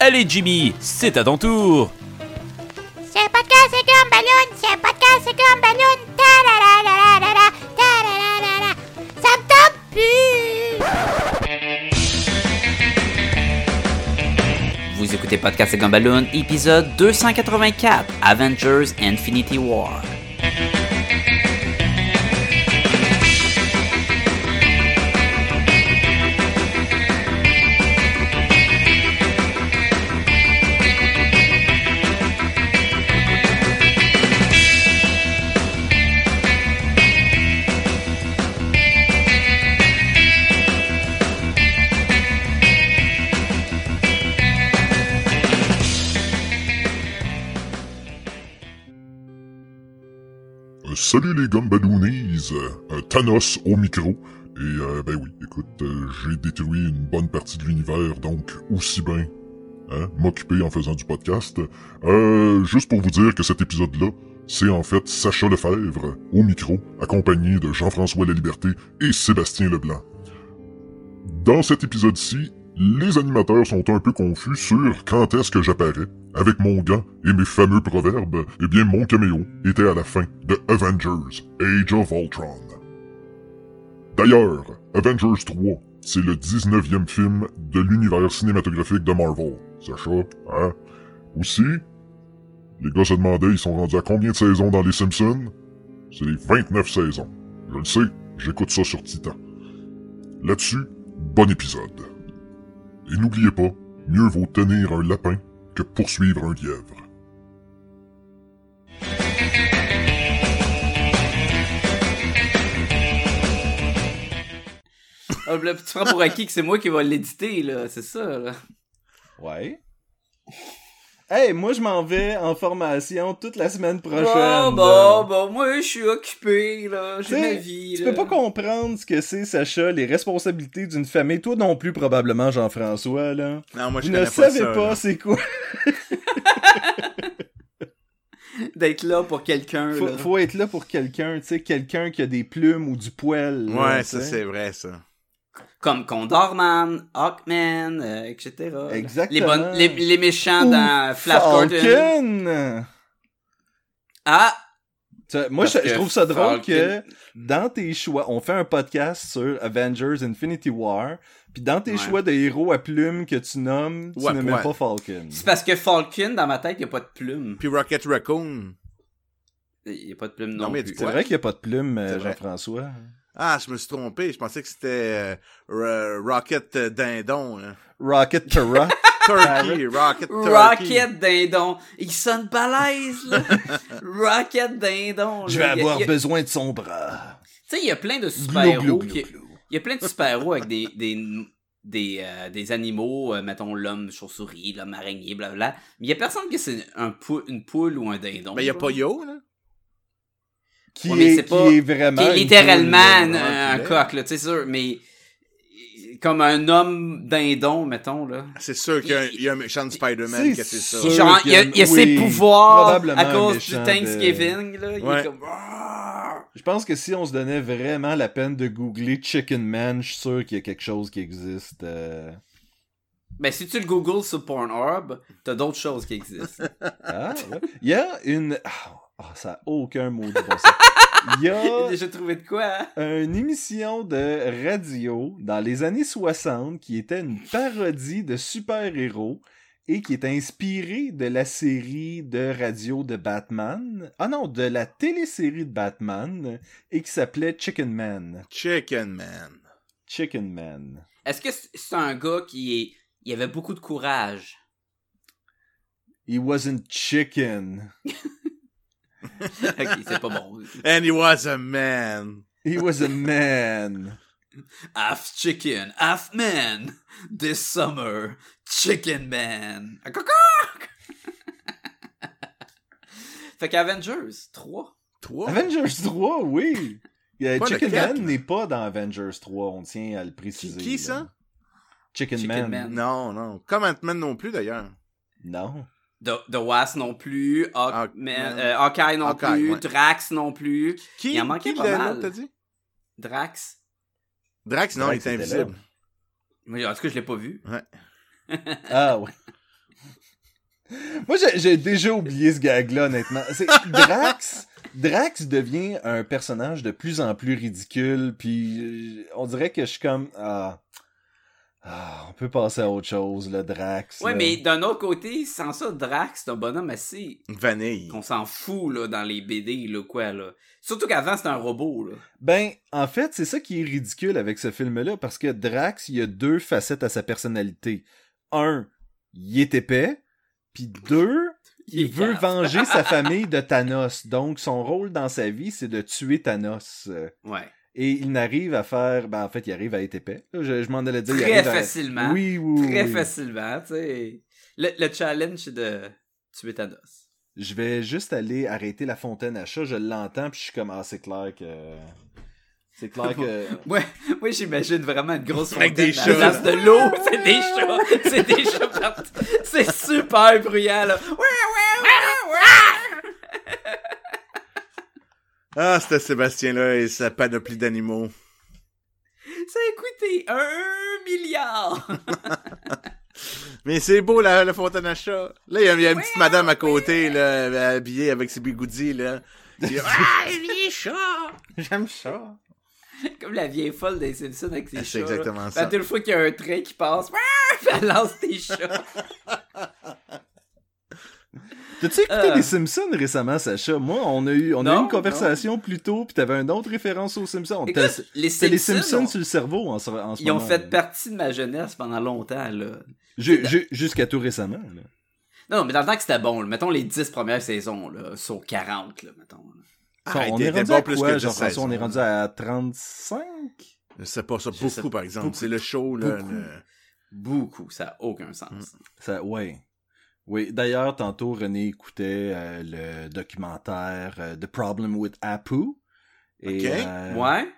Allez Jimmy, c'est à ton tour. C'est podcast, c'est comme ballon. C'est podcast, c'est comme ballon. Ta la la la la la ta la la la la. Ça me tente plus. Vous écoutez Podcast et Gumballoon, épisode 284, Avengers Infinity War. Salut les Gumballoonies, euh, Thanos au micro. Et euh, ben oui, écoute, euh, j'ai détruit une bonne partie de l'univers, donc aussi bien hein, m'occuper en faisant du podcast. Euh, juste pour vous dire que cet épisode-là, c'est en fait Sacha Lefebvre au micro, accompagné de Jean-François Laliberté et Sébastien Leblanc. Dans cet épisode-ci, les animateurs sont un peu confus sur quand est-ce que j'apparais. Avec mon gant et mes fameux proverbes, eh bien mon caméo était à la fin de Avengers Age of Ultron. D'ailleurs, Avengers 3, c'est le 19e film de l'univers cinématographique de Marvel. Sacha, hein? Aussi, les gars se demandaient ils sont rendus à combien de saisons dans Les Simpsons? C'est les 29 saisons. Je le sais, j'écoute ça sur Titan. Là-dessus, bon épisode. Et n'oubliez pas, mieux vaut tenir un lapin que poursuivre un lièvre. Ah, là, tu prends pour acquis que c'est moi qui va l'éditer, là, c'est ça, là. Ouais. Hey, moi je m'en vais en formation toute la semaine prochaine. Bon, bon, bon, moi, je suis occupé, là, j'ai ma vie, Tu là. peux pas comprendre ce que c'est, Sacha, les responsabilités d'une famille. Toi non plus, probablement, Jean-François, là. Non, moi, je ne connais pas c'est quoi. D'être là pour quelqu'un, Faut, là. faut être là pour quelqu'un, tu sais, quelqu'un qui a des plumes ou du poil. Ouais, ça, c'est vrai, ça. Comme Condorman, Hawkman, euh, etc. Exactement. Les, bonnes, les, les méchants Ou dans Flash Gordon. Falcon! Ah! Moi, je, trouve ça drôle Falcon- que dans tes choix, on fait un podcast sur Avengers Infinity War, puis dans tes Ouais. choix de héros à plumes que tu nommes, tu Ouais, ne mets ouais. pas Falcon. C'est parce que Falcon, dans ma tête, il n'y a pas de plume. Puis Rocket Raccoon. Il n'y a pas de plume non, Non, mais plus. du C'est Ouais. vrai qu'il n'y a pas de plumes, euh. Jean-François. Ah, je me suis trompé. Je pensais que c'était euh, Rocket Dindon. Là. Rocket Terra. Turkey, Rocket Turkey. Rocket Dindon. Il sonne balèze, là. Rocket Dindon. Je vais avoir a- besoin de son bras. Tu sais, il y a plein de super-héros. qui-. Il y a plein de super-héros avec des, des, des, euh, des animaux, euh, mettons l'homme chauve-souris, l'homme araignée, blablabla. Mais il y a personne qui c'est un pou- une poule ou un dindon. Mais il y a pas Yo, là. Qui, Ouais, est, qui est vraiment. Qui est littéralement un, coq, là, tu sais, sûr. Mais comme un homme dindon, mettons, là. C'est sûr qu'il y a un, il y a un méchant de Spider-Man C'est que c'est ça. Genre, il y a, il y a oui, ses pouvoirs à cause du de- Thanksgiving, là. Il est comme... Ah! Je pense que si on se donnait vraiment la peine de googler Chicken Man, je suis sûr qu'il y a quelque chose qui existe. euh. Ben, si tu le googles sur Pornhub, t'as d'autres choses qui existent. Ah, ouais. Il y a une. Ah, ah, ça a aucun mot de bon sens. Il y J'ai a déjà trouvé de quoi, hein? une émission de radio dans les années 60 qui était une parodie de super-héros et qui est inspirée de la série de radio de Batman. Ah non, de la télésérie de Batman et qui s'appelait Chicken Man. Chicken Man. Chicken Man. Est-ce que c'est c'est un gars qui est... Il avait beaucoup de courage? He wasn't chicken. ok, c'est pas bon. And he was a man. He was a man. Half chicken, half man. This summer, chicken man. Ah, fait qu'Avengers 3. Trois? Avengers 3, oui. Pas Chicken Man n'est pas dans Avengers 3, on tient à le préciser. qui ça? Chicken, Chicken Man. Man. Non, non. Comme Ant-Man non plus, d'ailleurs. Non. The, The Wasp non plus. Hawk- Man- euh, Hawkeye non Hawkeye, plus. ouais. Drax non plus. Qui, Il en manquait qui pas le- mal. t'as dit? Drax. Drax, non, Drax il est était invisible. Mais en tout cas, je l'ai pas vu. Ah, ouais. Moi, j'ai- déjà oublié ce gag-là, honnêtement. Drax. Drax devient un personnage de plus en plus ridicule, puis euh, on dirait que je suis comme ah, ah, on peut passer à autre chose, le Drax. Ouais, là. mais d'un autre côté, sans ça, Drax, c'est un bonhomme assez. Vanille. qu'on s'en fout, là, dans les BD, là, quoi, là. Surtout qu'avant, c'était un robot, là. Ben, en fait, c'est ça qui est ridicule avec ce film-là, parce que Drax, il y a deux facettes à sa personnalité. Un, il est épais, puis deux, il, est veut venger sa famille de Thanos. Donc, son rôle dans sa vie, c'est de tuer Thanos. Ouais. Et il n'arrive à faire... Ben, en fait, il arrive à être épais. Là, Je, je m'en allais dire... il Très à- facilement. Oui, oui, Très oui. facilement, tu sais. Le, le challenge, c'est de tuer Thanos. Je vais juste aller arrêter la fontaine à chat, je l'entends, puis je suis comme... Ah, c'est clair que... C'est clair que... Ouais, moi j'imagine vraiment une grosse Avec fontaine des chats. la place de l'eau, c'est des chats, c'est des chats partout. C'est super bruyant là. Ouais, ouais, ouais. Ah, c'était Sébastien-là et sa panoplie d'animaux. Ça a coûté un milliard. Mais c'est beau, la, la fontaine à chat. Là, il y a, il y a une petite madame à côté, là, habillée avec ses bigoudis, là. Ah, les chats! J'aime ça. Comme la vieille folle des Simpsons avec ses Ah, chats. c'est exactement là. ça. À toute fois qu'il y a un train qui passe, elle lance des chats. T'as-tu écouté Euh. les Simpsons récemment, Sacha? Moi, on a eu, on a eu une conversation plus tôt, puis t'avais une autre référence aux Simpsons. Écoute, les C'était les Simpsons, Simpsons ont- sur le cerveau en ce, en ce ils ont fait là. partie de ma jeunesse pendant longtemps là. Ju- ju- Jusqu'à tout récemment. là. Non, mais dans le temps que c'était bon, là, mettons les 10 premières saisons, là, sur 40, là, mettons. là. Ah, on est rendu bon à plus quoi, que Jean-François? 16, On est rendu à 35? Je sais pas ça beaucoup, sais par exemple. C'est le show, là. Beaucoup. le- Beaucoup, ça n'a aucun sens. Ça, ouais. Oui, d'ailleurs, tantôt, René écoutait euh, le documentaire euh, The Problem with Apu. Et, Ok. euh, Ouais?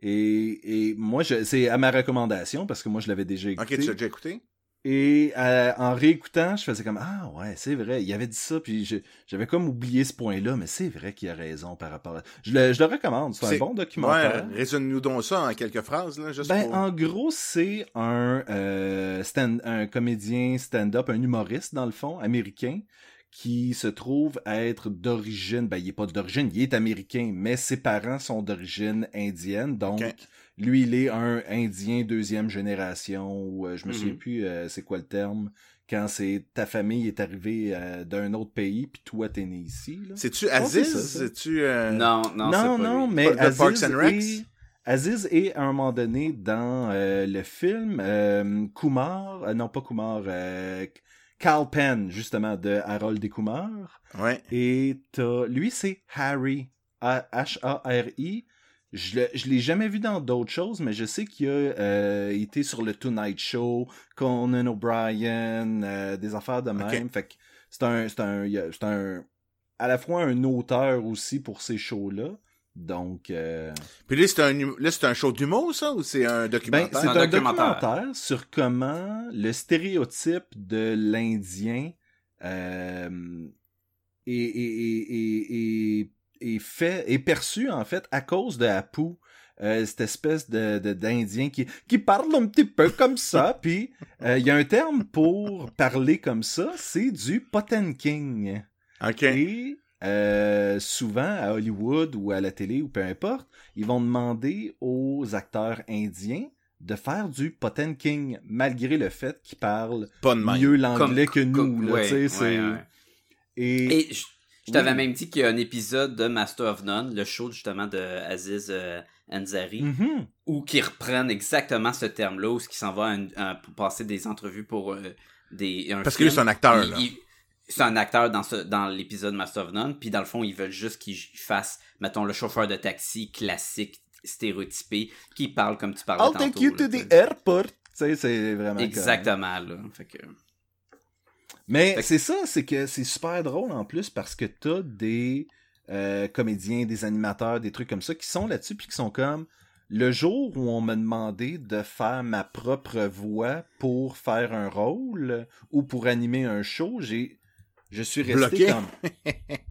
Et, et moi, je, c'est à ma recommandation, parce que moi, je l'avais déjà Ok, écouté. tu l'as déjà écouté? Et euh, en réécoutant, je faisais comme Ah ouais, c'est vrai, il avait dit ça, puis j'avais comme oublié ce point-là, mais c'est vrai qu'il a raison par rapport à. Je le, je le recommande, c'est un bon documentaire. Ouais, résume-nous donc ça en quelques phrases, là, juste Ben, pour... en gros, c'est un, euh, stand, un comédien stand-up, un humoriste, dans le fond, américain, qui se trouve être d'origine, ben, il est pas d'origine, il est américain, mais ses parents sont d'origine indienne, donc. Lui, il est un indien deuxième génération, ou euh, je me Mhm. souviens plus euh, c'est quoi le terme, quand c'est ta famille est arrivée euh, d'un autre pays, puis toi, t'es né ici, là. C'est-tu Aziz? C'est-tu... euh, Non, non, c'est Non, pas non, lui. mais de Parks Aziz and Recs? est, Aziz est à un moment donné dans euh, le film euh, Kumar, euh, non pas Kumar, euh, Carl Penn, justement, de Harold et Kumar. Ouais. Et t'as, lui, c'est Harry, A- H-A-R-I. Je l'ai jamais vu dans d'autres choses, mais je sais qu'il a euh, été sur le Tonight Show, Conan O'Brien, euh, des affaires de même. Fait que c'est un, c'est un, c'est un, à la fois un auteur aussi pour ces shows-là. Donc, euh, Puis là, c'est un, hum- là, c'est un show d'humour, ça, ou c'est un ben, documentaire? c'est un un documentaire. documentaire sur comment le stéréotype de l'Indien euh, est, est, est, est, est- fait, est perçu, en fait, à cause de Apu. Euh, cette espèce de d'Indien qui, qui parle un petit peu comme ça, puis euh, il y a un terme pour parler comme ça, c'est du Potemkin. OK. Et euh, souvent à Hollywood ou à la télé ou peu importe, ils vont demander aux acteurs indiens de faire du Potemkin malgré le fait qu'ils parlent mieux l'anglais que nous. comme- là, ouais, tu sais, ouais, c'est- ouais. Et, Et je, t'avais Oui. même dit qu'il y a un épisode de Master of None, le show justement de Aziz euh, Ansari, Mhm. où qui reprennent exactement ce terme-là, où qui s'en va pour passer des entrevues pour euh, des un Parce que lui, film. c'est un acteur, là. c'est un acteur dans ce dans l'épisode Master of None, puis dans le fond, ils veulent juste qu'il fasse, mettons, le chauffeur de taxi classique, stéréotypé, qui parle comme tu parlais I'll tantôt. take you là, to the airport. Tu sais, c'est vraiment. Exactement, là. Fait que... Mais c'est ça, c'est que c'est super drôle en plus parce que t'as des euh, comédiens, des animateurs, des trucs comme ça qui sont là-dessus puis qui sont comme le jour où on m'a demandé de faire ma propre voix pour faire un rôle ou pour animer un show, j'ai je suis resté Bloqué. comme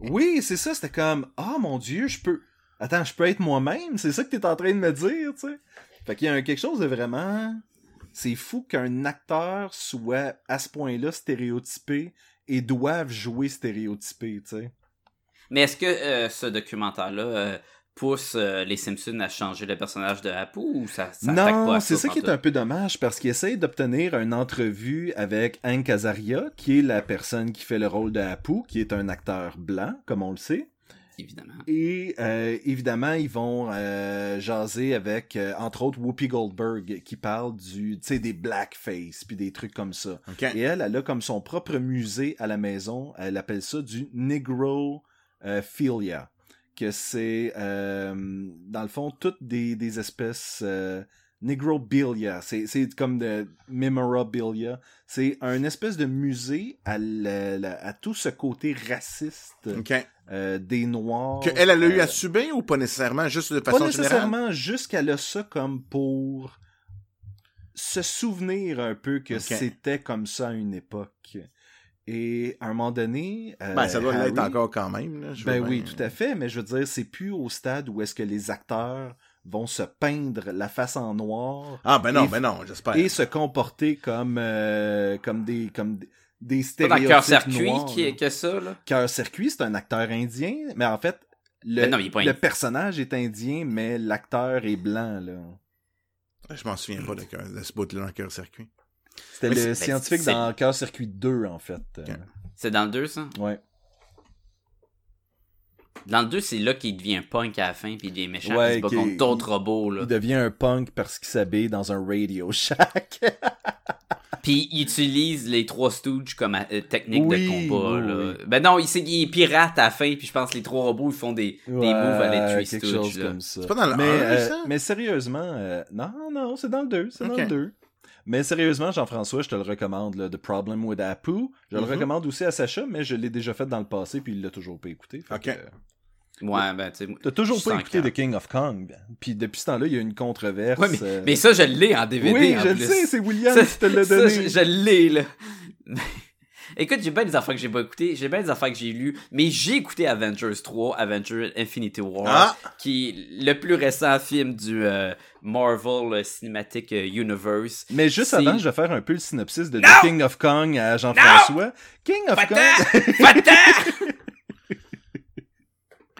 Oui, c'est ça, c'était comme ah mon dieu, je peux Attends, je peux être moi-même, c'est ça que t'es en train de me dire, tu sais. Fait qu'il y a un- quelque chose de vraiment c'est fou qu'un acteur soit à ce point-là stéréotypé et doivent jouer stéréotypés, tu sais. Mais est-ce que euh, ce documentaire-là euh, pousse euh, les Simpsons à changer le personnage de Apu ou ça, ça pas Non, c'est ça qui est un peu dommage parce qu'il essaye d'obtenir une entrevue avec Hank Azaria, qui est la personne qui fait le rôle de Apu, qui est un acteur blanc, comme on le sait. Évidemment. Et euh, évidemment, ils vont euh, jaser avec, euh, entre autres, Whoopi Goldberg, qui parle du, tu sais, des blackface, puis des trucs comme ça. OK. Et elle, elle a comme son propre musée à la maison. Elle appelle ça du Negro euh, Philia. Que c'est, euh, dans le fond, toutes des, des espèces euh, Negrobilia. C'est, c'est comme de Memorabilia. C'est un espèce de musée à, la- la- à tout ce côté raciste OK. Euh, des Noirs. Que elle, a eu euh, à subir ou pas nécessairement, juste de pas façon générale? nécessairement jusqu'à a ça comme pour se souvenir un peu que c'était comme ça à une époque. Et à un moment donné, euh, Ben, ça doit l'être encore quand même. Là. Je Ben oui, bien- tout à fait, mais je veux dire, c'est plus au stade où est-ce que les acteurs vont se peindre la face en noir Ah, ben non, Et- ben non, j'espère. et se comporter comme euh, comme des comme des- des C'est pas dans stéréotypes Cœur Circuit noirs, qui est que ça, là? Cœur Circuit, c'est un acteur indien, mais en fait, le, Ben non, il est pas le personnage est indien, mais l'acteur est blanc, là. Je m'en souviens pas de, cœur- de ce bout-là dans Cœur Circuit. C'était Oui, le ben, scientifique dans Cœur Circuit 2, en fait. C'est dans le 2, ça? Ouais. Dans le 2, c'est là qu'il devient punk à la fin, puis il devient méchant, Ouais, il se bat qu'il- contre d'autres robots, là. Il devient un punk parce qu'il s'habille dans un Radio Shack. Puis il utilise les trois Stooges comme euh, technique Oui, de combat. oui, là. oui. Ben non, il, il est pirate à la fin, puis je pense que les trois robots ils font des, des moves à Three quelque Stooges. chose là. comme ça. C'est pas dans le mais, 1, euh, ça? mais sérieusement, euh, non, non, c'est dans le 2. C'est dans le 2. Mais sérieusement, Jean-François, je te le recommande, là, The Problem with Apu. Je le Mhm. recommande aussi à Sacha, mais je l'ai déjà fait dans le passé, puis il l'a toujours pas écouté. Fait Ok. que, euh, Ouais, ben tu sais. T'as toujours pas écouté The King of Kong. Puis depuis ce temps-là, il y a une controverse. Ouais, mais, euh, mais ça, je l'ai en DVD. oui, en je le sais, c'est William Ça- qui te l'a Ça, donné. je, je l'ai, là. Écoute, j'ai bien des affaires que j'ai pas écoutées, j'ai bien des affaires que j'ai lues, mais j'ai écouté Avengers 3, Avengers Infinity War, Ah! qui est le plus récent film du euh, Marvel euh, Cinematic euh, Universe. Mais juste avant, je vais faire un peu le synopsis de Non! The King of Kong à Jean-François. King of Kong.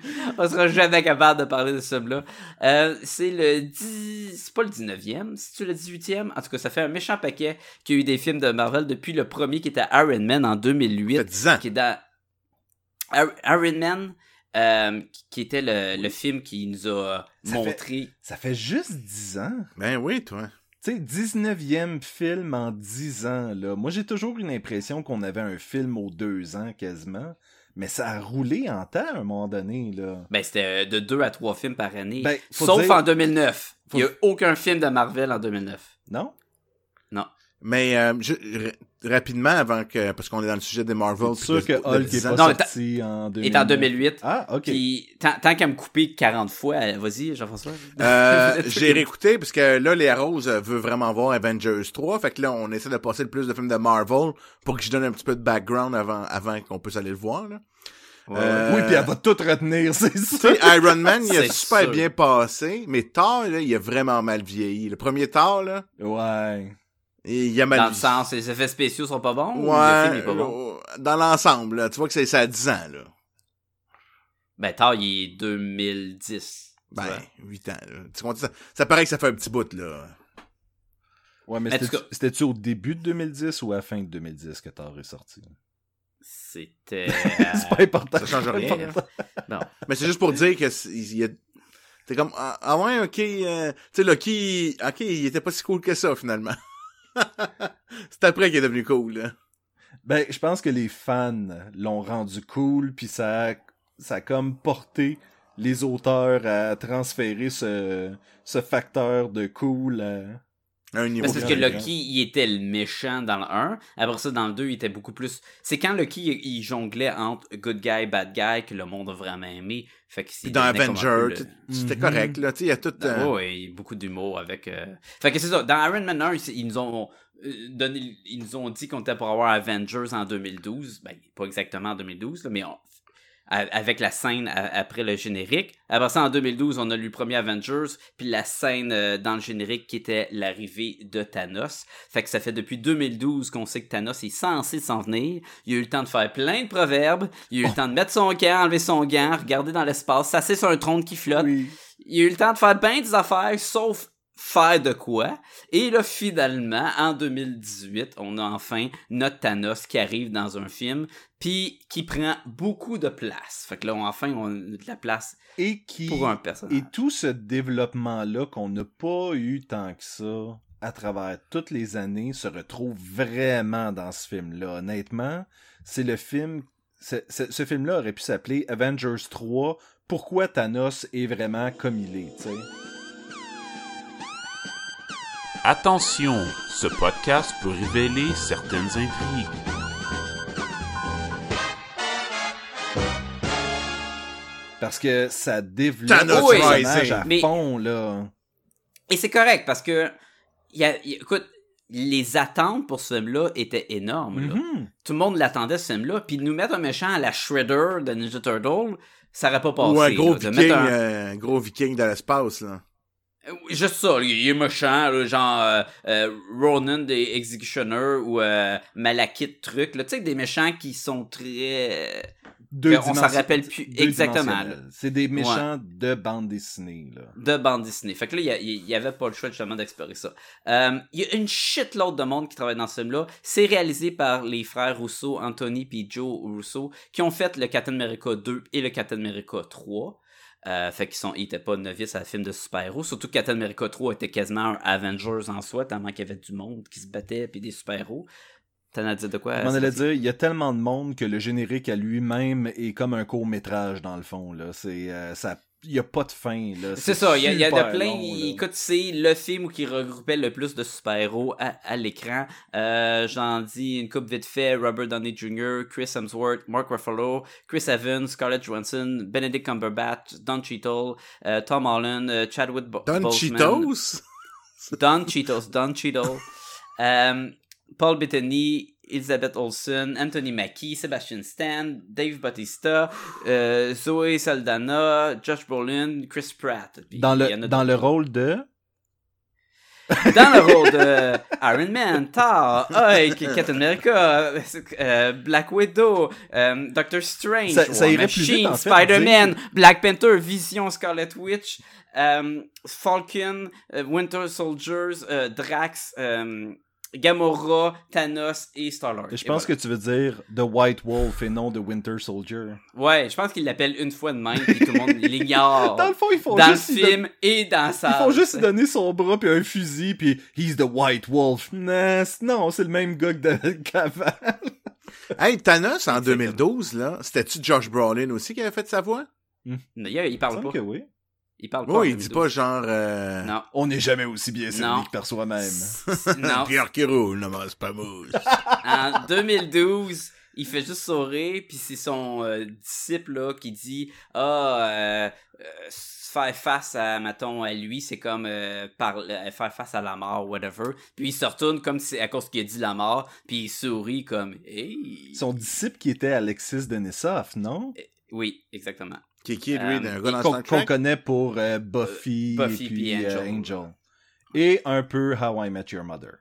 On sera jamais capable de parler de ce film-là. Euh, c'est le 10... C'est pas le 19e, c'est-tu le 18e? En tout cas, ça fait un méchant paquet qu'il y a eu des films de Marvel depuis le premier qui était Iron Man en 2008. Ça fait 10 ans. qui est dans Iron Man, euh, qui était le, le film qui nous a Ça montré. Ça fait juste 10 ans. Ben oui, toi. Tu sais, 19e film en 10 ans, là. Moi, j'ai toujours une impression qu'on avait un film aux deux ans, quasiment. Mais ça a roulé en temps, à un moment donné, là. Ben, c'était euh, de deux à trois films par année. Ben, sauf dire- en 2009. faut- Il n'y a aucun film de Marvel en 2009. Non? Mais euh, je- rapidement, avant que. Parce qu'on est dans le sujet des Marvel. C'est sûr que Hulk est 10 pas ans. Non, mais sorti en 2000. Et en 2008. Ah, ok. Puis, tant, tant qu'à me couper 40 fois, euh, vas-y, Jean-François. Euh, j'ai réécouté parce que là, Léa Rose euh, veut vraiment voir Avengers 3. Fait que là, on essaie de passer le plus de films de Marvel pour que je donne un petit peu de background avant, avant qu'on puisse aller le voir. Là. Euh, Oui, puis elle va tout retenir, c'est Tu ça. sais, Iron Man, il a super sûr. bien passé, mais Thor, là, il a vraiment mal vieilli. Le premier Thor, là, Ouais. Il a mal Dans le sens, les effets spéciaux sont pas bons ou le Ouais, film est pas bon? euh, dans l'ensemble, tu vois que c'est ça à 10 ans, là. Ben, Thor, il est 2010. tu Ben, vois. 8 ans, là. Tu comprends, ça, ça paraît que ça fait un petit bout, là. Ouais, mais c'était-tu au début de 2010 ou à la fin de 2010 que Thor est sorti? C'était. c'est pas important. ça change rien. Non. Mais c'est juste pour dire que c'est- il y a... T'es comme, ah, ah ouais, ok, euh, tu sais, Loki, ok, il était pas si cool que ça, finalement. C'est après qu'il est devenu cool, là. Ben, je pense que les fans l'ont rendu cool, puis ça a, ça a comme porté les auteurs à transférer ce, ce facteur de cool à... À un niveau Parce que grand, Loki, il était le méchant dans le 1. Après ça, dans le 2, il était beaucoup plus. C'est quand Loki, il, jonglait entre good guy, bad guy que le monde a vraiment aimé. Fait que Puis dans Avenger, tu- c'était Mhm. correct, là, tu sais, il y a tout... euh, Oh, et beaucoup d'humour avec. euh, Fait que c'est ça. Dans Iron Man 1, ils, nous ont euh, donné, ils nous ont dit qu'on était pour avoir Avengers en 2012. Ben, pas exactement en 2012, là, mais on- avec la scène après le générique. Après ça, en 2012, on a eu le premier Avengers, puis la scène euh, dans le générique qui était l'arrivée de Thanos. Fait que ça fait depuis 2012 qu'on sait que Thanos est censé s'en venir. Il a eu le temps de faire plein de proverbes, il a eu le temps de mettre son gant, enlever son gant, regarder dans l'espace, s'asseoir sur un trône qui flotte. Oui. Il a eu le temps de faire bien des affaires, sauf faire de quoi. Et là, finalement, en 2018, on a enfin notre Thanos qui arrive dans un film, puis qui prend beaucoup de place. Fait que là, on- enfin, on a de la place Et qui. pour un personnage. Et tout ce développement-là qu'on n'a pas eu tant que ça à travers toutes les années se retrouve vraiment dans ce film-là. Honnêtement, c'est le film. ce film-là aurait pu s'appeler Avengers 3. Pourquoi Thanos est vraiment comme il est, tu sais? Attention, ce podcast peut révéler certaines intrigues. Parce que ça développe Thanos le personnage à Mais- fond, là. Et c'est correct, parce que, il y a, y écoute, les attentes pour ce film-là étaient énormes. là. Mhm. Tout le monde l'attendait, ce film-là. Puis de nous mettre un méchant à la Shredder de Ninja Turtle, ça aurait pas passé. Ou un gros là. De viking, un- euh, un gros viking dans l'espace, là. Euh, Juste ça, il est méchant, là, genre euh, euh, Ronan des Executioner ou euh, Malakith truc, là, tu sais, des méchants qui sont très... Deux on s'en rappelle plus exactement. C'est des méchants de bande dessinée, là. de bande dessinée. Fait que là, il y avait pas le choix justement d'explorer ça. Euh, Il y a une shitload de monde qui travaille dans ce film-là. C'est réalisé par les frères Rousseau, Anthony et Joe Rousseau, qui ont fait le Captain America 2 et le Captain America 3. Euh, fait qu'ils sont, ils étaient pas novices à un film de super-héros. Surtout que Captain America 3 était quasiment un Avengers en soi, tellement qu'il y avait du monde qui se battait puis des super-héros. T'en as dit de quoi? Je m'en allais Sophie? dire, il y a tellement de monde que le générique à lui-même est comme un court métrage dans le fond là. C'est euh, ça, il y a pas de fin là. C'est ça, il y a, il y a de plein. long, écoute, c'est le film qui regroupait le plus de super-héros à, à l'écran. Euh, J'en dis une coupe vite fait Robert Downey Jr., Chris Hemsworth, Mark Ruffalo, Chris Evans, Scarlett Johansson, Benedict Cumberbatch, Don Cheadle, euh, Tom Holland, euh, Chadwick Bo Don Boseman, Cheetos? Don Cheetos, Don Cheadle, euh, Paul Bettany, Elizabeth Olsen, Anthony Mackie, Sebastian Stan, Dave Bautista, euh, Zoe Saldana, Josh Brolin, Chris Pratt. Puis dans le dans le rôle de? Dans le rôle de Iron Man, Thor, Hulk, Captain America, euh, Black Widow, euh, Doctor Strange, Ça- War Machine, vite, en fait, Spider-Man, Black Panther, Vision, Scarlet Witch, euh, Falcon, Winter Soldiers, Drax, Gamora, Thanos et Star-Lord. je pense voilà. que tu veux dire The White Wolf et non The Winter Soldier. Ouais, je pense qu'il l'appelle une fois de même et tout le monde l'ignore. Dans le fond, ils font dans le juste y don- film et dans sa. Ils font juste lui donner son bras puis un fusil puis he's the White Wolf. Nah, non, c'est le même gars que de- qu'avant. Hey, Thanos, en 2012, là, c'était-tu Josh Brolin aussi qui avait fait sa voix? Non, il, il parle pas. que oui. Il parle pas. Oui, en il dit 2012. pas genre... Euh... Non. On n'est jamais aussi bien servi que par soi-même. non. Pierre qui roule, ne mange pas mouche. en 2012, il fait juste sourire, puis c'est son euh, disciple là qui dit ah euh, euh, faire face à mettons à lui, c'est comme euh, par- euh, faire face à la mort whatever. Puis il se retourne comme si c'est à cause qu'il a dit la mort, puis il sourit comme hey. Son disciple qui était Alexis Denisov, non? Oui, exactement. Qui qui est, lui, d'un gars dans Qu'on Star qu'on Trek? connaît pour euh, Buffy, Euh, Buffy et puis euh, Angel. Angel. Et un peu How I Met Your Mother.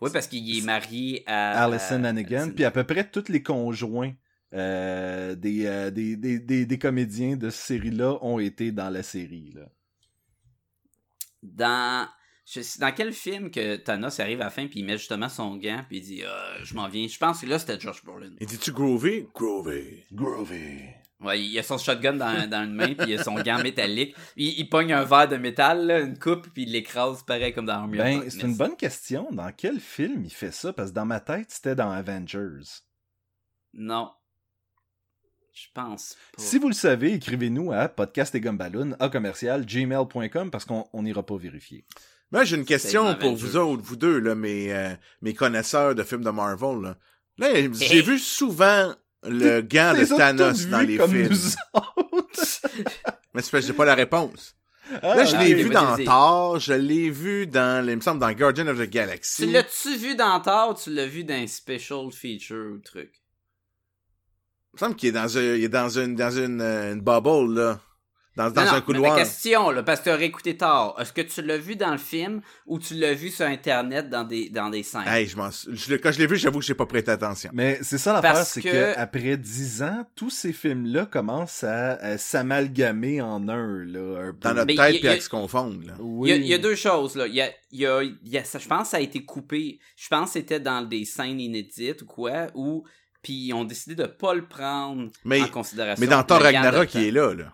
Oui, parce qu'il est marié à Allison Hannigan, puis à peu près tous les conjoints euh, des, euh, des, des, des, des comédiens de cette série-là ont été dans la série. Là. dans je sais- dans quel film que Thanos arrive à la fin puis il met justement son gant puis il dit Euh, je m'en viens je pense que là c'était Josh Brolin Et dis-tu Groovy? Groovy. Groovy. Ouais il a son shotgun dans, dans une main puis il a son gant métallique il, il pogne un verre de métal là, une coupe puis il l'écrase pareil comme dans Army of Ben, c'est une bonne question. Dans quel film il fait ça? Parce que dans ma tête, c'était dans Avengers. non je pense pas Si vous le savez, écrivez-nous à podcast et gumballoon, à commercial, gmail.com, parce qu'on on n'ira pas vérifier. Moi, j'ai une question pour vous autres, vous deux, là, mes, euh, mes connaisseurs de films de Marvel. Là, Là, j'ai Hey. vu souvent le gant de Thanos dans les comme films. Mais c'est parce que j'ai pas la réponse. Ah, Là, je l'ai vu dans. Thor, je l'ai vu dans, il me semble, dans Guardian of the Galaxy. tu l'as-tu vu dans Thor ou tu l'as vu dans un special feature ou truc? Il me semble qu'il est dans, un, il est dans une, dans une, euh, une bubble, là. Dans, dans Non, non, un mais couloir. Ma question, là, parce que tu as réécouté tard, est-ce que tu l'as vu dans le film ou tu l'as vu sur Internet dans des, dans des scènes? Hey, je m'en, je quand je l'ai vu, j'avoue que j'ai pas prêté attention. Mais c'est ça l'affaire, c'est que- que... après dix ans, tous ces films-là commencent à, à s'amalgamer en un, là, un peu. Dans notre Mais tête, puis à se confondre, là. Oui. Il y, a, il y a deux choses, là. Il y a, il y a, il y a- ça, je pense que ça a été coupé. Je pense que c'était dans des scènes inédites ou quoi, ou puis ils ont décidé de pas le prendre Mais- en considération. Mais dans Thor Ragnarok, il est là, là.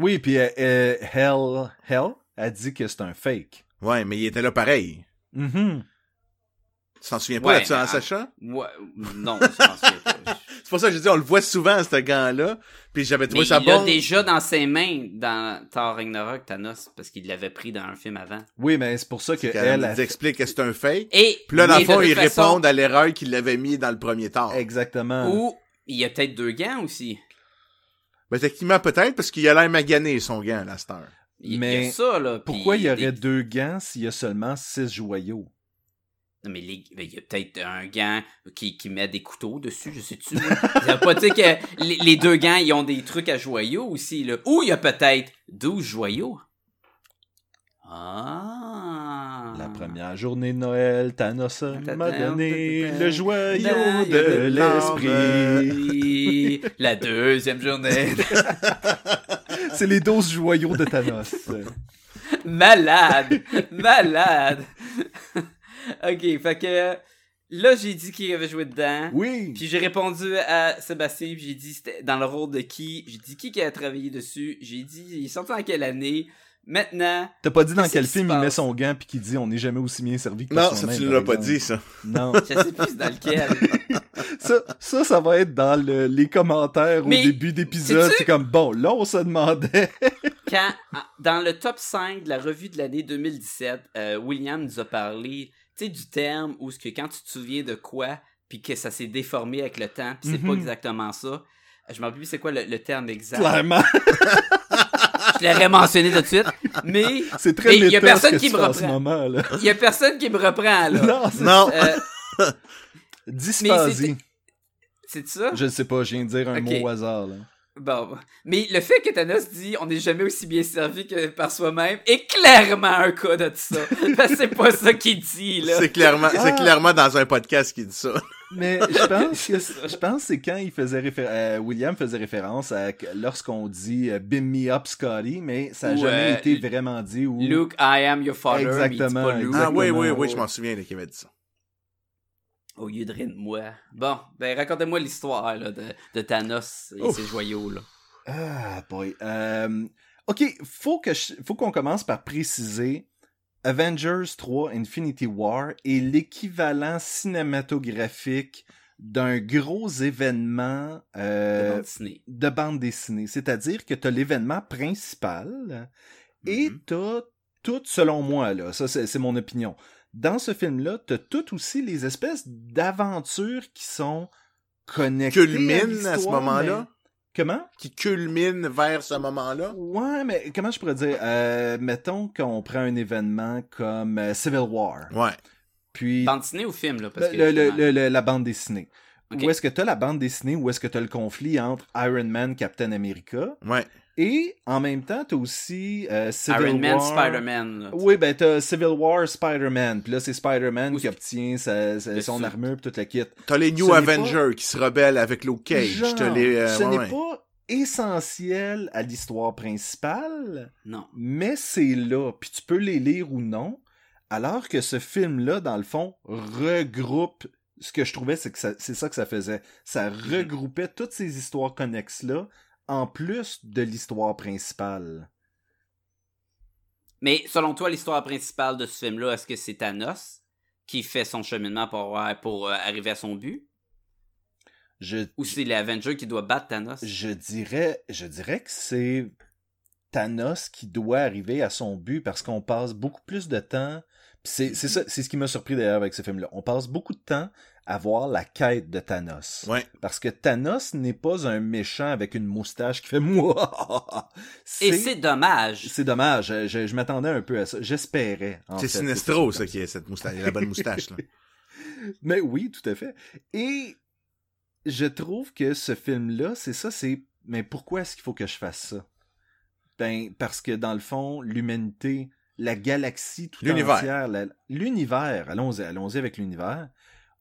Oui, puis euh, euh, Hell, Hell a dit que c'est un fake. Ouais, mais il était là pareil. Mhm. Tu t'en souviens pas Ouais, de ça, mais hein, en- Sacha? Ouais, non, je pense pas. C'est pour ça que je dis, on le voit souvent, ce gars-là. Puis j'avais Mais trouvé il ça l'a bon. déjà dans ses mains dans Thor Ragnarok, Thanos, parce qu'il l'avait pris dans un film avant. Oui, mais c'est pour ça que elle explique que c'est un fake. Et, Puis là, dans le fond, ils façon, répondent à l'erreur qu'il l'avait mis dans le premier Thor. Exactement. Ou il y a peut-être deux gants aussi. Ben, techniquement, peut-être, parce qu'il a l'air magané, son gant, la star. Il, il y Mais a ça, là. Pourquoi il y aurait des- deux gants s'il y a seulement six joyaux? Non, mais les- mais il y a peut-être un gant qui, qui met des couteaux dessus, je sais-tu. Ça veut pas dire que les, deux gants, ils ont des trucs à joyaux aussi, là. Ou il y a peut-être 12 joyaux. Ah. La première journée de Noël, Thanos m'a donné le joyau de l'esprit. La deuxième journée. C'est les 12 joyaux de Thanos. Malade! Malade! ok, fait que là, j'ai dit qu'il avait joué dedans. Oui. Puis j'ai répondu à Sébastien, puis j'ai dit c'était dans le rôle de qui? J'ai dit qui qui a travaillé dessus? J'ai dit il est sorti en quelle année? Maintenant, T'as pas dit dans quel qui film il met son gant puis qu'il dit on n'est jamais aussi bien servi que Non, ça, tu l'as pas dit, ça. Non. je sais plus dans lequel. ça, ça, ça va être dans le- les commentaires Mais, au début d'épisode. C'est comme, bon, là, on se demandait. Quand, dans le top 5 de la revue de l'année 2017, euh, William nous a parlé, tu sais, du terme où ce que quand tu te souviens de quoi, puis que ça s'est déformé avec le temps, puis c'est pas Mhm. exactement ça. Je m'en rappelle plus c'est quoi le, le terme exact? Clairement. Je l'aurais mentionné tout de suite. Mais C'est très Mais y a personne qui me reprend. il y a personne qui me reprend, là. Non, c'est Non. Euh, dysphasie. c'est ça? Je ne sais pas, je viens de dire un mot au hasard, là. Bon. Mais le fait que Thanos dit on n'est jamais aussi bien servi que par soi-même est clairement un cas de ça. C'est pas ça qu'il dit, là. C'est clairement, Ah. c'est clairement dans un podcast qui dit ça. Mais je pense que je pense c'est quand il faisait référence William faisait référence à lorsqu'on dit euh, Beam me up Scotty, mais ça n'a jamais euh, été vraiment dit ou Luke, I am your father. mais il dit Exactement, pas Luke. Ah oui, oui, oui, je m'en souviens qu'il avait dit ça. Au lieu de rien de moi. Bon, ben racontez-moi l'histoire là, de, de Thanos et Ouf. ses joyaux. Là. Ah boy. Euh, ok, faut que je- faut qu'on commence par préciser Avengers 3 Infinity War est l'équivalent cinématographique d'un gros événement de euh, bande dessinée. de bande dessinée. C'est-à-dire que tu as l'événement principal et Mhm. tu as tout, selon moi, là, ça c'est mon opinion. Dans ce film-là, tu as toutes aussi les espèces d'aventures qui sont connectées. Culmine à ce l'histoire, moment-là? mais- Comment? Qui culmine vers ce moment-là? Ouais, mais comment je pourrais dire? Euh, mettons qu'on prend un événement comme euh, Civil War. Ouais. Puis Bande dessinée ou film, là? Parce que, le- justement- la bande dessinée. Où est-ce que tu as la bande dessinée? Où est-ce que tu as le conflit entre Iron Man, Captain America? Ouais. Et en même temps, tu as aussi euh, Civil Iron Man, War. Spider-Man. là. Oui, ben t'as Civil War, Spider-Man. Puis là, c'est Spider-Man qui obtient sa- sa- Le son armure puis toute la kit. T'as les New Avengers qui se rebellent avec Luke Cage. Genre, T'as les, euh, ce ouais, n'est ouais. pas essentiel à l'histoire principale, Non. mais c'est là. Puis tu peux les lire ou non. Alors que ce film-là, dans le fond, regroupe. Ce que je trouvais, c'est que ça- c'est ça que ça faisait. Ça regroupait toutes ces histoires connexes-là, en plus de l'histoire principale. Mais selon toi, l'histoire principale de ce film-là, est-ce que c'est Thanos qui fait son cheminement pour, pour euh, arriver à son but? Je, Ou c'est l'Avenger qui doit battre Thanos? je dirais, je dirais que c'est Thanos qui doit arriver à son but parce qu'on passe beaucoup plus de temps. C'est ça, c'est ce qui m'a surpris d'ailleurs avec ce film-là. On passe beaucoup de temps à voir la quête de Thanos. Ouais. Parce que Thanos n'est pas un méchant avec une moustache qui fait moi. Et c'est dommage. c'est dommage. Je, je- je m'attendais un peu à ça. J'espérais. C'est Sinestro, ça, qui est cette moustache. La bonne moustache, là. Mais oui, tout à fait. Et je trouve que ce film-là, c'est ça, c'est mais pourquoi est-ce qu'il faut que je fasse ça? Ben, parce que dans le fond, l'humanité, la galaxie tout entière, l'univers, allons-y, allons-y avec l'univers,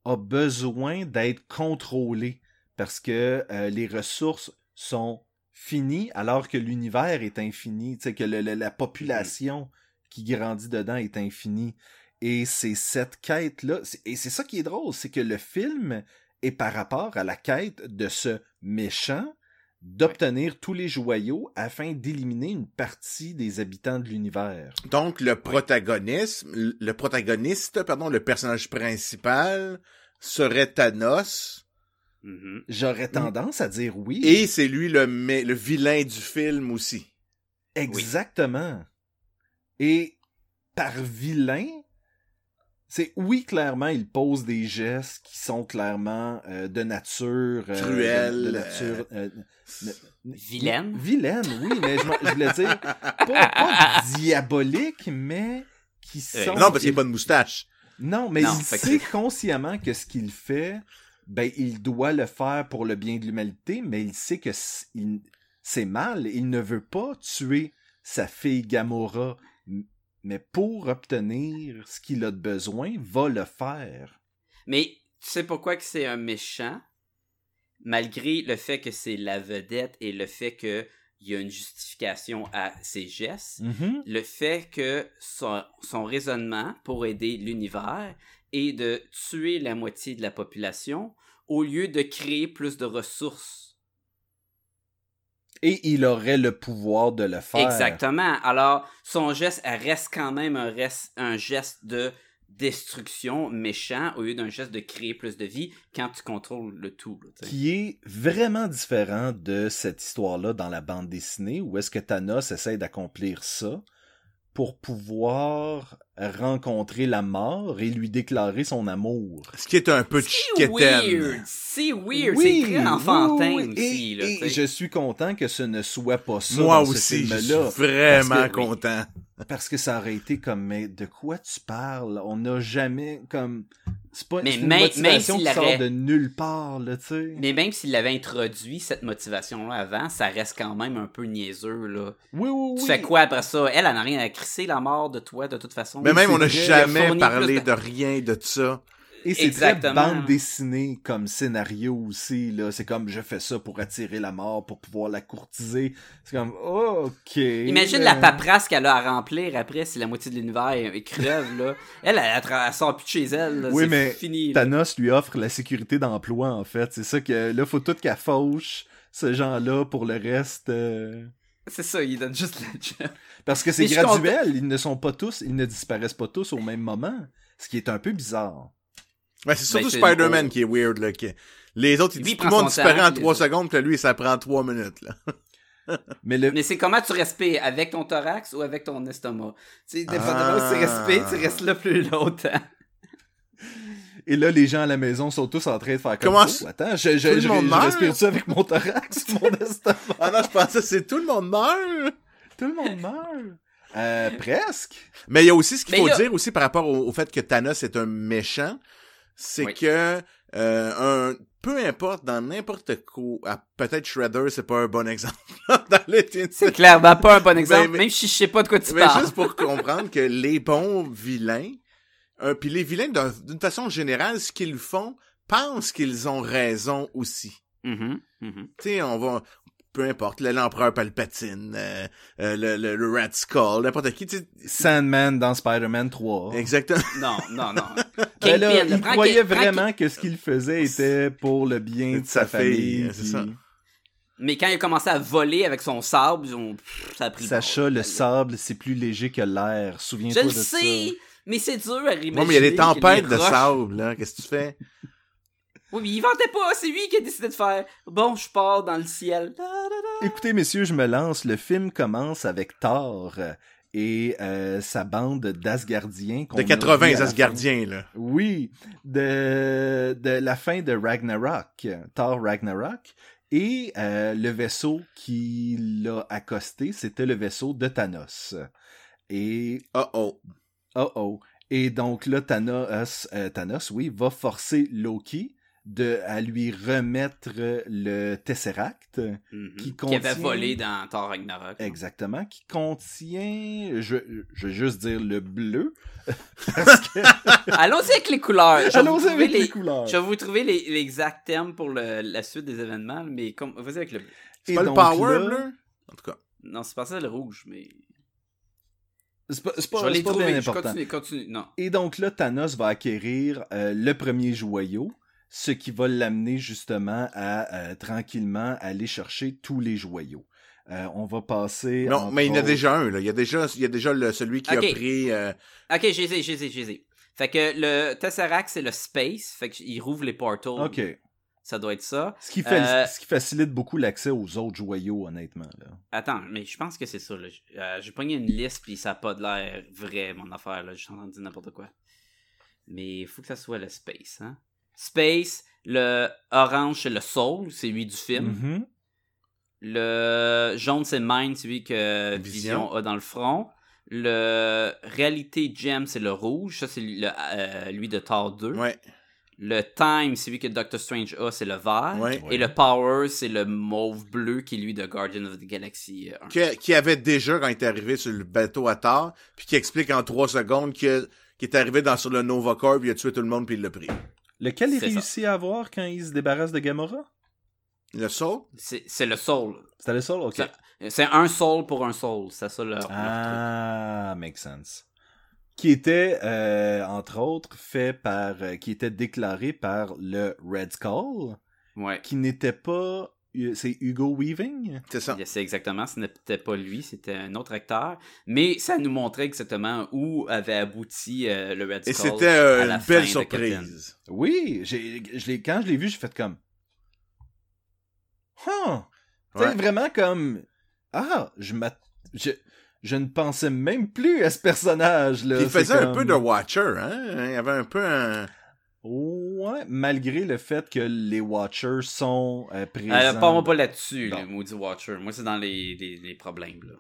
a besoin d'être contrôlé parce que euh, les ressources sont finies alors que l'univers est infini, tu sais, que le- le- la population qui grandit dedans est infinie. Et c'est cette quête-là, et c'est ça qui est drôle, c'est que le film est par rapport à la quête de ce méchant d'obtenir tous les joyaux afin d'éliminer une partie des habitants de l'univers. Donc, le protagonisme, le protagoniste, pardon, le personnage principal serait Thanos. Mhm. J'aurais tendance à dire oui. Et c'est lui le, vilain du film aussi. Exactement. Et par vilain, c'est oui, clairement, il pose des gestes qui sont clairement euh, de nature. euh, Cruel, De, de nature. euh, Vilaine? Vilaine, oui, mais je, voulais dire pas, pas diabolique, mais qui Euh, sont. Non, parce qu'il n'y a pas de moustache. Non, mais Non, il que sait consciemment que ce qu'il fait, ben, il doit le faire pour le bien de l'humanité, mais il sait que c'est mal. Il ne veut pas tuer sa fille Gamora, mais pour obtenir ce qu'il a de besoin, va le faire. Mais tu sais pourquoi que c'est un méchant? Malgré le fait que c'est la vedette et le fait qu'il y a une justification à ses gestes, Mhm. le fait que son, son raisonnement pour aider l'univers est de tuer la moitié de la population au lieu de créer plus de ressources. Et il aurait le pouvoir de le faire. Exactement. Alors, son geste reste quand même un, reste, un geste de destruction méchant au lieu d'un geste de créer plus de vie quand tu contrôles le tout. Qui est vraiment différent de cette histoire-là dans la bande dessinée, où est-ce que Thanos essaie d'accomplir ça pour pouvoir rencontrer la mort et lui déclarer son amour. Ce qui est un peu chiquetaine. weird. C'est weird. Oui, c'est très enfantin oui, oui. aussi. Et, là, et tu sais. je suis content que ce ne soit pas ça Moi dans ce aussi, je suis vraiment Parce que- content. Parce que ça aurait été comme, mais de quoi tu parles? On n'a jamais, comme, c'est pas Mais une même- motivation même qui sort de nulle part, là, tu sais. Mais même s'il avait introduit cette motivation-là avant, ça reste quand même un peu niaiseux. Là. Oui, oui, oui. Tu fais quoi après ça? Elle, elle n'a rien à crisser la mort de toi, de toute façon. Mais même, c'est on n'a jamais parlé de- de rien de ça. Et c'est très bande dessinée comme scénario aussi, là. C'est comme, je fais ça pour attirer la mort, pour pouvoir la courtiser. C'est comme, oh, ok. Imagine euh, la paperasse qu'elle a à remplir après si la moitié de l'univers est- crève, là. Elle, elle, elle, elle sort plus de chez elle, là. Oui, c'est mais fini. là. Thanos lui offre la sécurité d'emploi, en fait. C'est ça que, là, faut tout qu'elle fauche ce genre-là pour le reste. euh, C'est ça, il donne juste la job. Parce que c'est graduel, ils ne sont pas tous, ils ne disparaissent pas tous au même moment. Ce qui est un peu bizarre. Ouais, c'est surtout Ben, Spider-Man qui est weird, là. qui- Les autres, ils Lui, disent tout le monde disparaît temps, en les 3 autres. secondes, puis lui, ça prend 3 minutes, là. Mais le, Mais c'est comment tu respires, avec ton thorax ou avec ton estomac? Tu sais, dépendamment Ah. où tu respires, tu restes là plus longtemps. et là, les gens à la maison sont tous en train de faire comme Comment Oh, ça- Attends, je, je, Tout le je, monde je meurt? respire ça avec mon thorax, mon estomac? Ah non, je pensais que c'est tout le monde meurt. Tout le monde meurt. Euh, presque. Mais il y a aussi ce qu'il Mais faut là- dire aussi par rapport au, au fait que Thanos est un méchant, c'est Oui. que euh, un peu importe dans n'importe quoi, ah, peut-être Shredder c'est pas un bon exemple dans les C'est clairement pas un bon exemple, mais- même si je sais pas de quoi tu mais parles. juste pour comprendre que les bons vilains, euh, puis les vilains d'un- d'une façon générale, ce qu'ils font, pensent qu'ils ont raison aussi. Mhm, mhm. Tu sais, on va, peu importe, le- l'empereur Palpatine, euh, euh, le, le, le Rat Skull, n'importe qui, tu sais, Sandman dans Spider-Man 3. exactement. Non, non, non. Ben là, il croyait vraiment que ce qu'il faisait était pour le bien de, De sa, sa famille. fille, c'est ça. Mais quand il a commencé à voler avec son ont- pff, ça a pris le Sacha, bord. le sable, c'est plus léger que l'air. Je Souviens-toi le de ça. sais, mais c'est dur à imaginer. Non, mais il y a des tempêtes de sable, là. Qu'est-ce que tu fais? Oui, mais il vendait pas, c'est lui qui a décidé de faire. Bon, je pars dans le ciel. Da, da, da. Écoutez, messieurs, je me lance. Le film commence avec Thor et euh, sa bande d'Asgardiens. De a 80 vu à la fin. Asgardiens, là. Oui, de, de la fin de Ragnarok, Thor Ragnarok. Et euh, le vaisseau qui l'a accosté, c'était le vaisseau de Thanos. Et Oh oh. Oh oh. Et donc là, Thanos, euh, Thanos, oui, va forcer Loki de, à lui remettre le Tesseract. Mhm. Qui Qui avait contient- volé dans Thor Ragnarok. Exactement, qui contient, je, je vais juste dire le bleu. Parce que, Allons-y avec les couleurs. Je vais vous allons-y trouver avec les, couleurs. Je vais vous trouver les- l'exact terme pour le- la suite des événements, mais comme, vas-y avec le bleu. C'est pas le power là- bleu? En tout cas. Non, c'est pas ça le rouge, mais. C'est pas, c'est je pas, vais les pas trouver. bien Je important. continue, continue. Non. Et donc là, Thanos va acquérir euh, le premier joyau, ce qui va l'amener justement à euh, tranquillement aller chercher tous les joyaux. Euh, on va passer. Non, mais il y en a déjà un, là. Il y a déjà, il y a déjà le, celui qui a pris, euh, Ok, j'ai j'ai j'ai. Fait que le Tesseract, c'est le space. Fait qu'il rouvre les portals. Ok. Ça doit être ça. Ce qui, fait, Euh, ce qui facilite beaucoup l'accès aux autres joyaux, honnêtement. Là. Attends, mais je pense que c'est ça. Euh, J'ai pogné une liste, puis ça a pas de l'air vrai, mon affaire. là. Je suis en train de dire n'importe quoi. Mais il faut que ça soit le space. Hein? Space, le orange, c'est le soul, c'est lui du film. Mhm. Le jaune, c'est Mind, c'est lui que Vision. Vision a dans le front. Le Réalité Gem, c'est le rouge. Ça, c'est euh, lui de Thor 2. ouais, Le Time, c'est lui que Doctor Strange a, c'est le vert. ouais. Et le Power, c'est le mauve bleu qui est lui de Guardian of the Galaxy euh, 1. Qui, qui avait déjà, quand il est arrivé sur le bateau à Thor, puis qui explique en trois secondes qu'il est arrivé dans, sur le Nova Corps, puis il a tué tout le monde, puis il l'a pris. Lequel il C'est ça. réussit à avoir quand il se débarrasse de Gamora? Le saut? C'est c'est le soul. C'était le seul Ok. C'est un soul pour un soul. C'est ça leur, leur Ah, makes sense. Qui était, euh, entre autres, fait par, euh, qui était déclaré par le Red Skull. Ouais. qui n'était pas, euh, c'est Hugo Weaving? C'est ça. C'est exactement, ce n'était pas lui, c'était un autre acteur. Mais ça nous montrait exactement où avait abouti euh, le Red Et Skull. c'était euh, à la une belle fin de Captain. surprise. Oui, j'ai, je l'ai, quand je l'ai vu, j'ai fait comme, huh, Tu sais, Ouais. vraiment comme, ah, je m'att- je, je ne pensais même plus à ce personnage là. Il faisait un peu de Watcher, hein? Il y avait un peu un... Ouais, malgré le fait que les Watchers sont euh, présents. Euh, pas moi pas là-dessus, Bon. le maudit Watcher. Moi, c'est dans les, les, les problèmes, là.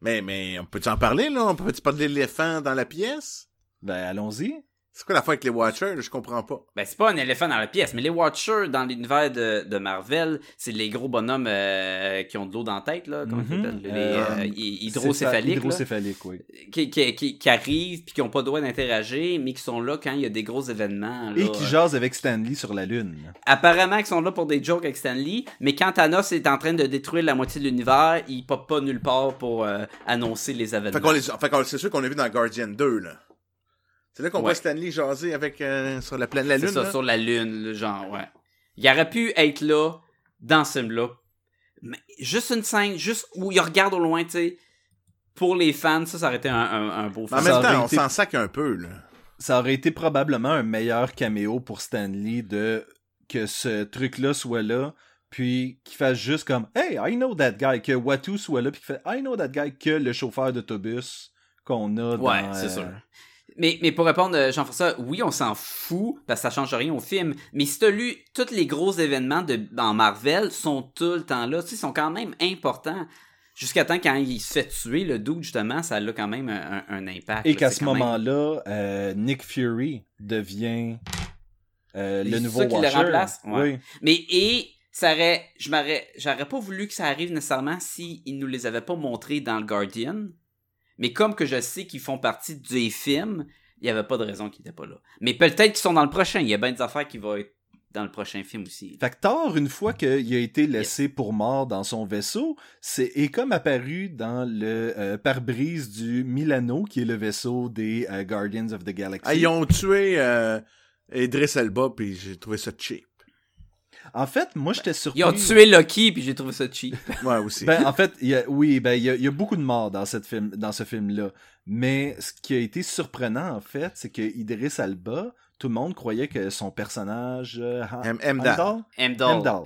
Mais, mais, on peut-tu en parler, là? On peut-tu parler de l'éléphant dans la pièce? Ben, allons-y. C'est quoi l'affaire avec les Watchers? Je comprends pas. Ben, c'est pas un éléphant dans la pièce, mais les Watchers dans l'univers de, de Marvel, c'est les gros bonhommes euh, qui ont de l'eau dans la tête, là. Comment s'appelle? Les Euh, hy- hydrocéphaliques. Hydrocéphaliques, oui. qui, qui, qui, qui arrivent puis qui ont pas le droit d'interagir, mais qui sont là quand il y a des gros événements. là. Et qui jasent avec Stanley sur la Lune. Apparemment, ils sont là pour des jokes avec Stanley, mais quand Thanos est en train de détruire la moitié de l'univers, il pop pas nulle part pour euh, annoncer les événements. Fait qu'on les, fait qu'on- c'est sûr qu'on a vu dans Guardian 2, là. C'est là qu'on Ouais. voit Stanley jaser avec, euh, sur la planète la C'est Lune, ça, là. sur la Lune, le genre, ouais. Il aurait pu être là, dans ce film-là. Mais juste une scène, juste où il regarde au loin, tu sais. Pour les fans, ça, ça aurait été un, un, un beau en film. Ça même temps, on été- s'en sac un peu, là. Ça aurait été probablement un meilleur caméo pour Stanley de que ce truc-là soit là, puis qu'il fasse juste comme Hey, I know that guy, que Watu soit là, puis qu'il fait I know that guy, que le chauffeur d'autobus qu'on a dans. Ouais, c'est euh, sûr. Mais, mais pour répondre, euh, Jean-François, oui, on s'en fout, parce que ça change rien au film. Mais si t'as lu, tous les gros événements de, dans Marvel sont tout le temps là. Tu sais, ils sont quand même importants. Jusqu'à temps, quand il se fait tuer, le doute, justement, ça a quand même un, impact. Et qu'à ce même- moment-là, euh, Nick Fury devient euh, le nouveau ça qui le Watcher. remplace? Ouais. Oui. Mais, et, ça aurait, je m'aurais, j'aurais pas voulu que ça arrive nécessairement si ils nous les avaient pas montrés dans le Guardian. Mais comme que je sais qu'ils font partie des films, il y avait pas de raison qu'ils étaient pas là. Mais peut-être qu'ils sont dans le prochain. Il y a bien des affaires qui vont être dans le prochain film aussi. Fait que Thor, une fois qu'il a été laissé pour mort dans son vaisseau, c'est est comme apparu dans le euh, pare-brise du Milano, qui est le vaisseau des euh, Guardians of the Galaxy. Ah, ils ont tué euh, Idris Elba, puis j'ai trouvé ça cheap. En fait, moi, j'étais surpris. Ils ont tué Loki, puis j'ai trouvé ça cheap. Ouais, aussi. Ben, en fait, il y a- oui, ben, il y a, il y a beaucoup de morts dans, cette film, dans ce film-là. Mais ce qui a été surprenant, en fait, c'est que Idris Alba, tout le monde croyait que son personnage... euh, M-. Heimdall.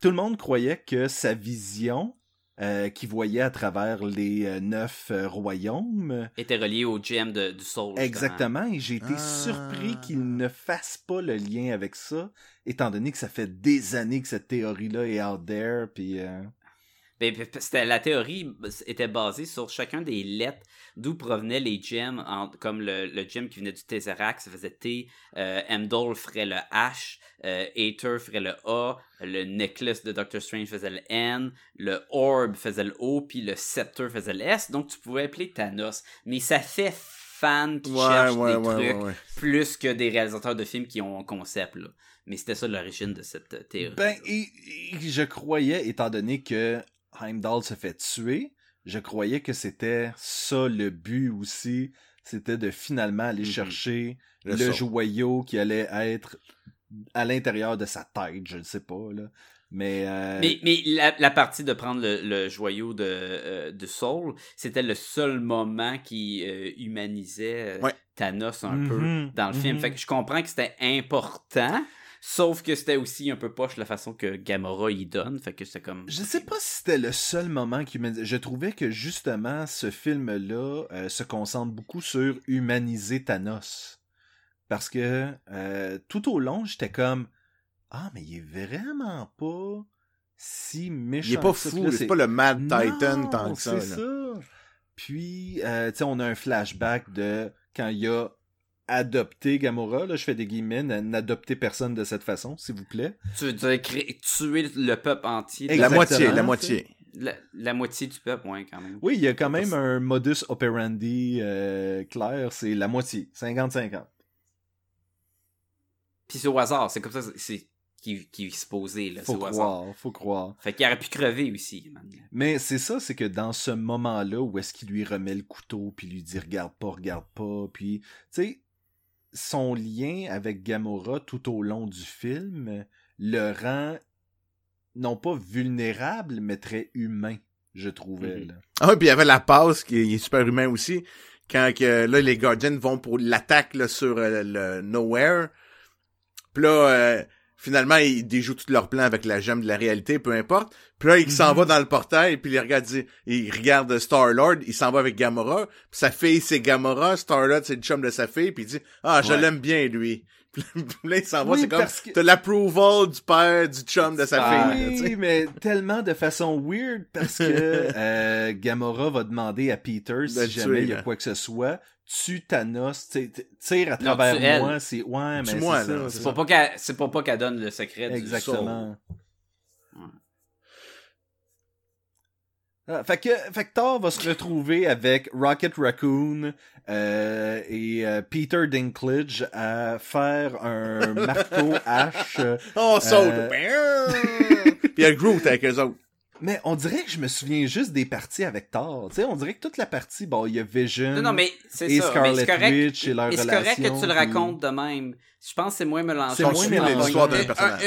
Tout le monde croyait que sa vision, euh, qu'il voyait à travers les euh, neuf euh, royaumes, était relié au gem de- du Soul. justement. exactement, et j'ai été Ah. surpris qu'il ne fasse pas le lien avec ça, étant donné que ça fait des années que cette théorie-là est out there, puis... euh, c'était, la théorie était basée sur chacun des lettres d'où provenaient les gems, en- comme le, le gem qui venait du Tesseract, ça faisait T, euh, Emdol ferait le H, euh, Aether ferait le A, le necklace de Doctor Strange faisait le N, le Orb faisait le O, puis le Scepter faisait le S, donc tu pouvais appeler Thanos. Mais ça fait fan qui Ouais, cherche ouais, des ouais, trucs ouais, ouais. plus que des réalisateurs de films qui ont un concept, là. Mais c'était ça l'origine de cette euh, théorie. Ben, et, et je croyais, étant donné que Heimdall se fait tuer, je croyais que c'était ça le but aussi. C'était de finalement aller Mhm. chercher Le joyau qui allait être à l'intérieur de sa tête, je ne sais pas, là. Mais, euh, Mais, mais la, la partie de prendre le, le joyau de, euh, de Soul, c'était le seul moment qui euh, humanisait Ouais. Thanos un peu dans le film. mhm. Fait que je comprends que c'était important, sauf que c'était aussi un peu poche la façon que Gamora y donne. Fait que c'était comme. Je sais pas si c'était le seul moment qui humanisait. Je trouvais que justement ce film-là euh, se concentre beaucoup sur humaniser Thanos. Parce que euh, tout au long, j'étais comme Ah, mais il est vraiment pas si méchant. Il est pas fou, c'est pas le Mad Titan Non, tant que ça. C'est là. ça. Puis, euh, tu sais, on a un flashback de quand il a adopté Gamora. Là, je fais des guillemets, n'a- n'adoptez personne de cette façon, s'il vous plaît. Tu veux dire créer- tuer le peuple entier. La moitié, la moitié. La, la moitié du peuple, ouais, quand même. Oui, il y a quand même un modus operandi euh, clair, c'est la moitié, 50-50. Puis c'est au hasard, c'est comme ça c'est qui, qui se posait, là. C'est Faut au hasard. croire, faut croire. Fait qu'il aurait pu crever aussi, man. Mais c'est ça, c'est que dans ce moment-là où est-ce qu'il lui remet le couteau, puis lui dit regarde pas, regarde pas, puis tu sais, son lien avec Gamora tout au long du film le rend non pas vulnérable, mais très humain, je trouvais. Mhm. là. Ah, puis il y avait la passe qui est super humain aussi. Quand que, là, les Guardians vont pour l'attaque là, sur euh, le Nowhere. Puis là, euh, finalement, ils déjouent tout leur plan avec la gemme de la réalité, peu importe. Puis là, il s'en Mhm. va dans le portail, puis il regarde, il regarde Star-Lord, il s'en va avec Gamora. Puis sa fille, c'est Gamora. Star-Lord, c'est le chum de sa fille. Puis il dit, ah, je Ouais. l'aime bien, lui. Puis là, il s'en va, Oui, c'est comme, que- t'as l'approval du père, du chum de sa Ah, fille. là. Oui, mais tellement de façon weird parce que euh, Gamora va demander à Peter si jamais il y a quoi que ce soit, tue Thanos, tire à Non, travers elle. moi, c'est ouais, mais Tue-moi, c'est c'est pour pas qu'elle, c'est pour pas qu'elle donne le secret Exactement. Ouais. Ah, fait, que, fait que Thor va se retrouver avec Rocket Raccoon euh, et euh, Peter Dinklage à faire un marteau hache. Oh, saute! Euh, Puis il y a Groot avec eux autres. Mais on dirait que je me souviens juste des parties avec Thor. Tu sais, on dirait que toute la partie, bon, il y a Vision. Non, non, mais c'est et ça. Scarlet correct. Witch et leur et c'est correct que tu le puis- racontes de même. Je pense que c'est moins mélangeant. C'est moins l'histoire d'un un- personnage.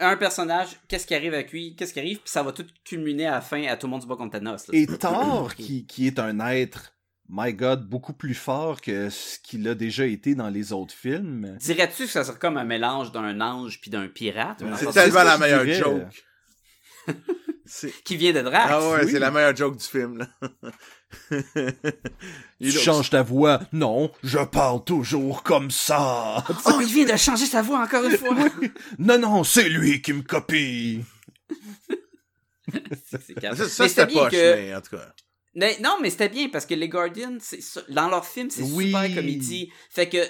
Un, un personnage, qu'est-ce qui arrive avec lui, qu'est-ce qui arrive, puis ça va tout culminer à la fin à tout le monde du bas contre Thanos. là. Et Thor, qui, qui est un être, my god, beaucoup plus fort que ce qu'il a déjà été dans les autres films. Dirais-tu que ça serait comme un mélange d'un ange puis d'un pirate? C'est tellement la meilleure joke. Qui vient de Drax. Ah ouais, oui. c'est la meilleure joke du film, là. Tu changes ta voix. Non, je parle toujours comme ça. Oh, il vient de changer sa voix encore une fois. non, non, c'est lui qui me copie. C'est. Ça, ça c'était poche, que- mais en tout cas. Mais- non, mais c'était bien parce que les Guardians, dans leur film, c'est Oui. super comédie. Fait que euh,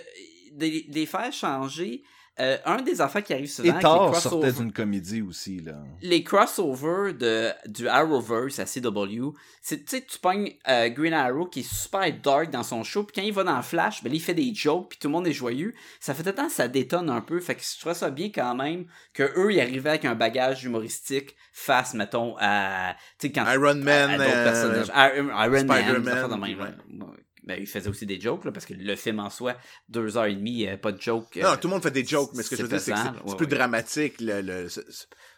de les faire changer, euh, un des affaires qui arrive souvent, Et Thor sortait d'une comédie aussi, là. les crossovers de, du Arrowverse à CW, c'est, tu sais, tu pognes euh, Green Arrow qui est super dark dans son show, puis quand il va dans Flash, ben, il fait des jokes, puis tout le monde est joyeux. Ça fait temps, ça détonne un peu, fait que je trouve ça bien quand même que eux, ils arrivaient avec un bagage humoristique face, mettons, à, quand Iron Man, à, à euh, personnages. Iron, Iron Man, de même, ouais. Ouais. Ben, il faisait aussi des jokes, là, parce que le film en soi, deux heures et demie, euh, pas de jokes. Non, tout le monde fait des jokes, mais ce que je veux c'est dire, c'est que c'est plus ouais. dramatique. Le,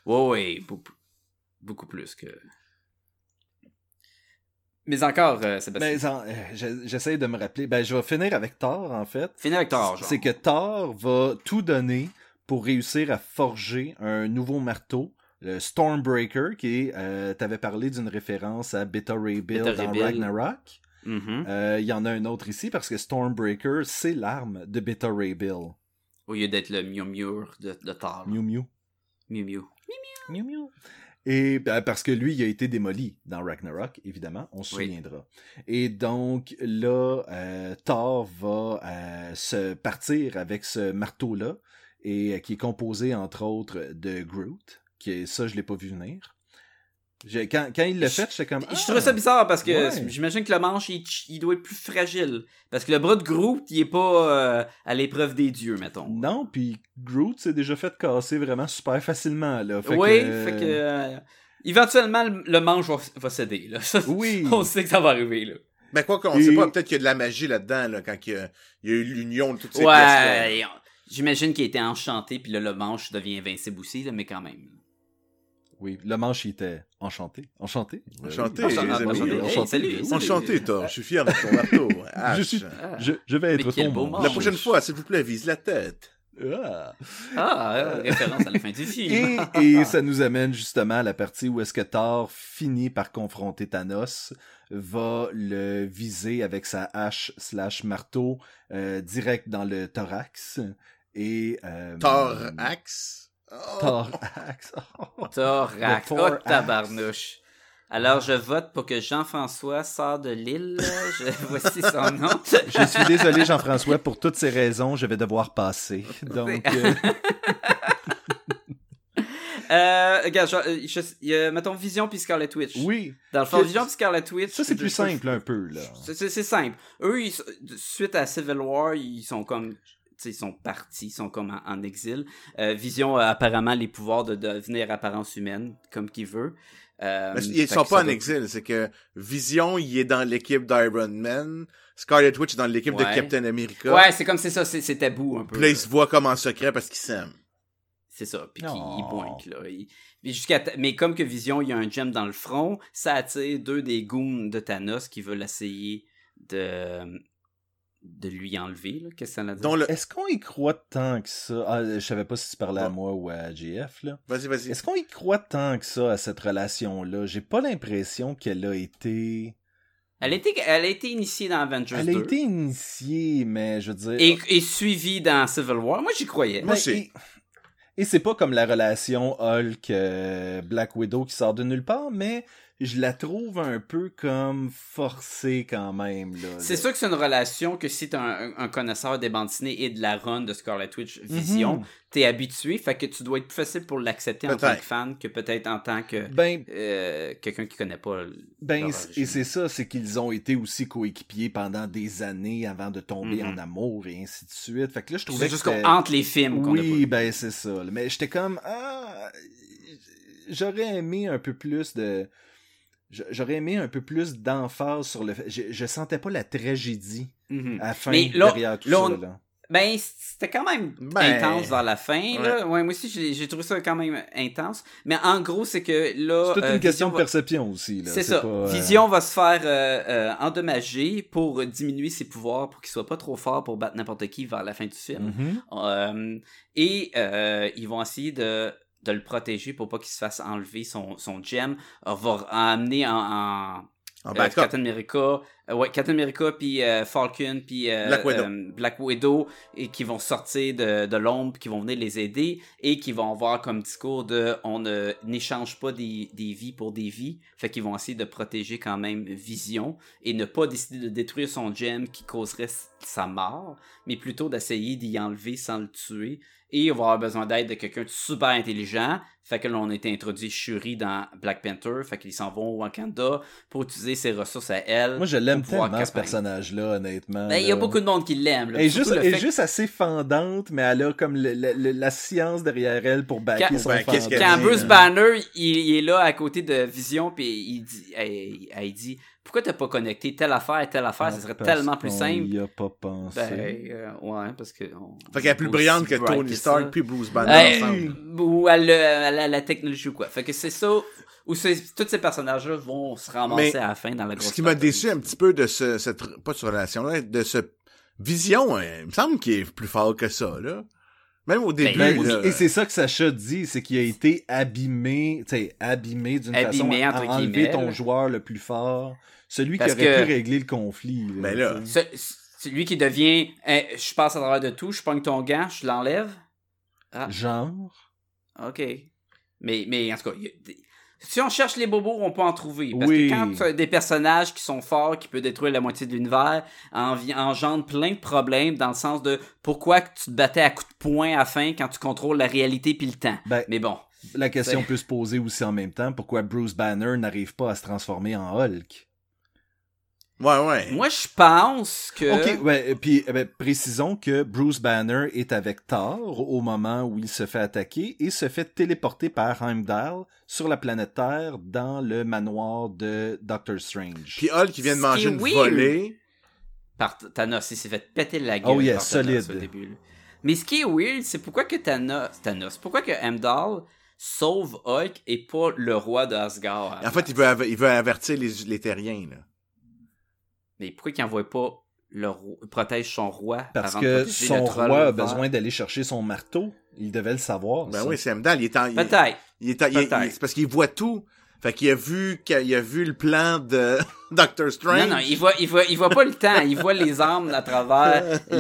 Ouais, ouais, beaucoup, beaucoup plus que. Mais encore, euh, Sébastien. Euh, je- j'essaie de me rappeler. Ben, je vais finir avec Thor, en fait. Finis avec Thor, genre. C'est que Thor va tout donner pour réussir à forger un nouveau marteau, le Stormbreaker, qui est, euh, t'avais parlé d'une référence à Beta Ray Bill Beta Ray dans Mhm. Euh, Il y en a un autre ici parce que Stormbreaker, c'est l'arme de Beta Ray Bill. Au lieu d'être le Mew Mew de, de Thor. Mew Mew. Mew Mew. Mew Mew. Et ben, parce que lui, il a été démoli dans Ragnarok, évidemment, on se Oui. souviendra. Et donc là, euh, Thor va euh, se partir avec ce marteau-là, et euh, qui est composé entre autres de Groot, qui est, ça je l'ai pas vu venir. Quand, quand il l'a fait, j'étais comme. Je ah! trouvais ça bizarre parce que Ouais. j'imagine que le manche, il, il doit être plus fragile. Parce que le bras de Groot, il est pas euh, à l'épreuve des dieux, mettons. Non, puis Groot s'est déjà fait casser vraiment super facilement là. Fait oui, que- fait que. euh, éventuellement, le, manche va, va céder. Là. Ça, Oui. On sait que ça va arriver. Là. Ben quoi qu'on Et- sait pas, peut-être qu'il y a de la magie là-dedans, là, quand il y a, il y a eu l'union de toutes ces. Ouais, j'imagine qu'il a été enchanté, puis là, le manche devient invincible aussi, là, mais quand même. Oui, le manche il était enchanté. Enchanté? Enchanté, Euh, les Enchanté, amis. enchanté. Hey, enchanté. salut, oui. salut. Enchanté, Thor. Je suis fier de ton marteau. H. Je suis- Je, je vais être quel ton beau manche. La prochaine fois, s'il vous plaît, vise la tête. Ah. ah, euh, référence à la fin du film. Et, et ça nous amène justement à la partie où est-ce que Thor finit par confronter Thanos, va le viser avec sa hache slash marteau euh, direct dans le thorax et euh, Thor Axe. Oh. Thorax. Thorax. Oh, tabarnouche. Alors, je vote pour que Jean-François sorte de l'île. Je... Voici son nom. Je suis désolé Jean-François pour toutes ces raisons, je vais devoir passer. Donc euh, Euh, regarde, je- euh, mettons Vision puis Scarlet Witch. oui, Dans le fond, Vision puis Scarlet Witch. ça c'est plus simple un peu là. C'est- simple. Eux, ils, suite à Civil War, ils sont comme. Ils sont partis, ils sont comme en, en exil. Euh, Vision a apparemment les pouvoirs de devenir apparence humaine, comme qu'il veut. Euh, Mais ils sont pas en exil, c'est que Vision, il est dans l'équipe d'Iron Man, Scarlet Witch est dans l'équipe de. Captain America. Ouais, c'est comme c'est ça, c'est tabou un peu. Puis là, ils se voient comme en secret parce qu'ils s'aiment. C'est ça, puis là. Il- mais, jusqu'à ta- mais comme que Vision, il y a un gem dans le front, ça attire deux des goons de Thanos qui veulent essayer de, de lui enlever, là. Qu'est-ce que ça veut dire? Dont le... Est-ce qu'on y croit tant que ça? Ah, Je savais pas si tu parlais à moi ou à JF là. Vas-y, vas-y. Est-ce qu'on y croit tant que ça à cette relation-là? J'ai pas l'impression qu'elle a été... Elle, a été, elle a été initiée dans Avengers Elle a 2 été initiée, mais je veux dire... et, et suivie dans Civil War. Moi, j'y croyais. Moi Ben, aussi. Et, et c'est pas comme la relation Hulk-Black Widow qui sort de nulle part, mais je la trouve un peu comme forcée quand même. Là, C'est là. sûr que c'est une relation que si t'es un, un connaisseur des bandes dessinées et de la run de Scarlet Witch Vision, Mhm. t'es habitué, fait que tu dois être plus facile pour l'accepter en tant que fan que peut-être en tant que Ben, euh, quelqu'un qui connaît pas. ben et c'est ça, c'est qu'ils ont été aussi coéquipiers pendant des années avant de tomber Mhm. en amour et ainsi de suite. Fait que là, je trouvais C'est que juste qu'on entre les films qu'on a Oui, pas. ben c'est ça. Mais j'étais comme ah, j'aurais aimé un peu plus de j'aurais aimé un peu plus d'emphase sur le fait je, je sentais pas la tragédie Mhm. à la fin Mais derrière tout ça là. Ben, c'était quand même Ben, intense vers la fin. Là. Ouais, moi aussi, j'ai trouvé ça quand même intense. Mais en gros, c'est que là. C'est toute euh, une question Vision de va- perception aussi. C'est ça. pas, euh, Vision va se faire euh, euh, endommager pour diminuer ses pouvoirs pour qu'il soit pas trop fort pour battre n'importe qui vers la fin du film. mhm. Euh, et euh, ils vont essayer de, de le protéger pour pas qu'il se fasse enlever son, son gem. On va amener en, en En euh. Captain America, euh, ouais, Captain America puis euh, Falcon puis euh, Black Widow. euh, Black Widow et qui vont sortir de, de l'ombre, qui vont venir les aider et qui vont avoir comme discours de on n'échange pas des, des vies pour des vies, fait qu'ils vont essayer de protéger quand même Vision et ne pas décider de détruire son gem qui causerait sa mort, mais plutôt d'essayer d'y enlever sans le tuer. Et on va avoir besoin d'aide de quelqu'un de super intelligent. Fait que là, on a été introduit Shuri dans Black Panther. Fait qu'ils s'en vont au Wakanda pour utiliser ses ressources à elle. Moi je l'aime tellement ce campagne. personnage là honnêtement. Ben, il y a beaucoup de monde qui l'aime. Elle est juste, le elle est fait juste assez fendante, mais elle a comme le- le- le- la science derrière elle pour backer Quand- son Ben, quand dit, Bruce. Banner il, il est là à côté de Vision puis il dit elle, elle dit pourquoi t'as pas connecté telle affaire et telle affaire? Ah, ça serait tellement plus simple y a pas pensé. ben euh, ouais parce que on- Fait qu'elle est plus brillante que Tony. Stark puis Bruce Banner Hey, ensemble. ou elle, a- elle a la technologie ou quoi fait que c'est ça où c'est- tous ces personnages là vont se ramasser Mais à la fin dans la grosse Ce qui m'a déçu un petit peu de ce, cette, pas de cette relation-là, de ce vision, hein, il me semble qu'il est plus fort que ça, là. Même au début, Ben, là. et c'est ça que Sacha dit, c'est qu'il a été abîmé, tu sais, abîmé d'une façon à enlever guillemets, ton là. joueur le plus fort, celui Parce qui aurait que- pu régler le conflit. Là, Ben là. tu sais. Ce- c'est lui qui devient hein, je passe à travers de tout je pogne ton gant je l'enlève ah Genre. Ok. Mais, mais en tout cas, il y a des- Si on cherche les bobos, on peut en trouver. Parce Oui. que quand tu as des personnages qui sont forts, qui peuvent détruire la moitié de l'univers, envi- engendre plein de problèmes dans le sens de pourquoi tu te battais à coups de poing à fin quand tu contrôles la réalité puis le temps. Ben, Mais bon. la question peut se poser aussi en même temps, pourquoi Bruce Banner n'arrive pas à se transformer en Hulk? Ouais, ouais. Moi, je pense que. Ok, ouais, et puis eh ben, précisons que Bruce Banner est avec Thor au moment où il se fait attaquer et se fait téléporter par Heimdall sur la planète Terre dans le manoir de Doctor Strange. Puis Hulk qui vient de manger une weird. volée. par Thanos. Il s'est fait péter la gueule Oh yeah, par Thanos solide. au début. Mais ce qui est weird, c'est pourquoi que Thanos, Thanos pourquoi que Heimdall sauve Hulk et pas le roi de Asgard. En fait, il veut, il veut avertir les, les terriens, là. Mais pourquoi qu'il envoie pas le roi, protège son roi Parce avant que son le roi a besoin d'aller chercher son marteau. Il devait le savoir. Ben ça. oui, c'est Heimdall. Il est en, il- Peut-être. il est en- il- il- c'est parce qu'il voit tout. Fait qu'il a vu, qu'il a vu le plan de Doctor Strange. Non, non, il voit, il voit, il voit pas le temps, il voit les armes à travers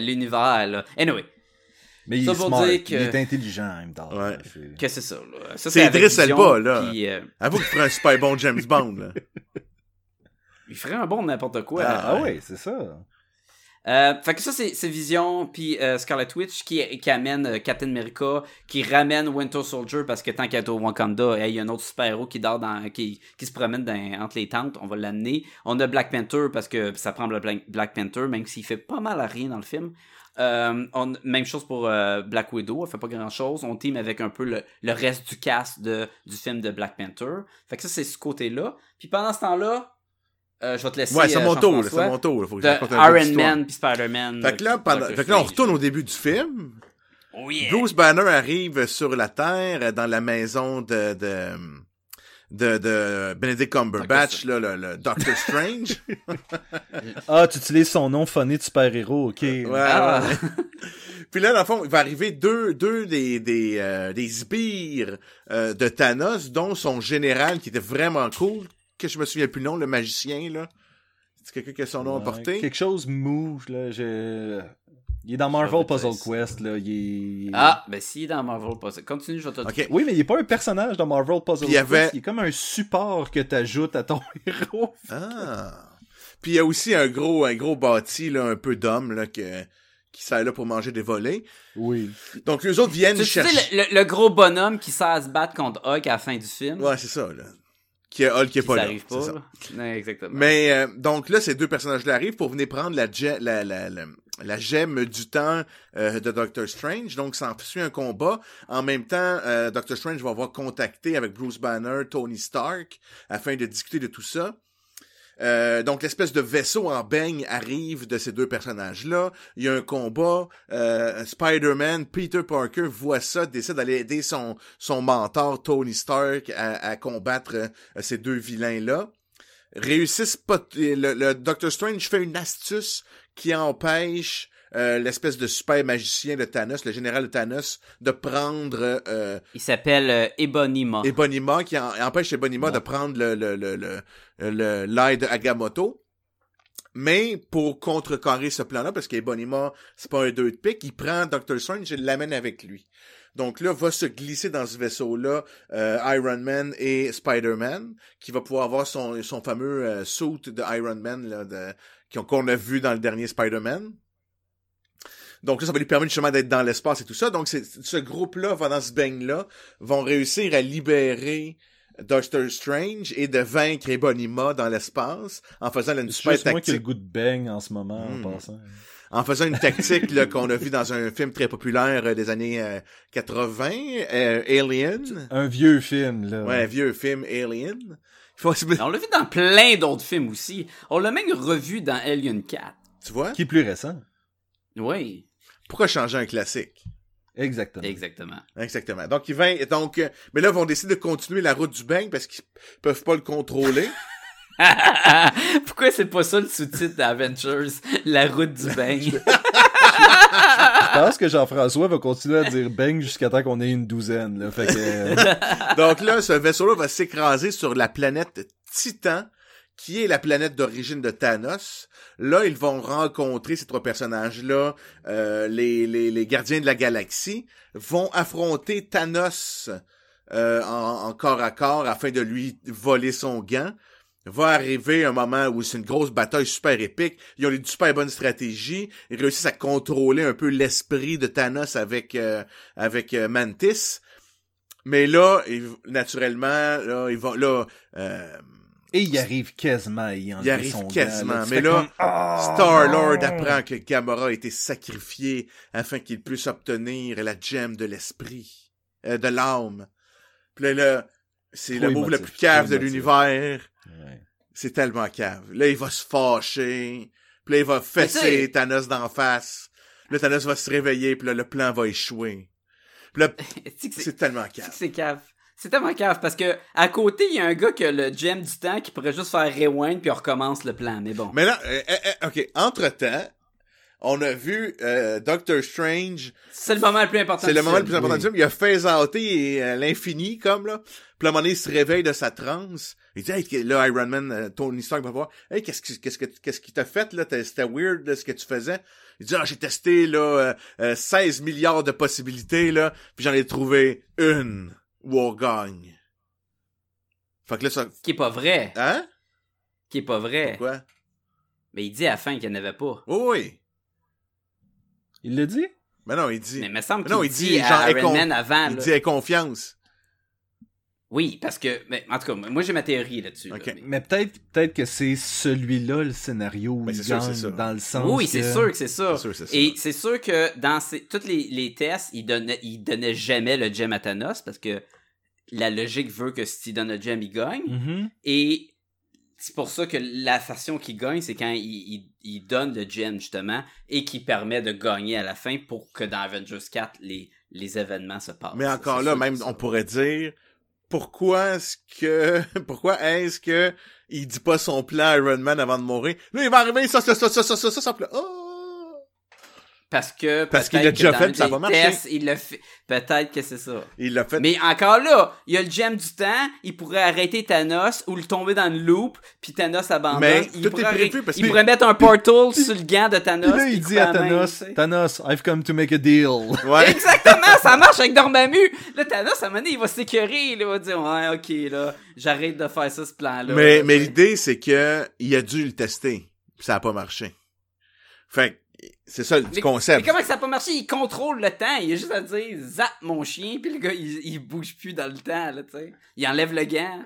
l'univers, là. Anyway, Mais il est pour smart. dire que- Il est intelligent, Heimdall. Ouais. C'est- que c'est ça, là. Ça, C'est Idriss Elba, là. puis, euh, Avoue qu'il ferait un super bon James Bond, là. il ferait un bon n'importe quoi. Ah. Ah oui, c'est ça. Euh, fait que ça, c'est Vision, puis euh, Scarlet Witch qui, qui amène euh, Captain America, qui ramène Winter Soldier parce que tant qu'elle est au Wakanda, hey, il y a un autre super-héros qui dort dans, qui, qui se promène dans- entre les tentes, on va l'amener. On a Black Panther parce que ça prend le Black, Panther, même s'il fait pas mal à rien dans le film. On, même chose pour Black Widow, elle fait pas grand chose. On team avec un peu le, le reste du cast de, du film de Black Panther. Fait que ça, c'est ce côté-là. Puis pendant ce temps-là, euh, je vais te laisser. Ouais, c'est euh, mon tour, c'est mon tour. là. Faut que de Iron. Man puis Spider-Man. Fait que là, pendant, fait que là, on retourne au début du film. Oh yeah. Bruce Banner arrive sur la Terre, euh, dans la maison de, de, de, de Benedict Cumberbatch, là, le, le Doctor Strange. Ah, tu utilises son nom phoné de super-héros, ok. Ouais, Ah. ouais. Puis là, dans le fond, il va arriver deux, deux des, des, euh, des sbires euh, de Thanos, dont son général qui était vraiment cool, que je me souviens plus le nom, le magicien, là. C'est quelqu'un qui a son nom à Ouais, porter? Quelque chose move, là. Je... Il est dans Marvel Puzzle. Quest, là. Il est... Ah, ben si, dans Marvel, ça. Continue, je vais te Ok. Oui, mais il est pas un personnage dans Marvel Puzzle Puis il y avait- Quest. Il est comme un support que t'ajoutes à ton héros. Ah. Puis il y a aussi un gros, un gros bâti, là, un peu d'hommes, là, que, qui sert là pour manger des volets. Oui. Donc, les autres viennent Tu sais, chercher... le, le- le gros bonhomme qui sert à se battre contre Hulk à la fin du film? Ouais, c'est ça, là. Qui est Hulk qui est Qui pas là. s'arrive c'est pas. ça. là. Ouais, exactement. Mais euh, donc là, ces deux personnages-là arrivent pour venir prendre la, ge- la, la, la, la gemme du temps euh, de Doctor Strange. Donc, ça en suit un combat. En même temps, euh, Doctor Strange va avoir contacté avec Bruce Banner, Tony Stark, afin de discuter de tout ça. Euh, donc l'espèce de vaisseau en beigne arrive de ces deux personnages-là. Il y a un combat. Euh, Spider-Man, Peter Parker voit ça, décide d'aller aider son son mentor Tony Stark à, combattre euh, ces deux vilains-là. Réussissent pas. Le, le Doctor Strange fait une astuce qui empêche euh, l'espèce de super magicien de Thanos, le général de Thanos, de prendre euh, Il s'appelle euh, Ebonima. Ebonima, qui en- empêche Ebonima de prendre le le le le le- l'ail de Agamotto. Mais pour contrecarrer ce plan-là, parce qu'Ebonima, c'est pas un deux de pique, il prend Doctor Strange et l'amène avec lui. Donc là, va se glisser dans ce vaisseau-là euh, Iron Man et Spider-Man, qui va pouvoir avoir son, son fameux euh, suit de Iron Man là, de, qu'on qu'on a vu dans le dernier Spider-Man. Donc là, ça va lui permettre justement d'être dans l'espace et tout ça. Donc c'est ce groupe-là, va dans ce beigne-là, vont réussir à libérer Doctor Strange et de vaincre Ebonima dans l'espace en faisant une C'est super juste moi qui ai le tactique. goût de bang en ce moment, Hmm. en passant. En faisant une tactique là, qu'on a vu dans un film très populaire euh, des années euh, 80, euh, Alien. Un vieux film, là. Ouais, un vieux film Alien. Faut On l'a vu dans plein d'autres films aussi. On l'a même revu dans Alien 4. Tu vois? Qui est plus récent. Oui, Pourquoi changer un classique? Exactement. exactement. Exactement. Donc, ils vont, donc, euh, mais là, ils vont décider de continuer la route du bang parce qu'ils peuvent pas le contrôler. Pourquoi c'est pas ça le sous-titre d'Aventures? La route du beigne. Je pense que Jean-François va continuer à dire bang jusqu'à temps qu'on ait une douzaine, là. Fait que... euh, Donc là, ce vaisseau-là va s'écraser sur la planète Titan, qui est la planète d'origine de Thanos. Là, ils vont rencontrer ces trois personnages-là, euh, les, gardiens de la galaxie, vont affronter Thanos euh, en, corps à corps afin de lui voler son gant. Va arriver un moment où c'est une grosse bataille super épique. Ils ont une super bonne stratégie. Ils réussissent à contrôler un peu l'esprit de Thanos avec euh, avec Mantis. Mais là, naturellement, là, ils vont là. Et il arrive quasiment à y Il arrive son quasiment, là. Mais là, comme, Ah, Star-Lord apprend que Gamora a été sacrifié afin qu'il puisse obtenir la gemme de l'esprit, euh, de l'âme. Puis là, là, c'est le move le plus cave de l'univers. Ouais. C'est tellement cave. Là, il va se fâcher. Puis là, il va fesser Thanos d'en face. Là, Thanos va se réveiller, puis là, le plan va échouer. C'est- tellement cave. c'est cave. C'est tellement cave parce que à côté, il y a un gars qui a le gem du temps qui pourrait juste faire rewind puis on recommence le plan. Mais bon. Mais là, euh, euh, euh, ok, entre-temps, on a vu euh, Doctor Strange C'est le moment le plus important. C'est le moment le plus important oui. du film. Il a phase outé et, euh, l'infini, comme, là. Puis à un moment donné, il se réveille de sa transe. Il dit, hey, là, Iron Man, euh, Tony Stark va voir, hey, qu'est-ce que, qu'est-ce que, qu'est-ce qui t'a fait, là? C'était weird, là, ce que tu faisais. Il dit, ah, j'ai testé, là, euh, euh, 16 milliards de possibilités, là, puis j'en ai trouvé une où on gagne. Fait que là, ça, Qui est pas vrai. hein? Qui est pas vrai. Pourquoi? Mais il dit à la fin qu'il n'y en avait pas. Oui, oui. Il l'a dit? Mais non, il dit, Mais il me semble qu'il il dit, dit, à Iron con- Man avant. il là. dit avec confiance. Oui, parce que. Mais, en tout cas, moi j'ai ma théorie là-dessus. là. Mais- Mais peut-être peut-être que c'est celui-là le scénario où Ben, il c'est sûr, gagne dans le sens Oui, c'est que- sûr que c'est ça. Sûr. Et c'est sûr que dans ces, tous les, les tests, il donnait, il donnait jamais le gem à Thanos parce que la logique veut que si tu donnes le gem, il gagne. Mhm. Et c'est pour ça que la façon qu'il gagne, c'est quand il, il- il donne le gem, justement, et qui permet de gagner à la fin pour que dans Avengers 4, les, les événements se passent. Mais encore là, même on pourrait dire pourquoi est-ce que pourquoi est-ce que il dit pas son plan Iron Man avant de mourir Là, il va arriver ça ça ça ça ça ça ça, ça puis là, oh! Parce que. Parce qu'il l'a déjà fait, ça va marcher. tests, il l'a fait. Peut-être que c'est ça. Il l'a fait. Mais encore là, il y a le gem du temps, il pourrait arrêter Thanos ou le tomber dans le loop, puis Thanos abandonne. Mais il tout pourrait, est prévu parce il pourrait mettre un portal sur le gant de Thanos. Puis là, il dit à main, Thanos. Thanos, I've come to make a deal. Ouais. Exactement, ça marche avec Dormammu. Là, Thanos, à un moment donné, il va s'écœurer, il va dire, ouais, ok, là, j'arrête de faire ça, ce plan-là. mais là, l'idée c'est que il a dû le tester. Puis ça a pas marché. Fait que c'est ça le Mais- concept. Mais comment que ça a pas marché? Il contrôle le temps. Il a juste à dire zap mon chien, puis le gars, il, il bouge plus dans le temps, là, tu sais. Il enlève le gant.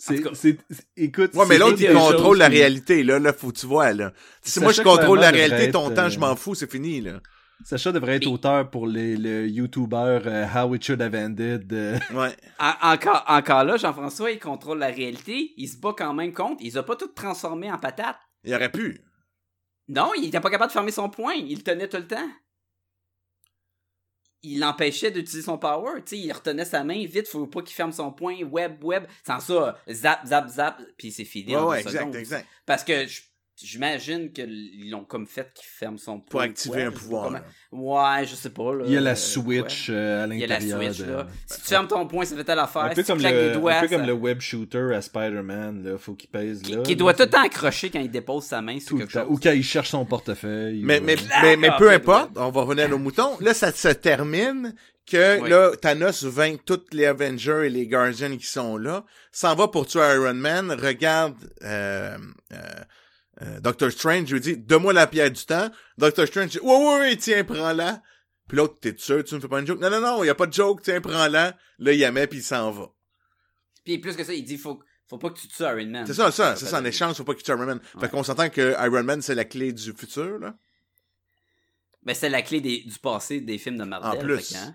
C'est, c'est, c'est- écoute, Ouais, mais l'autre, il contrôle la qui- réalité, là, là, faut que tu vois, là. Si moi, je contrôle la réalité, ton être, temps, euh, je m'en fous, c'est fini, là. Sacha devrait être Mais- auteur pour les, le YouTuber euh, How It Should Have Ended. euh, Ouais. En- encore, encore là, Jean-François, il contrôle la réalité. Il se bat quand même contre. Il a pas tout transformé en patate. Il aurait pu. Non, il était pas capable de fermer son poing. Il le tenait tout le temps. Il l'empêchait d'utiliser son power. Tu sais, il retenait sa main vite. Faut pas qu'il ferme son poing. Web, web. Sans ça, zap, zap, zap. Puis c'est fini. Ouais, en ouais, deux exact, secondes. exact. Parce que je- j'imagine qu'ils l'ont comme fait qu'il ferme son poing. Pour activer un pouvoir. là. Ouais, je sais pas. Là, il y a la Euh, Switch euh, à Il y a la l'intérieur. Switch, de- là. Si tu fermes ton poing, ça fait telle affaire. Un peu, si comme tu claques le, doigts, un peu ça- comme le web shooter à Spider-Man, là. Faut qu'il pèse qui, là. qui là, doit tout le temps accrocher quand il dépose sa main sur tout quelque chose. Ou quand il cherche son portefeuille. Mais, ou, mais, euh, mais, mais Ah, peu importe, on va revenir à nos moutons. Là, ça se termine que Oui. là, Thanos vainc toutes les Avengers et les Guardians qui sont là, s'en va pour tuer Iron Man, regarde euh, euh, euh, Doctor Strange, lui dit Donne-moi la pierre du temps. Doctor Strange dit Ouais, ouais, ouais, tiens, prends-la. Puis l'autre, t'es sûr, tu me fais pas une joke? Non, non, non, y a pas de joke, tiens, prends-la. Là, il la met, puis il s'en va. Puis plus que ça, il dit faut, faut pas que tu tues Iron Man. C'est ça, ça, c'est ça, en échange, faut pas qu'il tue Iron Man. Ouais. Fait qu'on s'entend que Iron Man, c'est la clé du futur, là. Ben, c'est la clé des- du passé des films de Marvel. En plus. fait que, hein.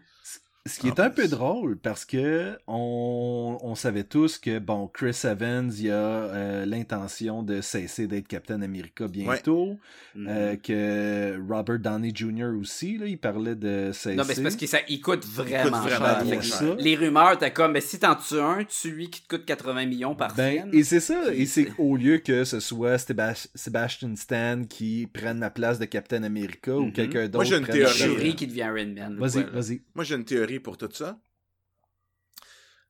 Ce qui est un peu drôle parce que on, on savait tous que bon Chris Evans il a euh, l'intention de cesser d'être Captain America bientôt, euh, que Robert Downey Jr. aussi là, il parlait de cesser. Non, mais c'est parce qu'il ça- il coûte vraiment, vraiment cher. que. Les rumeurs, t'as comme, mais si t'en tues un, tu lui qui te coûte 80 millions par Ben, film. et c'est ça, et c'est au lieu que ce soit Sebastian Stan qui prenne la place de Captain America ou Mhm. quelqu'un d'autre. Moi, j'ai une théorie. Shuri qui devient Iron Man. Vas-y, vas-y. Moi, j'ai une théorie pour tout ça?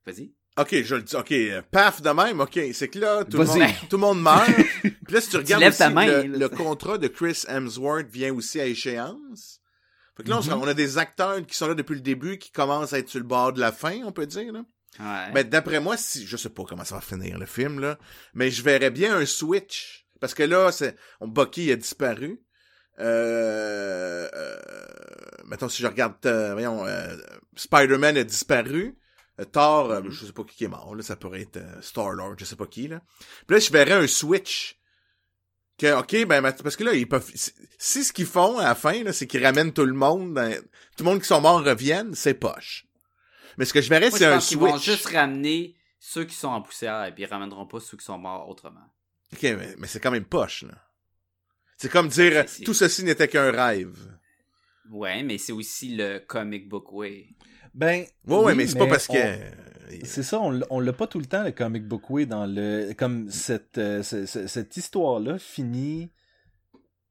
Vas-y. Ok, je le dis. Ok, paf de même. Ok, c'est que là, tout le, monde, tout le monde meurt. Puis là, si tu regardes aussi, main, le, là. le contrat de Chris Hemsworth vient aussi à échéance. Fait que là, on Mhm. on a des acteurs qui sont là depuis le début, qui commencent à être sur le bord de la fin, on peut dire, là. Ouais. Mais d'après moi, si je sais pas comment ça va finir le film là, mais je verrais bien un switch parce que là, c'est Bucky a disparu. Euh, euh, mettons si je regarde, euh, voyons, euh, Spider-Man a disparu. Thor, euh, je sais pas qui est mort là, ça pourrait être euh, Star Lord, je sais pas qui là. Puis là, je verrais un switch. Que, ok, ben parce que là, ils peuvent. Si, ce qu'ils font à la fin, c'est qu'ils ramènent tout le monde, dans- tout le monde qui sont morts reviennent, c'est poche. Mais ce que je verrais, c'est un pense qu'ils vont switch. juste ramener ceux qui sont en poussière et puis ils ramèneront pas ceux qui sont morts autrement. Ok, mais, mais c'est quand même poche, là. C'est comme dire, tout ceci n'était qu'un rêve. Ouais, mais c'est aussi le comic book way. Ben. Ouais, ouais, oui, mais c'est pas parce que... on- C'est ça, on, l'a pas tout le temps, le comic book way, dans le. Comme cette, euh, ce- ce- cette histoire-là finit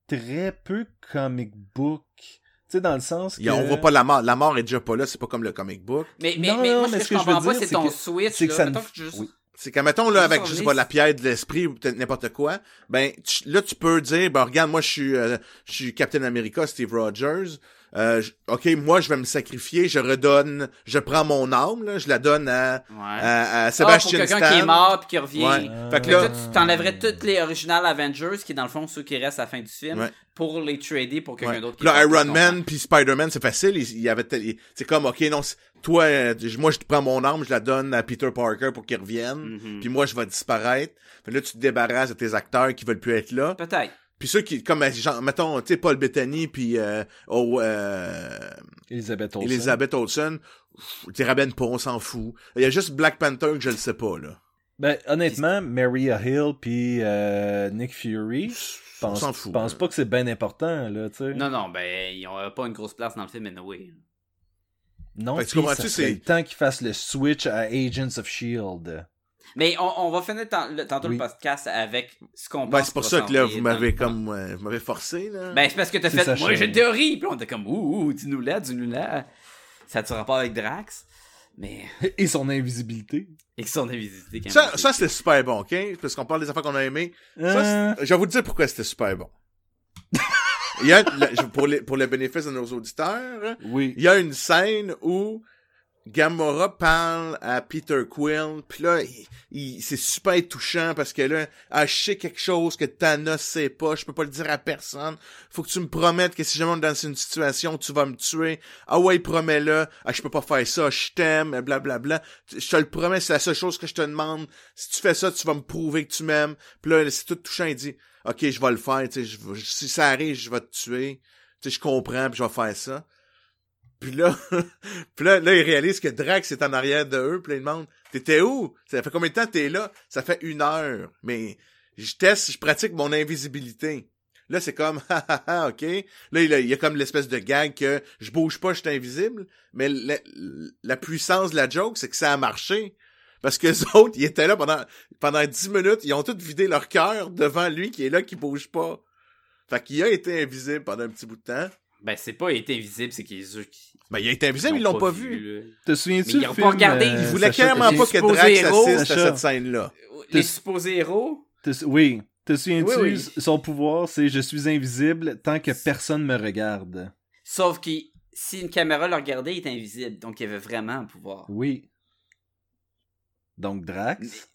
très peu comic book. Tu sais, dans le sens que. On voit pas la mort. La mort est déjà pas là, c'est pas comme le comic book. Mais, mais, Non, mais non, moi, mais ce ce que que je comprends pas, c'est ton que- switch. c'est que là. ça Mettons que je juste- oui. C'est qu'à, mettons, là, avec, je sais pas, la pierre de l'esprit ou peut-être n'importe quoi, ben, tu- là, tu peux dire, ben, regarde, moi, je suis, euh, je suis Captain America, Steve Rogers. Euh, ok, moi, je vais me sacrifier, je redonne, je prends mon âme, là, je la donne à, Ouais. à, à Ah, Sébastien pour quelqu'un qui est mort puis qui revient. Ouais. Ah. Fait que Fait là, toi, tu t'enlèverais toutes les originales Avengers, qui est dans le fond ceux qui restent à la fin du film, Ouais. pour les trader pour quelqu'un d'autre. là, Iron Man puis Spider-Man, c'est facile. Il, il avait, c'est comme, ok, non, toi, euh, moi, je te prends mon arme, je la donne à Peter Parker pour qu'il revienne. Mhm. Puis moi, je vais disparaître. Puis là, tu te débarrasses de tes acteurs qui veulent plus être là. Peut-être. Puis ceux qui, comme, genre, mettons, tu sais, Paul Bettany puis euh, oh, euh, Elizabeth Olsen. Elizabeth Olsen, tu ramènes pas, on s'en fout. Il y a juste Black Panther que je le sais pas, là. Ben, honnêtement, Maria Hill puis euh, Nick Fury, pense, s'en fout. je pense pas que c'est bien important, là, tu sais. Non, non, ben, ils ont pas une grosse place dans le film, anyway. Non, comprends-tu, ça serait c'est- le temps qu'ils fassent le switch à Agents of S.H.I.E.L.D. Mais on, on va finir tantôt Oui. le podcast avec ce qu'on pense. Ben, c'est pour ça que là, vous m'avez comme, euh, vous m'avez forcé, là. Ben, c'est parce que t'as fait. Moi, j'ai une théorie. Puis on était comme, ouh, ouh, dis-nous là, dis-nous là. Ça a-tu rapport avec Drax? Mais. Et son invisibilité. Et son invisibilité quand ça, même. ça c'était super bon, ok? Parce qu'on parle des affaires qu'on a aimées. Euh, je vais vous dire pourquoi c'était super bon. Il y a, pour, les, pour le bénéfice de nos auditeurs, oui. il y a une scène où Gamora parle à Peter Quill, puis là, c'est super touchant parce que là, ah, quelque chose que Thanos sait pas, je peux pas le dire à personne. Faut que tu me promettes que si jamais on est dans une situation, tu vas me tuer. Ah ouais, promets-le. Ah, je peux pas faire ça, je t'aime, blablabla. Bla, bla. Je te le promets, c'est la seule chose que je te demande. Si tu fais ça, tu vas me prouver que tu m'aimes. Puis là, c'est tout touchant, il dit, ok, je vais le faire, tu sais, si ça arrive, je vais te tuer. Tu sais, je comprends, puis je vais faire ça. Puis là, puis là, là, ils réalisent que Drax est en arrière de eux, puis là, ils demandent, t'étais où? Ça fait combien de temps t'es là? Ça fait une heure. Mais je teste, je pratique mon invisibilité. Là, c'est comme, ha, ha, ha, ok. Là, il y a, comme l'espèce de gag que je bouge pas, je suis invisible. Mais la, puissance de la joke, c'est que ça a marché. Parce que les autres, ils étaient là pendant, pendant 10 minutes, ils ont tous vidé leur cœur devant lui qui est là, qui bouge pas. Fait qu'il a été invisible pendant un petit bout de temps. Ben, c'est pas été invisible, c'est qu'ils eux qui. Ben, il a été invisible, ils l'ont pas vu. là. Te souviens-tu Mais le ils ont film, pas regardé, ils euh, Ils voulaient clairement pas que supposé Drax héros, assiste à cette scène-là. Les supposés héros? Te- Oui. Te souviens-tu, Oui, oui. son pouvoir, c'est je suis invisible tant que personne me regarde. Sauf que si une caméra le regardait, il était invisible. Donc, il avait vraiment un pouvoir. Oui. Donc, Drax.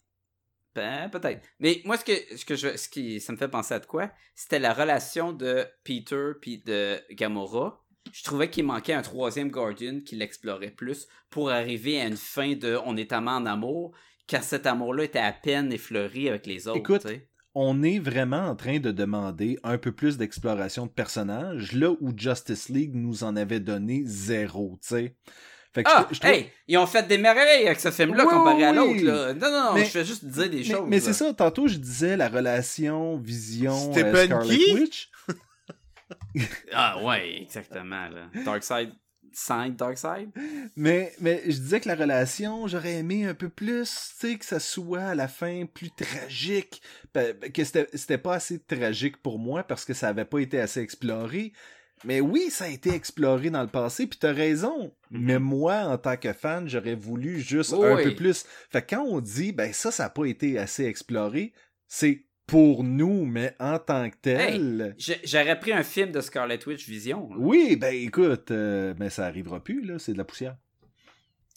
Ben, peut-être. Mais moi, ce que, ce que je, ce qui, ça me fait penser à de quoi, c'était la relation de Peter puis de Gamora. Je trouvais qu'il manquait un troisième Guardian qui l'explorait plus pour arriver à une fin de on est amant en amour, car cet amour-là était à peine effleuré avec les autres. Écoute, on est vraiment en train de demander un peu plus d'exploration de personnages, là où Justice League nous en avait donné zéro, tu sais. Fait que je Ah, trou- je trouve- hey, ils ont fait des merveilles avec ce film-là Oui, comparé à l'autre. là. Non, non, non, Mais- je fais juste dire des mais, choses. mais c'est ça, tantôt je disais la relation Vision euh, Stephen Scarlet Key? Witch. Ah, ouais, exactement. Là. Dark Side, Side, Dark Side? Mais, mais je disais que la relation, j'aurais aimé un peu plus, tu sais, que ça soit à la fin plus tragique. Que c'était c'était pas assez tragique pour moi parce que ça avait pas été assez exploré. Mais oui, ça a été exploré dans le passé, puis t'as raison. Mhm. Mais moi, en tant que fan, j'aurais voulu juste Oui, un peu plus. Fait que quand on dit, ben ça, ça a pas été assez exploré, c'est pour nous, mais en tant que tel. J'ai- J'aurais pris un film de Scarlet Witch Vision. là. Oui, ben écoute, euh, mais ça arrivera plus, là, c'est de la poussière.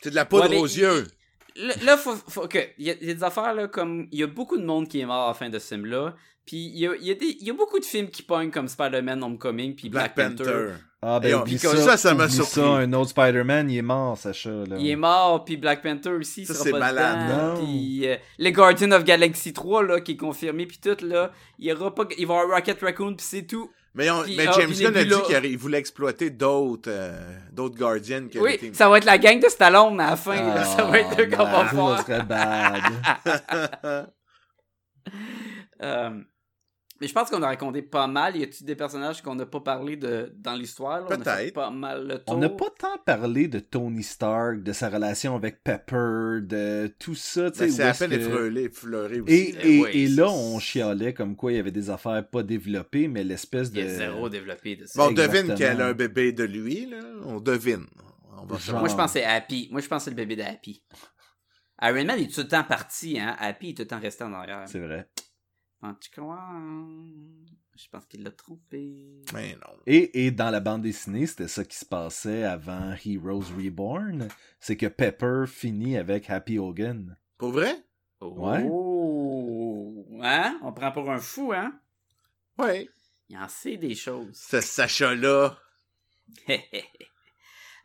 C'est de la poudre Ouais, aux yeux. Là, faut, faut que. Il y, a il y a des affaires, là, comme. Il y a beaucoup de monde qui est mort à la fin de ce film-là. Puis il y a, y a y a beaucoup de films qui pognent comme Spider-Man Homecoming, puis Black, Black, Panther. Panther. Ah ben on- puis ça, ça, ça m'a surpris. ça, un autre Spider-Man, il est mort, Sacha. Là. Il est mort, puis Black Panther aussi, Ça, c'est malade. dedans. Non. Puis euh, les Guardians of Galaxy 3, là, qui est confirmé, puis tout, là, il y aura pas... Il va y avoir Rocket Raccoon, puis c'est tout. Mais, on- Puis- mais ah, James Gunn a dit qu'il voulait exploiter d'autres euh, d'autres Guardians. que Oui, ça va être la gang de Stallone à la fin, là. Ah, Ça va être eux qu'on va man, voir. Ça serait bad. Euh, mais je pense qu'on a raconté pas mal. Y a-tu des personnages qu'on n'a pas parlé de, dans l'histoire? Peut-être. pas mal le tour. On n'a pas tant parlé de Tony Stark, de sa relation avec Pepper, de tout ça. Ben, c'est à peine que- effleuré, effleuré aussi. Et, et, ouais, et c'est- là, on chialait comme quoi il y avait des affaires pas développées, mais l'espèce Il de... y a zéro développé de ça. Bon, on devine qu'elle a un bébé de lui, là. On devine. On va Genre. savoir. Moi, je pense que c'est Happy. Moi, je pense que c'est le bébé de Happy. Iron Man est tout le temps parti, hein. Happy est tout le temps resté en arrière. C'est vrai. En tout cas, je pense qu'il l'a trompé. Mais non. Et, et dans la bande dessinée, c'était ça qui se passait avant Heroes Reborn. C'est que Pepper finit avec Happy Hogan. Pour vrai? Ouais. Oh! Hein? On prend pour un fou, hein? Ouais. Il en sait des choses. Ce Sacha-là.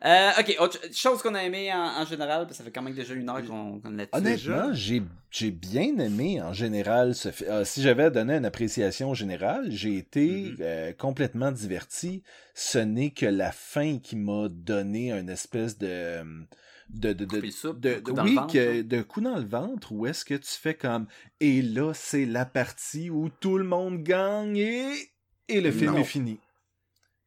Euh, ok, autre chose qu'on a aimé en, en général, parce que ça fait quand même déjà une heure qu'on qu'on l'a. Honnêtement, j'ai j'ai bien aimé en général ce euh, si j'avais à donner une appréciation générale, j'ai été Mhm. euh, complètement diverti. Ce n'est que la fin qui m'a donné une espèce de de de, de, le soupe, de- coup de- oui ventre, que de coup dans le ventre où est-ce que tu fais comme et là c'est la partie où tout le monde gagne et et le film Non. est fini.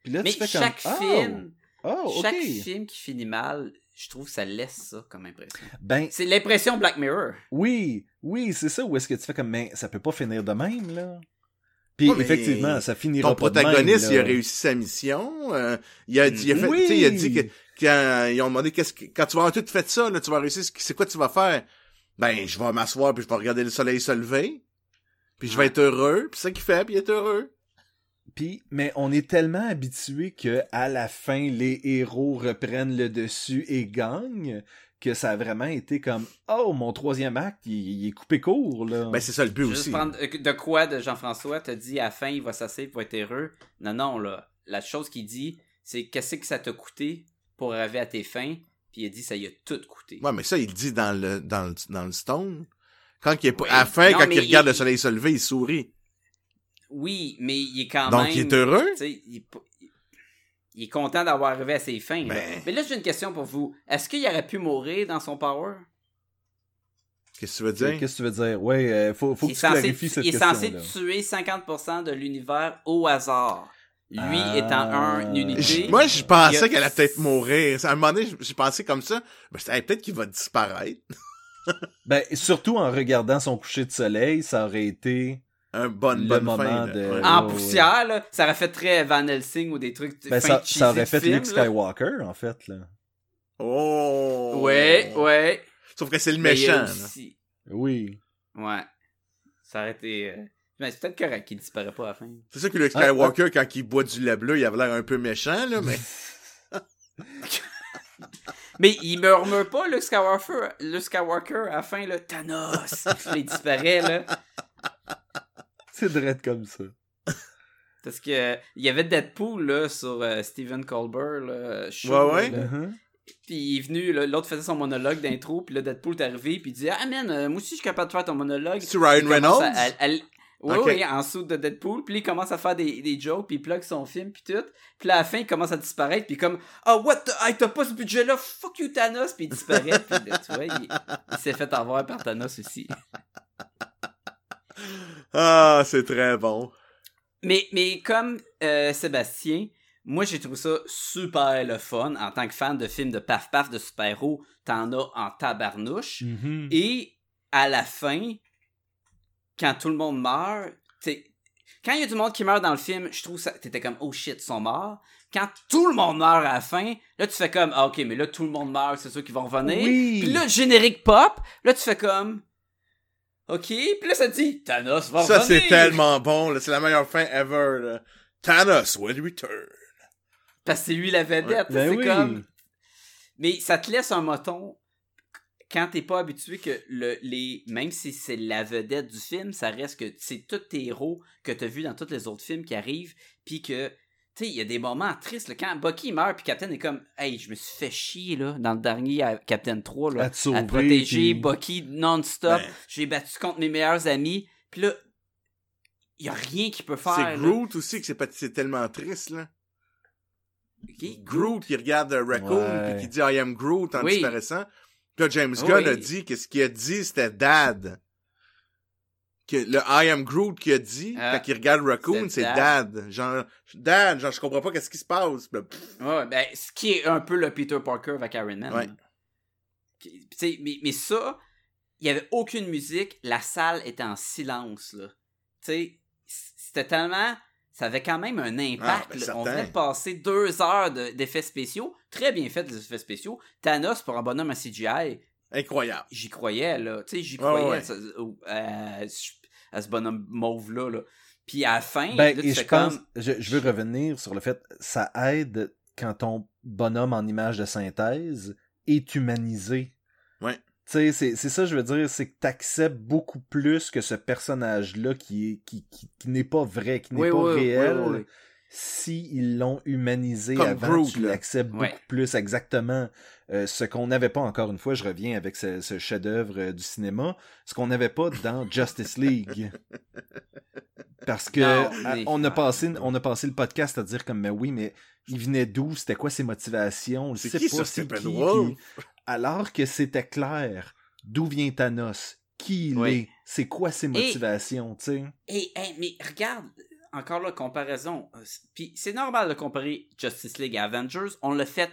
Puis là Mais tu fais chaque comme film, oh, oh, chaque film qui finit mal, je trouve que ça laisse ça comme impression. Ben C'est l'impression Black Mirror. Oui, oui, c'est ça. Où est-ce que tu fais comme, mais ça peut pas finir de même, là. Puis Ouais, effectivement, ça finira Ton pas de même, protagoniste, il a réussi sa mission. euh, il a dit, il a fait, Oui. tu sais, il a dit que quand ils ont demandé qu'est-ce que, quand tu vas avoir tout fait ça, là, tu vas réussir, c'est quoi tu vas faire? Ben, je vais m'asseoir puis je vais regarder le soleil se lever. Puis je vais Ouais. être heureux. Puis c'est ça qu'il fait, puis il est heureux. Puis, mais on est tellement habitué que à la fin, les héros reprennent le dessus et gagnent que ça a vraiment été comme, oh, mon troisième acte, il, il est coupé court, là. Ben, c'est ça le but Juste aussi. prendre euh, de quoi de Jean-François t'as dit à la fin il va s'asseoir pour être heureux. Non non là, la chose qu'il dit c'est qu'est-ce que ça t'a coûté pour arriver à tes fins? Puis il a dit ça y a tout coûté. Ouais, mais ça, il le dit dans le, dans le, dans le stone. Quand il est Oui. à la fin, Non, quand il regarde il- le soleil se lever, il sourit. Oui, mais il est quand Donc, même. il est heureux? tu sais, il, il est content d'avoir arrivé à ses fins. là. Ben. Mais là j'ai une question pour vous. Est-ce qu'il aurait pu mourir dans son power? Qu'est-ce que tu veux dire? Qu'est-ce que tu veux dire? Ouais, euh, faut, faut il que est tu censé, clarifies cette il est question censé tuer 50% de l'univers au hasard. Lui Ah. étant un, une unité. J- Moi, je pensais a- qu'elle allait peut-être mourir. À un moment donné, j'ai pensé comme ça. Ben, je disais, Hey, peut-être qu'il va disparaître. Ben, surtout en regardant son coucher de soleil, ça aurait été... Un bonne, Le bonne moment fin. de- Ouais. en poussière, là, ça aurait fait très Van Helsing ou des trucs Ben, ça, aurait fait film, Luke là. Skywalker, en fait, là. Oh! Ouais, ouais. Sauf que c'est le Mais méchant. aussi- Oui. Ouais. Ça aurait été. euh, Mais c'est peut-être correct qu'il disparaît pas à la fin. C'est ça que le Skywalker, quand il boit du lait bleu, il avait l'air un peu méchant, là, mais... Mais il murmure pas, le Skywalker, le Skywalker à la fin, là, Thanos! Il disparaît, là. C'est direct comme ça. Parce que il y avait Deadpool, là, sur euh, Stephen Colbert, là. show, Ouais, ouais. là. Uh-huh. Puis il est venu, l'autre faisait son monologue d'intro, puis là, Deadpool est arrivé, puis il dit Ah, man, euh, moi aussi, je suis capable de faire ton monologue. C'est Ryan Reynolds? à- à- à- Oui, en dessous de Deadpool. Puis il commence à faire des, des jokes, puis il plug son film, puis tout. Puis là, à la fin, il commence à disparaître, puis comme Ah, what the... Hey, t'as pas ce budget-là, fuck you, Thanos! Puis il disparaît, puis tu vois, il, il s'est fait avoir par Thanos aussi. Ah, c'est très bon. Mais, mais comme euh, Sébastien, moi j'ai trouvé ça super le fun. En tant que fan de films de paf-paf de super-héros, t'en as en tabarnouche. Mhm. Et à la fin, quand tout le monde meurt, t'sais, quand il y a du monde qui meurt dans le film, je trouve ça. T'étais comme, oh shit, ils sont morts. Quand tout le monde meurt à la fin, là tu fais comme, ah ok, mais là tout le monde meurt, c'est sûr qu'ils vont revenir. Oui. Puis là, le générique pop, là tu fais comme, OK, puis là, ça dit Thanos va Ça, c'est revenir. tellement bon, là. C'est la meilleure fin ever, là. Thanos will return. Parce que c'est lui la vedette. Ben c'est oui. comme. Mais ça te laisse un moton quand t'es pas habitué que le, les. Même si c'est la vedette du film, ça reste que c'est tous tes héros que t'as vu dans tous les autres films qui arrivent. Puis que. Tu sais, il y a des moments tristes. là, quand Bucky meurt, puis Captain est comme. Hey, je me suis fait chier, là, dans le dernier euh, Captain 3, là. À sauver, protéger puis- Bucky non-stop. Ben. J'ai battu contre mes meilleurs amis. Puis là. Il y a rien qu'il peut faire. C'est là. Groot aussi que c'est pas- c'est tellement triste, là. Ok, Groot qui regarde euh, Raccoon Ouais. puis qui dit I am Groot en Oui. disparaissant. Puis là, James Oui. Gunn a dit que ce qu'il a dit, c'était Dad. Que le I am Groot qu'il a dit, Ah, quand il regarde Raccoon, c'est Dad. Dad. Genre, Dad, genre, je comprends pas qu'est-ce qui se passe. Ouais, ben, ce qui est un peu le Peter Parker avec Iron Man. Ouais. mais, mais ça, il y avait aucune musique, la salle était en silence, là. Tu sais, c'était tellement... Ça avait quand même un impact. Ah, ben, là. certain. On venait de passer deux heures de- d'effets spéciaux. Très bien fait, les effets spéciaux. Thanos, pour un bonhomme à CGI, incroyable. j'y croyais, là. Tu sais, j'y croyais ouais. au- à ce- bonhomme mauve-là, là. Puis à la fin, Ben, là, tu et fais je pense, comme... je, je veux revenir sur le fait, ça aide quand ton bonhomme en image de synthèse est humanisé. Ouais. Tu sais, c'est c'est ça, je veux dire, c'est que t'acceptes beaucoup plus que ce personnage-là qui est qui, qui, qui n'est pas vrai, qui n'est Oui, pas oui, oui, réel. oui, oui. Si ils l'ont humanisé Comme avant, Groot, tu l'acceptes Ouais. beaucoup plus exactement. Euh, ce qu'on n'avait pas, encore une fois, je reviens avec ce, ce chef-d'œuvre euh, du cinéma, ce qu'on n'avait pas dans Justice League. Parce que Non, à- mais- on a passé on a passé le podcast à dire comme mais oui mais il venait d'où? C'était quoi ses motivations? On le C'est sait qui, pas c'est qui alors que c'était clair d'où vient Thanos? Qui il Oui. est? C'est quoi ses motivations tu sais? Hey, hey, mais regarde, encore là, comparaison. Euh, Puis c'est normal de comparer Justice League à Avengers. On l'a fait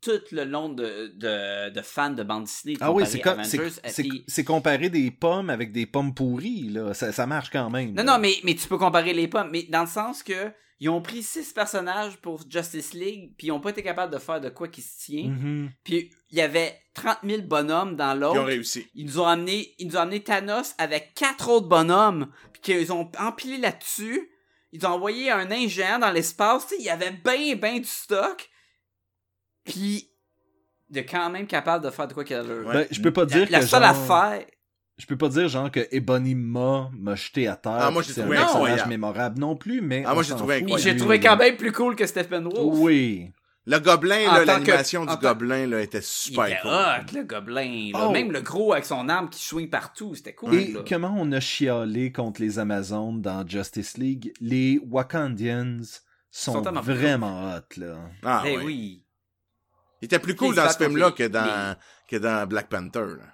tout le long de, de, de fans de bande dessinée. de ah oui c'est comme c'est comparer des pommes avec des pommes pourries là ça, ça marche quand même Non, là. non, mais, mais tu peux comparer les pommes. Mais dans le sens que ils ont pris six personnages pour Justice League, puis ils ont pas été capables de faire de quoi qui se tient. Mhm. Puis il y avait 30 000 bonhommes dans Ils ont l'autre. réussi. Ils nous ont amené, ils nous ont amené Thanos avec quatre autres bonhommes, puis qu'ils ont empilé là-dessus. Ils ont envoyé un nain géant dans l'espace. Il y avait ben, ben du stock. Puis, de quand même capable de faire de quoi qu'il a l'air. Ouais. Ben, je peux pas La, dire la que seule genre- affaire. Je peux pas dire genre que Ebony Ma m'a jeté à terre. Ah, moi, j'ai c'est un trouvé personnage incroyable. mémorable non plus, mais. Ah, moi, j'ai trouvé. J'ai trouvé quand même plus cool que Steppenwolf. Oui. Le gobelin, l'animation que- du tant- gobelin, là, était Il super était cool. hot, le gobelin. là. Oh. Même le gros avec son arme qui swing partout. C'était cool. Et là. comment on a chialé contre les Amazones dans Justice League? Les Wakandians sont, vraiment hot, là. Ah, Eh ouais. oui. Il était plus cool dans ce film-là que dans, que dans Black Panther, là.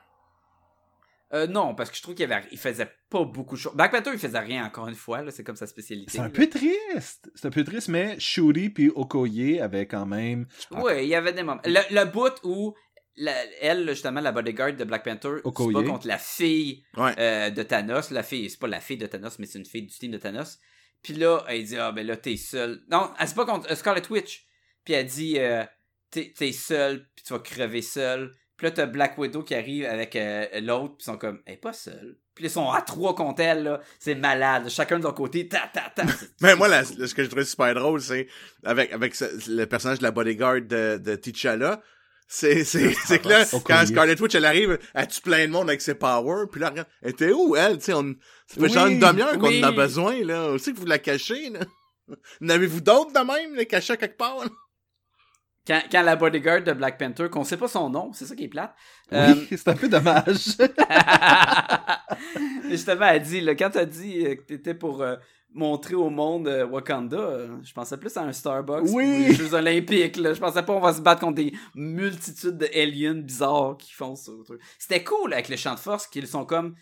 Euh, non, parce que je trouve qu'il avait... il faisait pas beaucoup de choses. Black Panther, il faisait rien, encore une fois. là, C'est comme sa spécialité. C'est un là. peu triste. C'est un peu triste, mais Shuri puis Okoye avaient quand même. Ouais, il y avait des moments. Le, le bout où la- elle, justement, la bodyguard de Black Panther, se Okoye. bat contre la fille Ouais. euh, de Thanos. La fille, c'est pas la fille de Thanos, mais c'est une fille du team de Thanos. Puis là, elle dit Ah, ben là, t'es seul. Non, elle se bat contre euh, Scarlet Witch. Puis elle dit euh, T'es t'es seul, puis tu vas crever seul. Puis là, t'as Black Widow qui arrive avec euh, l'autre, puis ils sont comme Elle est pas seule. Puis ils sont à trois contre elle, là. C'est malade. Chacun de leur côté, ta, ta, ta. Mais moi, la- ce que je trouvais super drôle, c'est avec, avec ce- le personnage de la bodyguard de, de T'Challa. C'est, c'est, c'est que là, quand Scarlet Witch, elle arrive, elle tue plein de monde avec ses powers, puis là, regarde, elle était où, elle? Tu sais, on, ça fait genre une demi-heure qu'on oui. en a besoin, là. Où c'est que vous la cachez, là? N'avez-vous d'autres de même, les cachés quelque part, là? Quand, quand la bodyguard de Black Panther, qu'on sait pas son nom, c'est ça qui est plate. euh, Oui, c'est un peu dommage. Justement, elle dit, là, quand t'as dit euh, que t'étais pour euh, montrer au monde euh, Wakanda, euh, je pensais plus à un Starbucks Oui. ou les Jeux Olympiques. Là. Je pensais pas on va se battre contre des multitudes de aliens bizarres qui font ça. truc. C'était cool avec les champs de force qu'ils sont comme.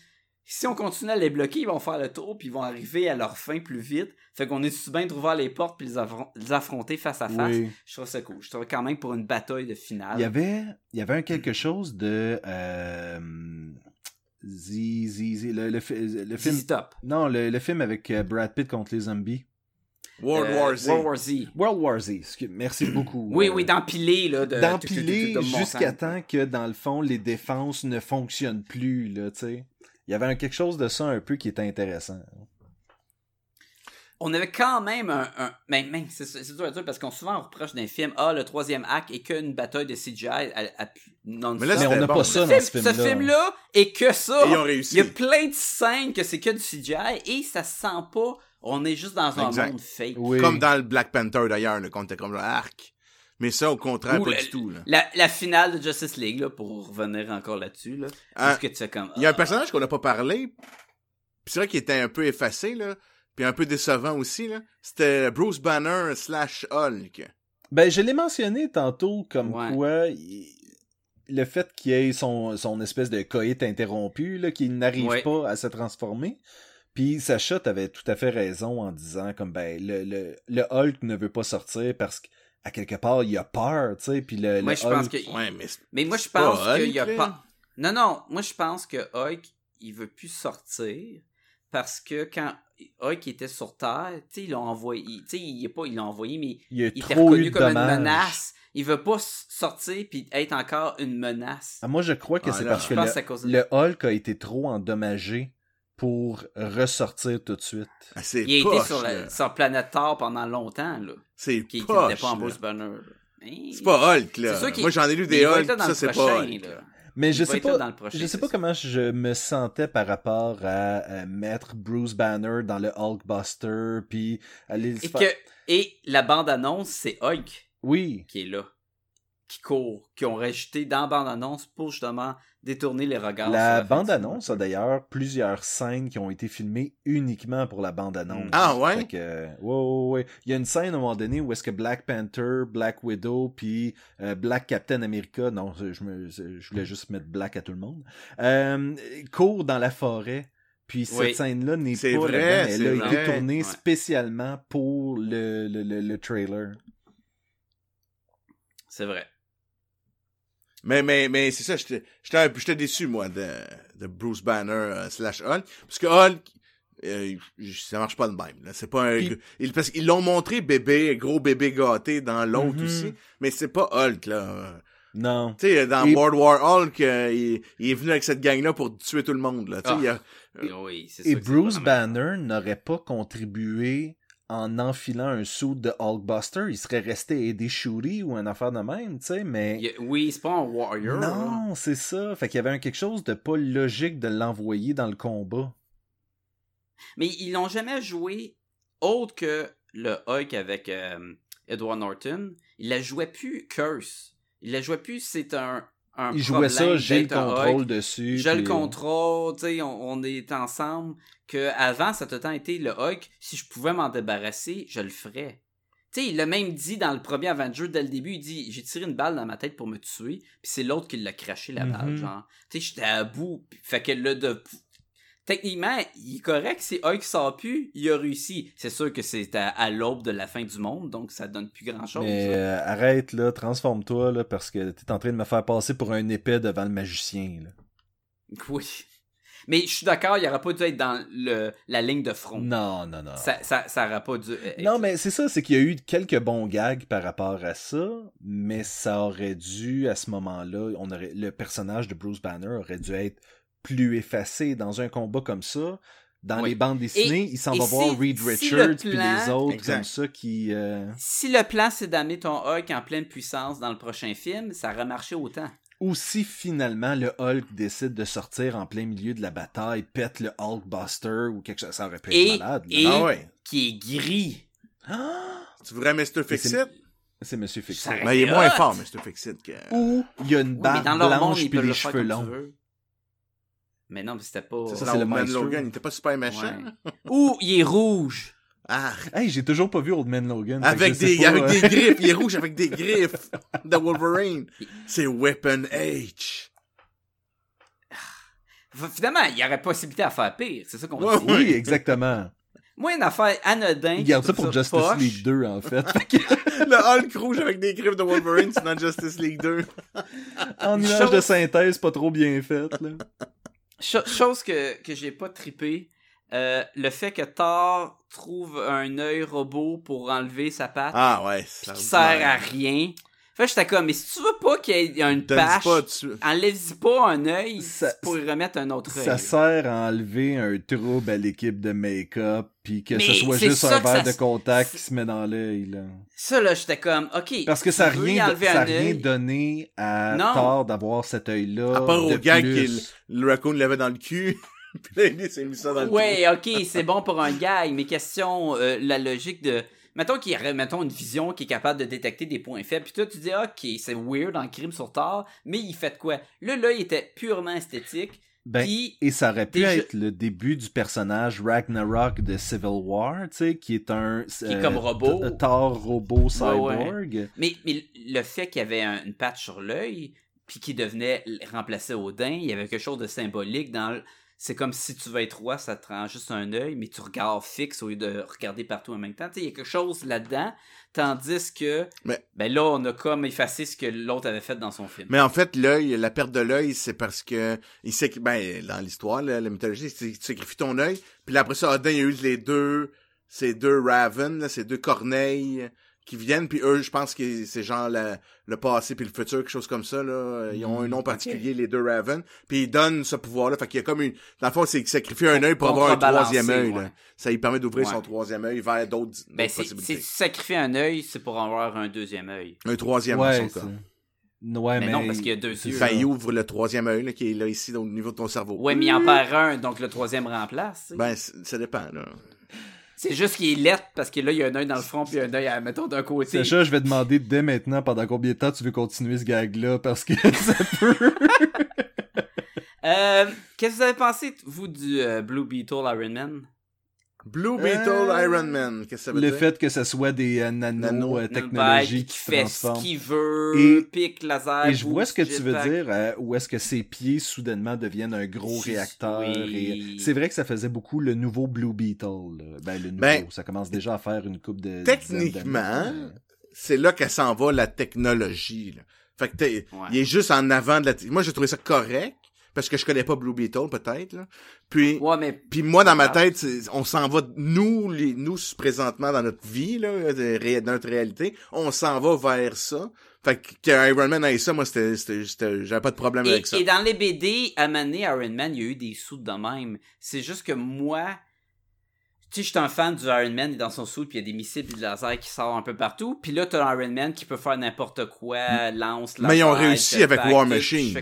Si on continue à les bloquer, ils vont faire le tour puis ils vont arriver à leur fin plus vite. Fait qu'on est bien de rouvrir les portes puis les, affron- les affronter face à face? Oui. Je trouve ça cool. Je trouve quand même pour une bataille de finale. Il y avait, il y avait un quelque chose de. Euh, zi, zi, zi, le, le, fi- le film. Top. Non, le, le film avec euh, Brad Pitt contre les zombies. World Euh, War Z. World War Z. World War Z. Merci beaucoup. Oui, Euh, oui, d'empiler, là. de- d'empiler de- de- de- de jusqu'à temps que dans le fond les défenses ne fonctionnent plus là tu sais il y avait un- quelque chose de ça un peu qui était intéressant. On avait quand même un. un- mais, mais c'est c'est dur à dire parce qu'on souvent on reproche d'un film Ah, le troisième acte est qu'une bataille de CGI à, à, non Mais là, Mais on n'a bon, pas ça ce dans film- ce ce film-là. film-là est que ça. Et ils ont réussi. Il y a plein de scènes que c'est que du CGI et ça se sent pas. On est juste dans un Exact. monde fake. Oui. Comme dans le Black Panther d'ailleurs, là, quand t'es comme là, arc. Mais ça, au contraire, Ou pas le- du tout. Là. La, la finale de Justice League, là, pour revenir encore là-dessus, là. Ah, Est-ce que tu fais comme. Il y a un ah, personnage qu'on n'a pas parlé, puis c'est vrai qu'il était un peu effacé, là, puis un peu décevant aussi, là. C'était Bruce Banner slash Hulk. Ben, je l'ai mentionné tantôt comme Ouais. quoi il- le fait qu'il ait son, son espèce de coït interrompu, là, qu'il n'arrive Ouais. pas à se transformer. Puis Sacha t'avait tout à fait raison en disant comme ben le, le, le Hulk ne veut pas sortir parce qu'à quelque part il a peur, tu sais, puis le, Moi, le je pense Hulk- que. Ouais, mais moi, je pense qu'il a pas. Non, non, moi, je pense que Hulk, il veut plus sortir parce que quand Hulk était sur Terre, tu sais, ils l'ont envoyé. Tu sais, il est pas, ils l'ont envoyé, mais il il était reconnu comme une menace. Il veut pas sortir puis être encore une menace. Ah, moi je crois que Ah, c'est parce que à cause de le Hulk a été trop endommagé pour ressortir tout de suite. ah, Il a été sur, la, sur Planète Terre pendant longtemps, là. C'est Qui pas en. Bruce Banner. C'est pas Hulk, là. Moi, j'en ai lu des Hulk, ça, c'est pas Hulk. là. Mais Il je sais pas, dans le prochain, je sais pas ça. comment je me sentais par rapport à, mettre Bruce Banner dans le Hulkbuster, puis aller Et, que, et la bande-annonce, c'est Hulk Oui, qui est là, qui court, qui ont rajouté dans la bande-annonce pour justement détourner les regards. la bande-annonce a d'ailleurs plusieurs scènes qui ont été filmées uniquement pour la bande-annonce. Ah ouais? Que, ouais, ouais, ouais. Il y a une scène à un moment donné où est-ce que Black Panther, Black Widow, puis euh, Black Captain America, non, je, me, je voulais juste mettre Black à tout le monde, euh, courent dans la forêt. Puis cette Oui. scène-là n'est pas vrai, là-dedans. Elle a été vrai. tournée Ouais. spécialement pour le, le, le, le trailer. C'est vrai. Mais, mais, mais c'est ça, j'étais, j'étais, déçu, moi, de, de Bruce Banner euh, slash Hulk. Parce que Hulk, euh, ça marche pas de même. Là. C'est pas un, parce qu'ils l'ont montré bébé, gros bébé gâté dans l'autre Mhm. aussi. Mais c'est pas Hulk, là. Non. Tu sais, dans Et- World War Hulk, euh, il, il est venu avec cette gang-là pour tuer tout le monde, là. Tu sais, Ah. il y a- Et oui, c'est Et sûr que c'est Bruce Banner n'aurait pas contribué en enfilant un suit de Hulkbuster. Il serait resté aider Shuri ou une affaire de même, tu sais, mais... Il Oui, c'est pas un warrior. Non, c'est ça. Fait qu'il y avait un quelque chose de pas logique de l'envoyer dans le combat. Mais ils l'ont jamais joué autre que le Hulk avec euh, Edward Norton. Il la jouait plus Curse. Il la jouait plus, c'est un, un Il jouait ça, j'ai le un contrôle dessus. Je le puis- contrôle, tu sais, on, on est ensemble. Que avant, ça a tout le temps été le Hulk. Si je pouvais m'en débarrasser, je le ferais. Tu sais, il l'a même dit dans le premier Avenger dès le début. Il dit J'ai tiré une balle dans ma tête pour me tuer. Puis c'est l'autre qui l'a craché la balle, Mhm. genre. Tu sais, j'étais à bout. Fait que là, de. Techniquement, il est correct. Si Hulk sort plus, il a réussi. C'est sûr que c'est à, à l'aube de la fin du monde, donc ça donne plus grand chose. Mais euh, arrête, là, transforme-toi, là, parce que t'es en train de me faire passer pour un épée devant le magicien, là. Oui. Mais je suis d'accord, il aurait pas dû être dans le, la ligne de front. Non, non, non. Ça, ça, ça pas dû. être- Non, mais c'est ça, c'est qu'il y a eu quelques bons gags par rapport à ça, mais ça aurait dû, à ce moment-là, on aurait, le personnage de Bruce Banner aurait dû être plus effacé dans un combat comme ça. Dans Oui. les bandes dessinées, Et- il s'en va si- voir Reed si le Richards puis plan- les autres Exact. comme ça qui... euh, Si le plan c'est d'amener ton Hulk en pleine puissance dans le prochain film, ça aurait marché autant. Ou si finalement le Hulk décide de sortir en plein milieu de la bataille, pète le Hulkbuster ou quelque chose, ça aurait pu être Et, malade. et Ah ouais. qui est gris. Ah! Tu voudrais Mr. Fixit? C'est Monsieur Fixit. Mais il est moins hot. fort, Mr. Fixit, que... Ou il y a une Oui, barbe monde, blanche peuvent les cheveux longs. Mais non, mais c'était pas. C'est ça, c'est le. Logan, il était pas super méchant. Ouais. Ou il est rouge. Ah, Hey, j'ai toujours pas vu Old Man Logan. avec des, pas, avec euh, des griffes, il est rouge avec des griffes de Wolverine. C'est Weapon H. F- Finalement, il y aurait possibilité à faire pire. C'est ça qu'on Ouais, dit. Oui, exactement. Moi, une affaire anodin. Il garde ça pour Justice poche. League 2, en fait. Le Hulk rouge avec des griffes de Wolverine, c'est dans Justice League 2. en image Chose- de synthèse, pas trop bien faite. Là. Cho- chose que, que j'ai pas trippé. Euh, le fait que Thor trouve un œil robot pour enlever sa patte. Ah ouais, ça qui sert à rien. Fait j'étais comme, mais si tu veux pas qu'il y ait une pas tu- enlève-y pas un œil pour y remettre un autre œil. Ça sert à enlever un trouble à l'équipe de make-up, puis que Mais ce soit juste un verre ça- de contact qui se met dans l'œil, là. Ça, là, j'étais comme, ok. Parce que ça n'a rien, ça rien donné à Non. tort d'avoir cet œil-là. À part de au gars plus. qui le raccoon l'avait dans le cul. Puis là, il s'est mis ça dans le cul. Ouais, ok, c'est bon pour un gag, mais question, euh, la logique de. Mettons qu'il y aurait, mettons, une vision qui est capable de détecter des points faibles, puis toi, tu dis, ok, c'est weird en crime sur tard, mais il fait de quoi? Là, là, il était purement esthétique, Ben, puis Et ça aurait pu Déjà- être le début du personnage Ragnarok de Civil War, tu sais, qui est un... Qui est comme robot. t- Thor robot cyborg. Mais, mais le fait qu'il y avait un- une patch sur l'œil, puis qu'il devenait remplacé Odin, il y avait quelque chose de symbolique dans le- C'est comme si tu veux être roi, ça te rend juste un œil, mais tu regardes fixe au lieu de regarder partout en même temps. Il y a quelque chose là-dedans, tandis que Mais- ben là, on a comme effacé ce que l'autre avait fait dans son film. Mais en fait, l'œil, la perte de l'œil, c'est parce que il sait ben dans l'histoire, là, la mythologie, c'est tu sacrifies ton œil, puis là, après ça, Odin il a eu les deux, ces deux Raven, là, ces deux corneilles qui viennent, puis eux, je pense que c'est genre la- le passé puis le futur, quelque chose comme ça là. Ils ont un nom particulier, les deux Raven, puis ils donnent ce pouvoir-là, fait qu'il y a comme une, dans le fond, c'est qu'il sacrifie un œil pour avoir un troisième œil. ouais. Ça lui permet d'ouvrir Ouais. son troisième œil vers d'autres Ben, possibilités. c'est sacrifier un œil, c'est pour avoir un deuxième œil. Un troisième Ouais, dans son ouais, mais, mais... non, parce qu'il y a deux yeux. Ben, il ouvre le troisième œil là, qui est là ici au niveau de ton cerveau. Ouais, mais il en perd un, donc le troisième remplace. tu. Ben, ça dépend, là. C'est juste qu'il est lettre parce que là, il y a un œil dans le front puis un œil, à, mettons, d'un côté. Sacha, je vais demander dès maintenant pendant combien de temps tu veux continuer ce gag-là, parce que ça peut... Euh, qu'est-ce que vous avez pensé, vous, du euh, Blue Beetle Iron Man? Blue Beetle Euh, Iron Man, qu'est-ce que ça veut Le dire? fait que ce soit des euh, Nano- nano-technologies qui qui se fait ce qu'il veut, Et- pique laser. Et je vois ce que tu veux dire, euh, où est-ce que ses pieds soudainement deviennent un gros Si- réacteur. oui. et C'est vrai que ça faisait beaucoup le nouveau Blue Beetle. là. Ben, le nouveau, Ben, ça commence déjà à faire une coupe de... techniquement. C'est là qu'elle s'en va, la technologie, là. Fait que t'es- Ouais. il est juste en avant de la... Moi, j'ai trouvé ça correct, parce que je connais pas Blue Beetle, peut-être, là. Puis... Ouais, mais Puis moi, dans ma Ah. tête, on s'en va, nous, les, nous, présentement, dans notre vie, là, de ré- dans notre réalité, on s'en va vers ça. Fait que, Iron Man ait ça, moi, c'était, j'avais pas de problème Et, avec ça. et dans les BD, à Mané, Iron Man, il y a eu des sous de même. C'est juste que moi, tu sais, je suis un fan du Iron Man, il est dans son sou, puis il y a des missiles et des lasers qui sortent un peu partout. Puis là, t'as un Iron Man qui peut faire n'importe quoi, lance, Mais ils ont laser, réussi avec War Machine.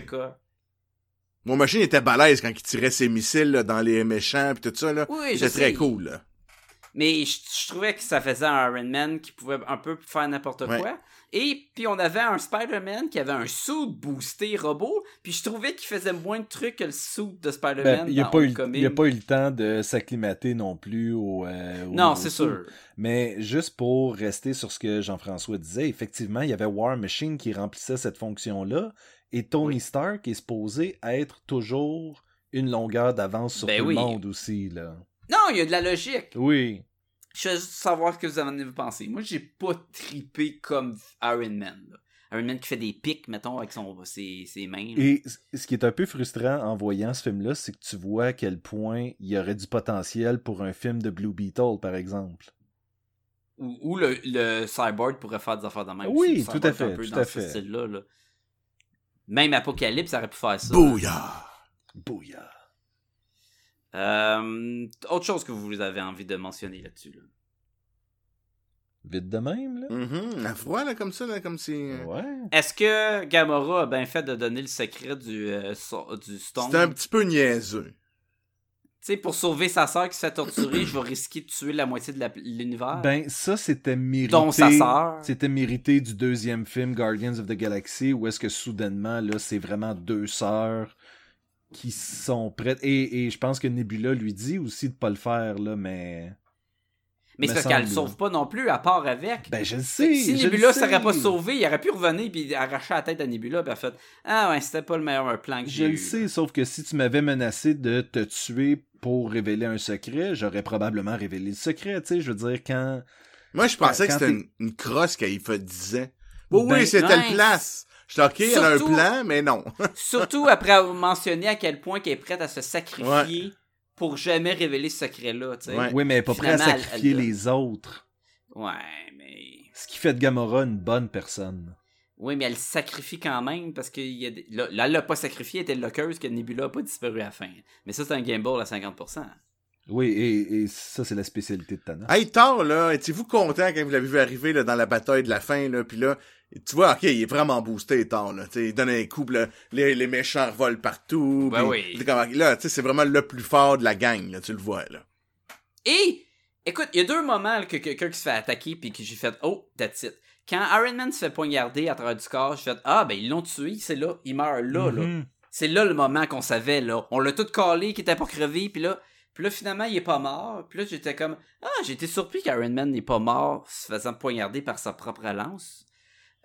Mon machine était balèze quand il tirait ses missiles là, dans les méchants pis tout ça, là. Oui, C'était très sais. cool, là. Mais je, je trouvais que ça faisait un Iron Man qui pouvait un peu faire n'importe Ouais. quoi. Et puis on avait un Spider-Man qui avait un suit boosté robot. Puis je trouvais qu'il faisait moins de trucs que le suit de Spider-Man. Ben, il n'a dans pas, pas eu le temps de s'acclimater non plus au. euh, au Non, c'est sûr. Mais juste pour rester sur ce que Jean-François disait, effectivement, il y avait War Machine qui remplissait cette fonction-là. Et Tony Oui. Stark est supposé être toujours une longueur d'avance sur Ben tout oui. le monde aussi. là. Non, il y a de la logique. Oui. Je veux juste savoir ce que vous en avez pensé. Moi, j'ai pas tripé comme Iron Man. là. Iron Man qui fait des pics, mettons, avec son, ses, ses mains. là. Et ce qui est un peu frustrant en voyant ce film-là, c'est que tu vois à quel point il y aurait du potentiel pour un film de Blue Beetle, par exemple. Ou, ou le, le Cyborg pourrait faire des affaires de même. Oui, tout à est un fait, peu tout dans à ce fait. style-là, là. Même Apocalypse aurait pu faire ça. Bouillard! Bouillard. Euh, autre chose que vous avez envie de mentionner là-dessus. Là? Vite de même, là. Mhm, à froid, là, comme ça, là, comme si... euh, Ouais. Est-ce que Gamora a bien fait de donner le secret du, euh, so- du Stone? C'était un petit peu niaiseux. Tu sais, pour sauver sa sœur qui se fait torturer, je vais risquer de tuer la moitié de l'univers. Ben, ça, c'était mérité. Dont sa sœur. C'était mérité du deuxième film, Guardians of the Galaxy, où est-ce que soudainement, là, c'est vraiment deux sœurs qui sont prêtes. Et, et je pense que Nebula lui dit aussi de pas le faire, là, mais. Mais c'est parce qu'elle le sauve pas non plus, à part avec. Ben, je le sais. si je Nebula le s'aurait sais. pas sauvé, il aurait pu revenir puis arracher la tête à Nebula puis elle fait Ah ouais, c'était pas le meilleur plan que Je j'ai le eu. sais, sauf que si tu m'avais menacé de te tuer pour révéler un secret, j'aurais probablement révélé le secret, tu sais. Je veux dire, quand. Moi, je pensais Quand que c'était une, une crosse qu'elle fait disait. Oui, Ben, oui, c'est ouais. telle place. Je suis OK, elle a un Surtout- plan, mais non. Surtout après avoir mentionné à quel point qu'elle est prête à se sacrifier pour jamais révéler ce secret-là, tu sais. Ouais. Oui, mais elle est pas prête à elle- sacrifier elle- les autres. Ouais, mais. Ce qui fait de Gamora une bonne personne. Oui, mais elle le sacrifie quand même parce que il y a des- là, là, elle l'a pas sacrifié, elle était loqueuse que Nebula a pas disparu à la fin. Mais ça, c'est un gamble à 50%. Oui, et, et ça, c'est la spécialité de Thanos. Hey, Thor, là, étiez-vous content quand vous l'avez vu arriver là, dans la bataille de la fin, là, puis là, tu vois, ok, il est vraiment boosté, Thor, là, tu sais, il donne un coup, puis là, les, les méchants volent partout, Ben oui. là, tu sais, c'est vraiment le plus fort de la gang, là, tu le vois, là. Et, écoute, il y a deux moments là, que quelqu'un qui se fait attaquer puis que j'ai fait Oh, that's it. Quand Iron Man se fait poignarder à travers du corps, j'ai fait Ah, ben ils l'ont tué, c'est là, il meurt là, là. Mhm. C'est là le moment qu'on savait, là. On l'a tout collé, qui était pas crevé, puis là, puis là, finalement, il est pas mort. Puis là, j'étais comme Ah, été surpris qu'Iron Man n'est pas mort se faisant poignarder par sa propre lance.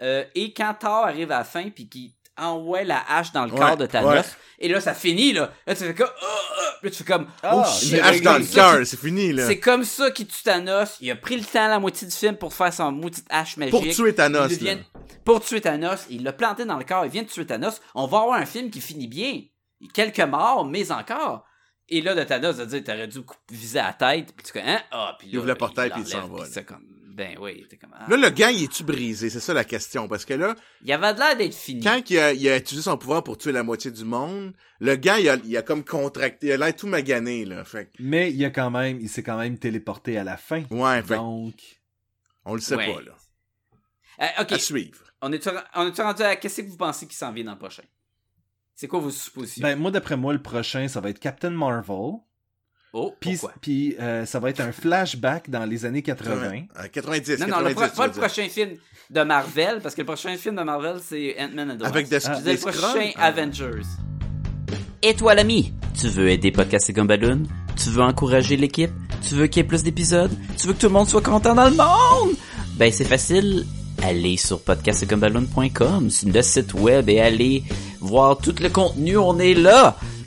Euh, et quand Thor arrive à la fin, puis qu'il envoie la hache dans le Ouais, corps de Thanos, ouais. et là, ça finit, là. Là, tu fais comme Ah, ah. Puis là, tu fais comme Ah, Oh shit. Une hache dans le cœur, c'est fini, là. c'est comme ça qu'il tue Thanos. Il a pris le temps la moitié du film pour faire son maudite hache magique. Pour tuer Thanos, là. Pour tuer Thanos. Il l'a planté dans le corps. Il vient de tuer Thanos. On va avoir un film qui finit bien. Quelques morts, mais encore. Et là, de Thanos, de dire, t'aurais dû viser à la tête. Puis tu fais, hein? Ah, puis là, Il ouvre le portail, puis il s'en va, puis c'est comme, ben oui, t'es comme, ah. Là, le gars, il est-tu brisé? C'est ça la question. Parce que là, Il avait de l'air d'être fini. quand il a, il a utilisé son pouvoir pour tuer la moitié du monde, le gars, il a, il a comme contracté, il a l'air tout magané, là. Fait Mais il a quand même, il s'est quand même téléporté à la fin. ouais, fait Donc, on le sait Ouais. pas, là. Euh, ok. À suivre. On est, on est rendu à qu'est-ce que vous pensez qui s'en vient dans le prochain? C'est quoi vos suppositions? ben moi d'après moi le prochain ça va être Captain Marvel. Oh, Puis puis euh, ça va être un flashback dans les années 80. Euh, 90, Non, non, le 90, pro- tu pas le prochain film de Marvel, parce que le prochain film de Marvel, c'est Ant-Man and the Avec des- disais des le prochain? Ah. Avengers. Et toi, l'ami, tu veux aider Podcast et Gumballoon? Tu veux encourager l'équipe? Tu veux qu'il y ait plus d'épisodes? Tu veux que tout le monde soit content dans le monde? Ben, c'est facile. Allez sur podcastgumballoon.com, c'est le site web et allez voir tout le contenu, on est là!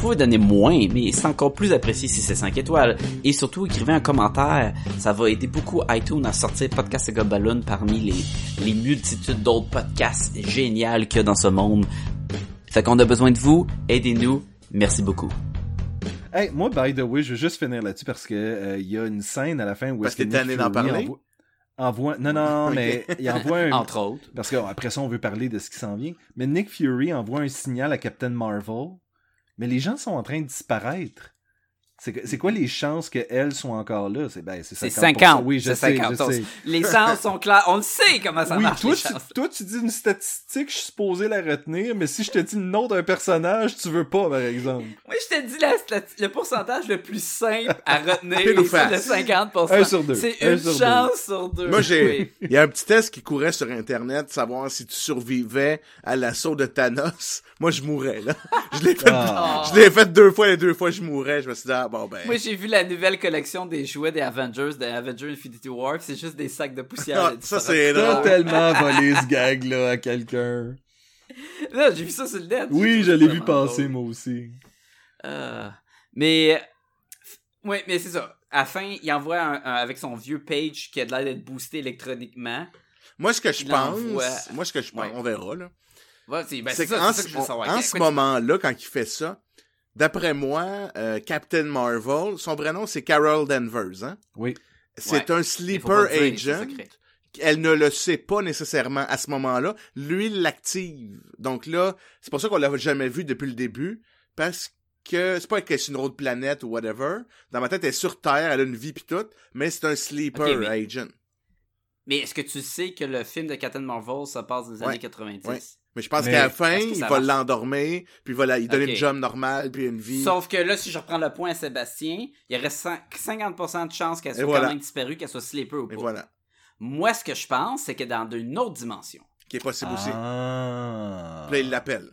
Vous pouvez donner moins, mais c'est encore plus apprécié si c'est 5 étoiles. Et surtout, écrivez un commentaire. Ça va aider beaucoup iTunes à sortir Podcast et Gobaloon parmi les, les multitudes d'autres podcasts géniaux qu'il y a dans ce monde. Fait qu'on a besoin de vous. Aidez-nous. Merci beaucoup. Hey, moi by the way, je veux juste finir là-dessus parce que euh, il y a une scène à la fin où Parce est-ce que que t'es Nick tanné d'en Fury parler? envoie, envoie- non non, mais il envoie un Entre autres. parce qu'après ça on veut parler de ce qui s'en vient, mais Nick Fury envoie un signal à Captain Marvel, mais les gens sont en train de disparaître. C'est quoi les chances qu'elles soient encore là? C'est ben c'est C'est 50%. 50. Oui, je C'est sais, 50. je sais. Les chances sont claires. On le sait comment ça oui, marche. toi les tu, chances. toi, tu dis une statistique, je suis supposé la retenir, mais si je te dis le nom d'un personnage, tu veux pas, par exemple. Moi, je te dis la, la- le pourcentage le plus simple à retenir, c'est le face. 50%. Un sur deux. C'est Un une sur deux. chance sur deux. Moi, j'ai, Oui. il y a un petit test qui courait sur Internet, savoir si tu survivais à l'assaut de Thanos. Moi, je mourrais, là. Je l'ai fait, Ah. je l'ai fait deux fois, les deux fois, je mourrais. Je me suis dit, ah, bon, ben. Moi, j'ai vu la nouvelle collection des jouets des Avengers, des Avengers Infinity War, c'est juste des sacs de poussière. Ah, de ça, c'est T'as drôle. tellement volé ce gag-là à quelqu'un. Là, j'ai vu ça sur le net. Oui, je l'ai vu passer, drôle. moi aussi. Euh, mais, oui, mais c'est ça. À la fin, il envoie un, un- avec son vieux page qui a de l'air d'être boosté électroniquement. Moi, ce que je pense, moi, ce que je pense, Ouais. on verra, là. Ouais, c'est ben, c'est ça, ça que je veux savoir. en ce moment-là, quand il fait ça, d'après moi, euh, Captain Marvel, son vrai nom, c'est Carol Danvers, hein? Oui. C'est Ouais. un sleeper agent. Elle ne le sait pas nécessairement à ce moment-là. Lui, il l'active. Donc là, c'est pour ça qu'on l'a jamais vu depuis le début. Parce que c'est pas que c'est une autre planète ou whatever. Dans ma tête, elle est sur Terre, elle a une vie pis tout. Mais c'est un sleeper mais- agent. Mais est-ce que tu sais que le film de Captain Marvel, ça passe dans les Ouais. années 90? Ouais. Mais je pense qu'à la fin, il va l'endormir, puis il va la- il donner une job normale, puis une vie. Sauf que là, si je reprends le point à Sébastien, il y aurait cin- 50% de chances qu'elle soit voilà. quand même disparue, qu'elle soit sleeper ou pas. Et voilà. Moi, ce que je pense, c'est que dans une autre dimension, Qui est possible aussi. Ah. Puis là, il l'appelle.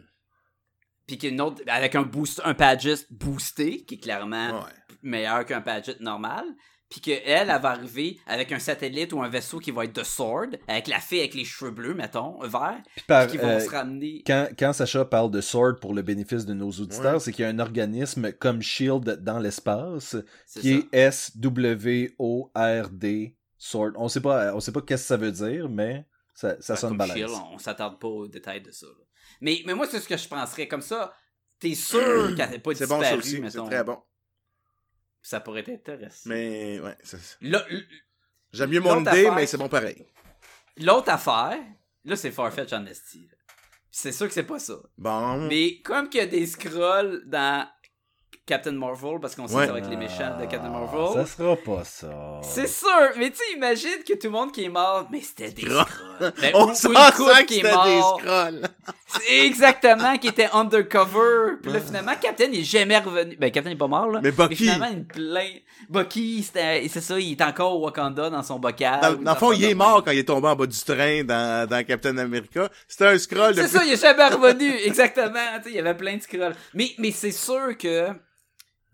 puis qu'il y a une autre, avec un boost, un Padgett boosté, qui est clairement Ouais. meilleur qu'un Padgett normal, puis qu'elle, elle va arriver avec un satellite ou un vaisseau qui va être de Sword, avec la fille avec les cheveux bleus, mettons, verts, qui vont euh, se ramener. quand, quand Sacha parle de Sword pour le bénéfice de nos auditeurs, Ouais. c'est qu'il y a un organisme comme Shield dans l'espace qui ça. est S-W-O-R-D Sword. On sait pas, on sait pas qu'est-ce que ça veut dire, mais ça, ça Ouais, sonne comme balèze. Shield, on, on s'attarde pas aux détails de ça. là. Mais, mais moi, c'est ce que je penserais. Comme ça, t'es sûr qu'elle n'est pas C'est bon, disparue, ça aussi. C'est très bon. Ça pourrait être intéressant. Mais, ouais, l- J'aime mieux mon idée, mais c'est bon pareil. L'autre affaire, là, c'est Farfetch en esti. C'est sûr que c'est pas ça. Bon. Mais comme qu'il y a des scrolls dans Captain Marvel, parce qu'on sait Ouais. que ça va être les méchants de Captain Ah, Marvel. Ça sera pas ça. C'est sûr, mais tu sais, imagine que tout le monde qui est mort, mais c'était des Scrolls. Ben, On s'en sent qui est c'était des mort. scrolls. C'est Exactement, qui était undercover. Puis là, finalement, Captain est jamais revenu. Ben, Captain est pas mort, là. Mais Bucky. finalement, il plein. Bucky, c'est ça, il est encore au Wakanda dans son bocal. Dans, le fond, il est mort quand il est tombé en bas du train dans, dans Captain America. C'était un scroll C'est ça, il est jamais revenu. Exactement. Tu sais, il y avait plein de scrolls. Mais, mais c'est sûr que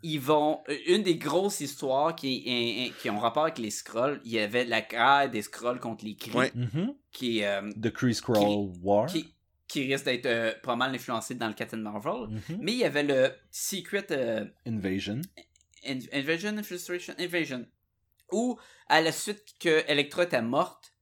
ils vont. Une des grosses histoires qui, est- qui ont rapport avec les scrolls, il y avait la guerre des scrolls contre les cris. Ouais. Mhm. Qui, est, euh, The Kree Scroll War. qui, qui risque d'être euh, pas mal influencé dans le Captain Marvel. Mhm. Mais il y avait le Secret euh, Invasion. In- Invasion, Infiltration, Invasion. Où, à la suite que Electra était morte,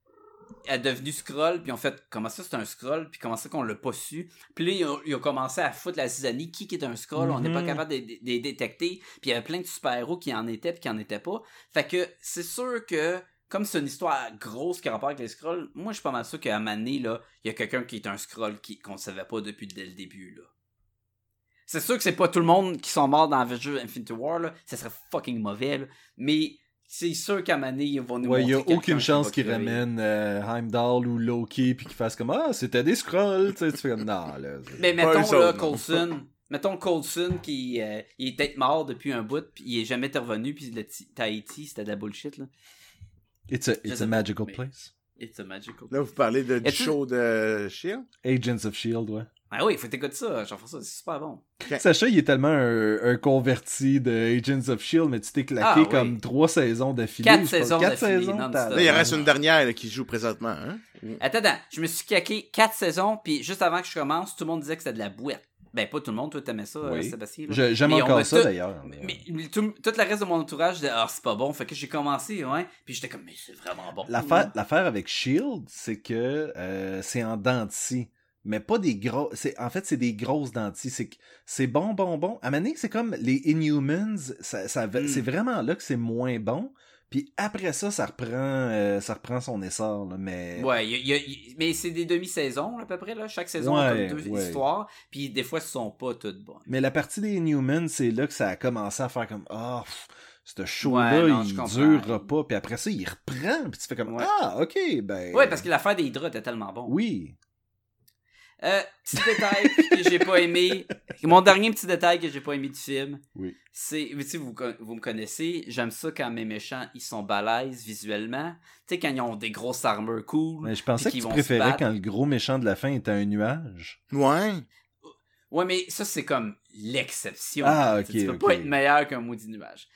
est devenue Skrull, puis on fait comment ça c'est un Skrull, puis comment ça qu'on l'a pas su? Puis là, ils ont, ils ont commencé à foutre la zizanie qui qui est un Skrull, on n'est pas Mhm. capable de de- de les détecter. Puis il y avait plein de super-héros qui en étaient puis qui en étaient pas. Fait que c'est sûr que, comme c'est une histoire grosse qui a rapport avec les Skrulls, moi je suis pas mal sûr qu'à Mané, là, il y a quelqu'un qui est un qui, qu'on savait pas depuis dès le début, là. C'est sûr que c'est pas tout le monde qui sont morts dans Avengers Infinity War, là. Ça serait fucking mauvais, là. Mais c'est sûr qu'à Mané, ils vont nous Ouais, il y a aucune chance qu'ils ramènent euh, Heimdall ou Loki puis qu'ils fassent comme Ah, c'était des scrolls. tu sais, tu fais comme Non, là. Mais mettons là. Coulson. Mettons Coulson qui euh, il est peut-être mort depuis un bout, puis il est jamais revenu, puis le Ti- Tahiti, c'était de la bullshit, là. It's a, it's a magical place. It's a magical. Là, vous parlez de, du show de Shield? Agents of Shield, ouais. Ah oui, faut t'écouter ça, Jean-François, c'est super bon. Sacha, il est tellement un, un converti de Agents of Shield, mais tu t'es claqué Ah, oui. comme trois saisons d'affilée. Quatre saisons Quatre d'affilée, Là, il en reste une dernière là, qui joue présentement. Hein? Attends, attends, je me suis caqué quatre saisons, puis juste avant que je commence, tout le monde disait que c'était de la bouette. Ben, pas tout le monde, toi t'aimais ça, Oui. euh, Sébastien. J'aime encore ça d'ailleurs. Mais, mais tout, tout le reste de mon entourage disait, ah, c'est pas bon. Fait que j'ai commencé, ouais. Puis j'étais comme, mais c'est vraiment bon. L'affaire, avec Shield, c'est que euh, c'est en denti. Mais pas des gros. C'est, en fait, c'est des grosses dentilles. C'est, bon, bon, bon. À Mané, c'est comme les Inhumans. Ça, ça, Mm. C'est vraiment là que c'est moins bon. Puis après ça, ça reprend, euh, ça reprend son essor. Là, mais Ouais, y a- y a- y- mais c'est des demi-saisons, à peu près, là. Chaque saison a Ouais, comme deux ouais. histoires. Puis des fois, elles sont pas toutes bonnes. Mais la partie des Inhumans, c'est là que ça a commencé à faire comme Ah, pff, ce show-là, Ouais, il durera pas. Puis après ça, il reprend. Puis tu fais comme. Ah, ok, ben. Ouais, parce que l'affaire des draps était tellement bon. Oui. Euh, petit détail que j'ai pas aimé. Mon dernier petit détail que j'ai pas aimé du film. Oui. C'est, tu sais, vous, vous me connaissez, j'aime ça quand mes méchants, ils sont balèzes visuellement. Tu sais, quand ils ont des grosses armures cool. Mais je pensais puis que qu'ils tu préférais quand le gros méchant de la fin était un nuage. Ouais. Ouais, mais ça, c'est comme l'exception. Ah, Tu sais, Tu ok, peux ok. pas être meilleur qu'un maudit nuage.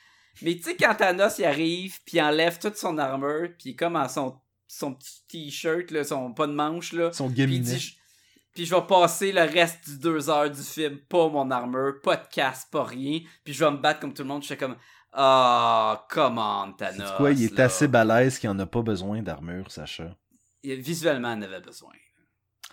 Mais tu sais, quand Thanos, il arrive, puis il enlève toute son armure, puis comme en son, son petit t-shirt, là, son pas de manche, là, Son puis il gaminet. dit, je- puis je vais passer le reste du deux heures du film, pas mon armure, pas de casse, pas rien, puis je vais me battre comme tout le monde, je suis comme, ah, comment Thanos. C'est quoi, il est là. assez balèze qu'il en a pas besoin d'armure, Sacha? Il- Visuellement, il en avait besoin.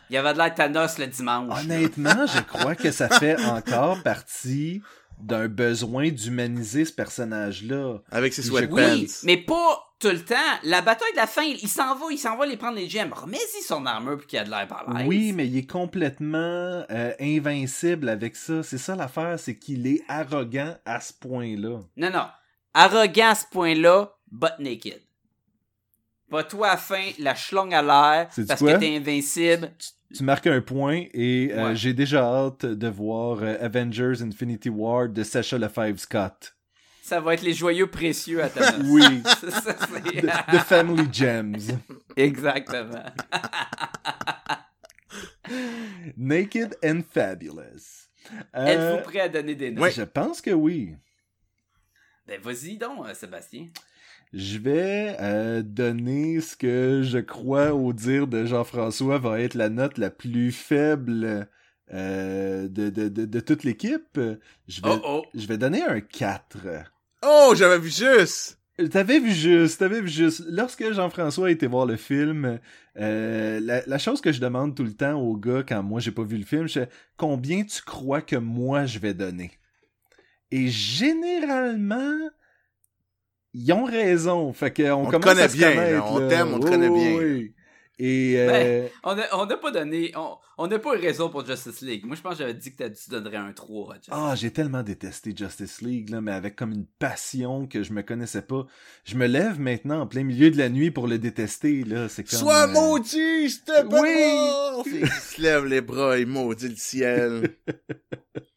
Il avait de l'air Thanos le dimanche. Honnêtement, je crois que ça fait encore partie d'un besoin d'humaniser ce personnage-là. Avec ses sweatpants. Oui, mais pas tout le temps. La bataille de la fin, il s'en va, il s'en va les prendre les gemmes. Remets-y son armure puis qu'il a de l'air par l'aise. Oui, mais il est complètement euh, invincible avec ça. C'est ça l'affaire, c'est qu'il est arrogant à ce point-là. Non, non. Arrogant à ce point-là, butt naked. Pas toi à la fin, la schlong à l'air, parce quoi? que t'es invincible. Tu marques un point et euh, Ouais. j'ai déjà hâte de voir euh, Avengers Infinity War de Sacha Lefebvre Scott. Ça va être les joyeux précieux à ta Oui. Ça, ça, c'est- The, the Family Gems. Exactement. Naked and Fabulous. Euh, Êtes-vous prêt à donner des notes? Ouais. Je pense que oui. Ben vas-y donc, Sébastien. Je vais euh, donner ce que je crois au dire de Jean-François va être la note la plus faible euh, de, de, de, de toute l'équipe. Je vais, Oh oh. je vais donner un 4. Oh, j'avais vu juste! T'avais vu juste, t'avais vu juste. Lorsque Jean-François a été voir le film, euh, la, la chose que je demande tout le temps aux gars quand moi j'ai pas vu le film, c'est combien tu crois que moi je vais donner? Et généralement, ils ont raison. Fait qu'on On commence connaît à se bien, connaître, là. On t'aime, on te connaît bien. oui. Et euh, Ben, On n'a pas donné. On n'a pas eu raison pour Justice League. Moi, je pense que j'avais dit que t'as- tu donnerais un 3 à Justice Ah, j'ai tellement détesté Justice League, là, mais avec comme une passion que je me connaissais pas. Je me lève maintenant en plein milieu de la nuit pour le détester, là. C'est comme. Sois euh, maudit, s'il te! Oui. Il se lève les bras, il maudit le ciel.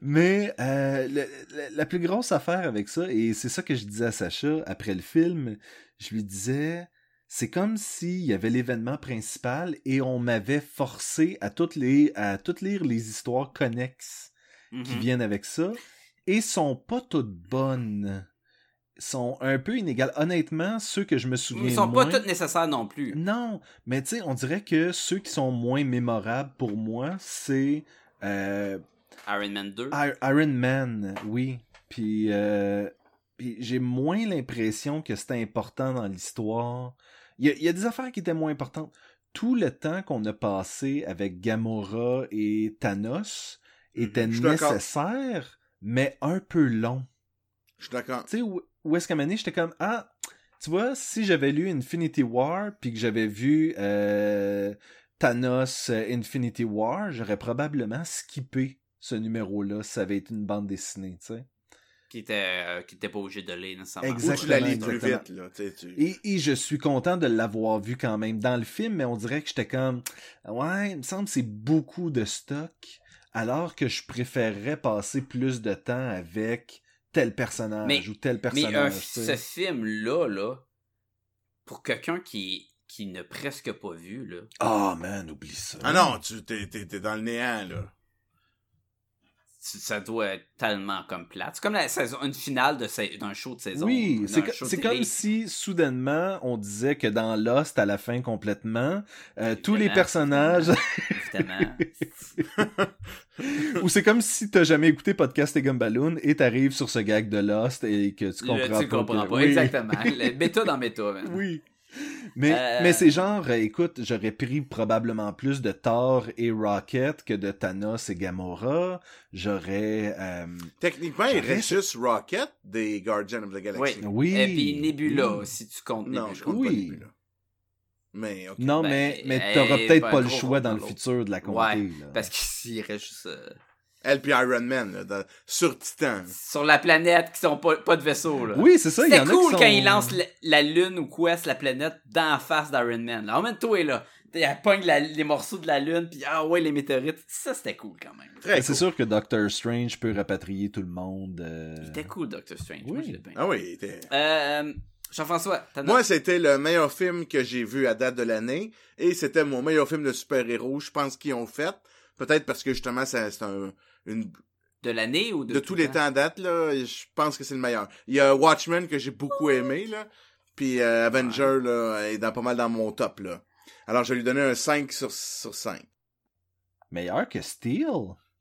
Mais euh, le- le- la plus grosse affaire avec ça, et c'est ça que je disais à Sacha après le film, je lui disais, c'est comme s'il y avait l'événement principal et on m'avait forcé à toutes les à toutes lire les histoires connexes qui Mhm. viennent avec ça et sont pas toutes bonnes. Sont un peu inégales. Honnêtement, ceux que je me souviens Ils sont moins, pas tous nécessaires non plus. non, mais tu sais, on dirait que ceux qui sont moins mémorables pour moi, c'est euh, Iron Man 2. I- Iron Man, oui. Puis, euh, puis j'ai moins l'impression que c'était important dans l'histoire. Il y, a, il y a des affaires qui étaient moins importantes. Tout le temps qu'on a passé avec Gamora et Thanos était Mhm, d'accord. nécessaire, mais un peu long. Je suis d'accord. Tu sais, où, où est-ce qu'à un j'étais comme, ah, tu vois, si j'avais lu Infinity War, puis que j'avais vu euh, Thanos euh, Infinity War, j'aurais probablement skippé ce numéro-là ça avait été une bande dessinée, tu sais. Qui était, euh, qui était pas obligé de lire nécessairement. Ou tu la Exactement, lis plus exactement. vite, là. tu sais, tu- Et, et je suis content de l'avoir vu quand même dans le film, mais on dirait que j'étais comme, ouais, il me semble que c'est beaucoup de stock, alors que je préférerais passer plus de temps avec tel personnage Mais- ou tel Mais un, personnage. tu ce film-là, là, pour quelqu'un qui, qui n'a presque pas vu, là, Ah, man, oublie ça. Ah non, tu t'es, t'es, t'es dans le néant, là. Tu- ça doit être tellement comme plate. C'est comme la saison, une finale d'un show de saison. Oui, c'est comme si soudainement on disait que dans Lost à la fin complètement, euh, tous les personnages, Évidemment. ou c'est comme si t'as jamais écouté podcast et Gumballoon et t'arrives sur ce gag de Lost et que tu Le- comprends tu pas. comprends que- pas. Oui. Exactement. Méta dans méta. Oui. Mais, Euh, mais c'est genre, euh, écoute, j'aurais pris probablement plus de Thor et Rocket que de Thanos et Gamora. J'aurais... euh, Techniquement, il reste juste Rocket des Guardians of the Galaxy. Oui. Oui. Et puis Nebula, Oui. si tu comptes Non, je compte Oui. pas Nebula. Mais, ok. Non, Ben, mais, mais t'auras peut-être pas le choix dans le futur de la compter. Ouais, là. parce qu'il reste juste euh, Elle puis Iron Man, là, sur Titan. sur la planète qui sont pas, pas de vaisseau. Là. Oui, c'est ça, il y en a cool qui sont... quand il lance la, la lune ou quoi, c'est la planète dans la face d'Iron Man. Là, en même temps, est là. Il pogne la- les morceaux de la lune, puis ah ouais, les météorites. Ça, c'était cool quand même. Très Ben, C'est cool. sûr que Doctor Strange peut rapatrier tout le monde. euh, Il était cool, Doctor Strange. Moi, Oui. je l'ai bien. Ah oui, il était... Euh, Jean-François, t'as Moi, c'était le meilleur film que j'ai vu à date de l'année. Et c'était mon meilleur film de super-héros, je pense, qu'ils ont fait. Peut-être parce que, justement, ça- c'est un, une, de l'année ou de, de, tous le les temps à date, là, je pense que c'est le meilleur. Il y a Watchmen que j'ai beaucoup aimé, là. Puis euh, Avenger, là, est dans, pas mal dans mon top, là. Alors, je vais lui donner un 5 sur, sur 5. Meilleur que Steel?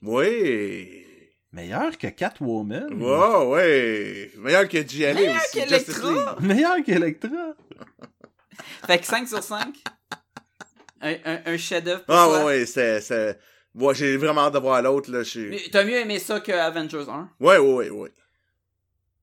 Oui! Meilleur que Catwoman? Wow, ouais! Meilleur que JLA Meilleur aussi. que Justice Electra! League. Meilleur qu'Electra. Fait que 5 sur 5. un, un, un chef-d'œuvre. pour Ah toi? ouais, ouais, c'est... Ouais, j'ai vraiment hâte de voir l'autre, là. je suis- Mais T'as mieux aimé ça que Avengers 1? Ouais, ouais, ouais,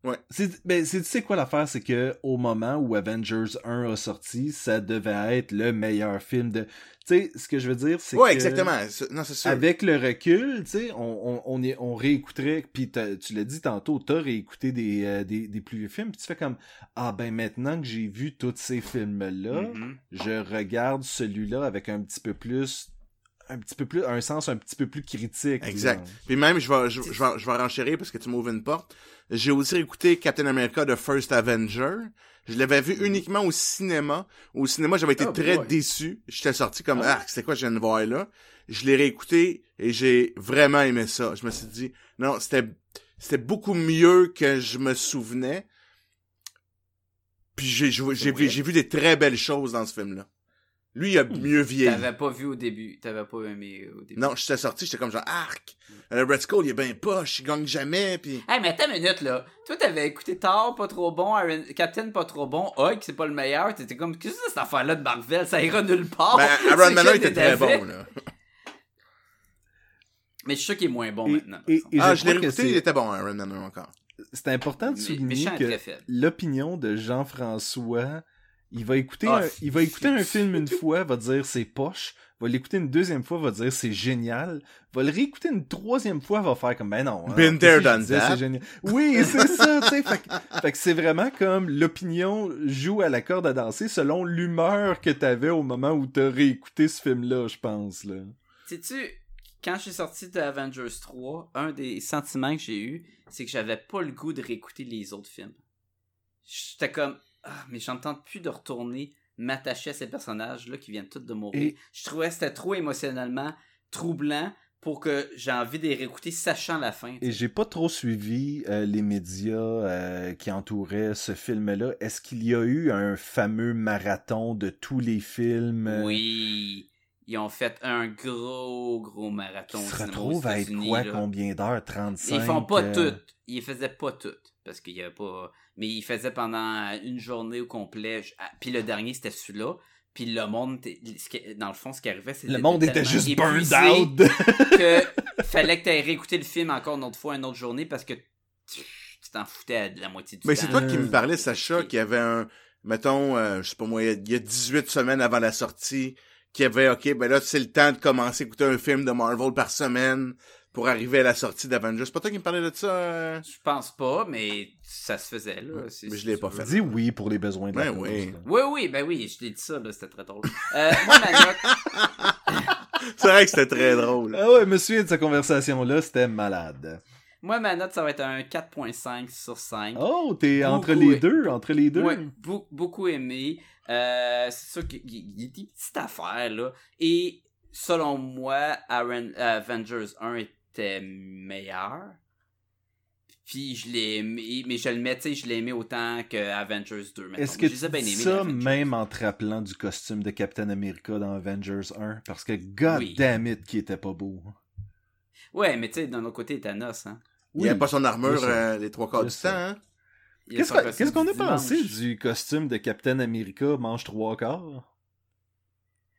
ouais. C'est, ben, c'est, tu sais quoi l'affaire, c'est que au moment où Avengers 1 a sorti, ça devait être le meilleur film de. Tu sais, ce que je veux dire, c'est Ouais, que. exactement. Non, c'est sûr. Avec le recul, tu sais, on, on, on, est- on réécouterait, puis t'as- tu l'as dit tantôt, t'as réécouté des, euh, des, des plus vieux films, puis tu fais comme, ah ben maintenant que j'ai vu tous ces films-là, Mhm. je regarde celui-là avec un petit peu plus un petit peu plus, un sens un petit peu plus critique. Exact. là. Puis même, je vais, je, je vais, je vais renchérir parce que tu m'ouvres une porte. J'ai aussi écouté Captain America The First Avenger. Je l'avais vu uniquement au cinéma. Au cinéma, j'avais été Oh très boy. déçu. J'étais sorti comme, ah, c'est quoi je viens de voir là? Je l'ai réécouté et j'ai vraiment aimé ça. Je me suis dit, non, c'était, c'était beaucoup mieux que je me souvenais. Puis j'ai, j'ai, vu, vu des très belles choses dans ce film-là. Lui, il a mieux vieilli. T'avais pas vu au début. T'avais pas aimé au début. Non, j'étais sorti, j'étais comme genre, arc! Le Red Skull, il est ben poche, il gagne jamais, pis... Hey, mais attends une minute, là. Toi, t'avais écouté Thor, pas trop bon, Iron... Captain, pas trop bon, Hulk, c'est pas le meilleur. T'étais comme, qu'est-ce que c'est cette affaire-là de Marvel? Ça ira nulle part. Ben, C'est Iron Man que 1 était très bon, là. Mais je suis sûr qu'il est moins bon Et- maintenant. et- et Ah, je l'ai c'est- il était bon, Iron Man 1 encore. C'est important de souligner que l'opinion de Jean-François, il va écouter, Ah, un, il va écouter un film une fois, va dire c'est poche, va l'écouter une deuxième fois, va dire c'est génial, va le réécouter une troisième fois, va faire comme ben non. hein, Been there, done that. c'est génial. Oui, c'est ça, tu sais. Fait, que- fait que c'est vraiment comme l'opinion joue à la corde à danser selon l'humeur que t'avais au moment où t'as réécouté ce film-là, je pense, là. Sais-tu, quand je suis sorti de Avengers 3, un des sentiments que j'ai eu, c'est que j'avais pas le goût de réécouter les autres films. J'étais comme, ah, mais j'entends plus de retourner m'attacher à ces personnages-là qui viennent tous de mourir. Et- Je trouvais que c'était trop émotionnellement troublant pour que j'ai envie de les réécouter sachant la fin. Et j'ai pas trop suivi euh, les médias euh, qui entouraient ce film-là. Est-ce qu'il y a eu un fameux marathon de tous les films? Oui, ils ont fait un gros, gros marathon. au se cinéma aux retrouve à être quoi, là. combien d'heures? 35? Ils font pas euh, toutes. Ils faisaient pas toutes. Parce qu'il y avait pas. Mais ils faisaient pendant une journée au complet. Je- ah, Puis le dernier, c'était celui-là. Puis le monde, qui- dans le fond, ce qui arrivait, c'était. Le monde était juste burned out. que fallait que tu aies réécouté le film encore une autre fois, une autre journée, parce que tu t'en foutais à la moitié du Mais temps. c'est toi qui me parlais, Sacha, qu'il y avait un, mettons, euh, je sais pas moi, il y a- il y a 18 semaines avant la sortie, qu'il y avait, ok, ben là, c'est le temps de commencer à écouter un film de Marvel par semaine pour arriver à la sortie d'Avengers. C'est pas toi qui me parlais de ça? euh? Je pense pas, mais ça se faisait, là. Mais je l'ai pas fait. Dis oui pour les besoins de la Ben cause, oui. Oui, oui, ben oui, je t'ai dit ça, là, c'était très drôle. Euh, moi, ma note, C'est vrai que c'était très drôle. Ah ouais, me souviens de cette conversation-là, c'était malade. moi, ma note, ça va être un 4.5 sur 5. Oh, t'es entre les deux, entre les deux. Ouais, beau- beaucoup aimé. Euh, c'est sûr qu'il il y a des petites affaires, là. Et selon moi, Aaron- Avengers 1 était meilleur. Puis je l'ai aimé, mais je le mets, tu sais, je l'ai aimé autant que Avengers 2. mettons. Est-ce que je les ai tu bien dis aimés, ça même en te rappelant du costume de Captain America dans Avengers 1? Parce que god Oui. damn it qui était pas beau. Ouais, mais tu sais, d'un autre côté, Thanos, hein. Il avait pas son armure euh, les trois quarts du temps, hein? A Qu'est-ce qu'on a pensé du costume de Captain America manche trois quarts?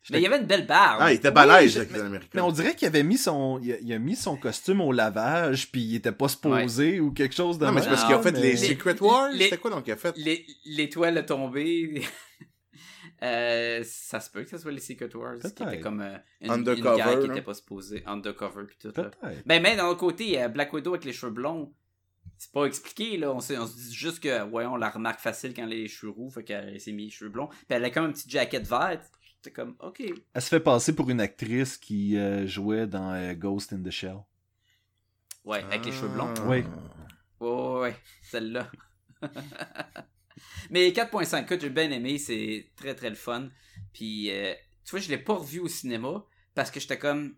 Mais il y avait une belle barbe. Ah, il était Oui, balèze, le Captain America. Mais on dirait qu'il avait mis son, il a, il a mis son costume au lavage puis il était pas supposé ou quelque chose de Non, mais c'est parce qu'il a fait Non, les mais- Secret Wars. les- C'était quoi donc qu'il a fait? L'é- L'étoile a tombé. Euh, ça se peut que ce soit les Secret Wars, qui était comme euh, une, Undercover, une guerre qui là. était pas supposée. Undercover pis tout. Là. Ben, mais d'un autre côté, euh, Black Widow avec les cheveux blonds, c'est pas expliqué, là. On, sait- on se dit juste que, ouais, on la remarque facile quand elle a les cheveux roux, fait qu'elle s'est mis les cheveux blonds. Puis elle a comme une petite jaquette verte. C'est comme, ok. Elle se fait passer pour une actrice qui euh, jouait dans euh, Ghost in the Shell. Ouais, avec les cheveux blonds. Oui. Ouais, ouais, ouais, celle-là. Mais 4.5, écoute, j'ai bien aimé, c'est très très le fun. Puis, euh, tu vois, je l'ai pas revu au cinéma parce que j'étais comme.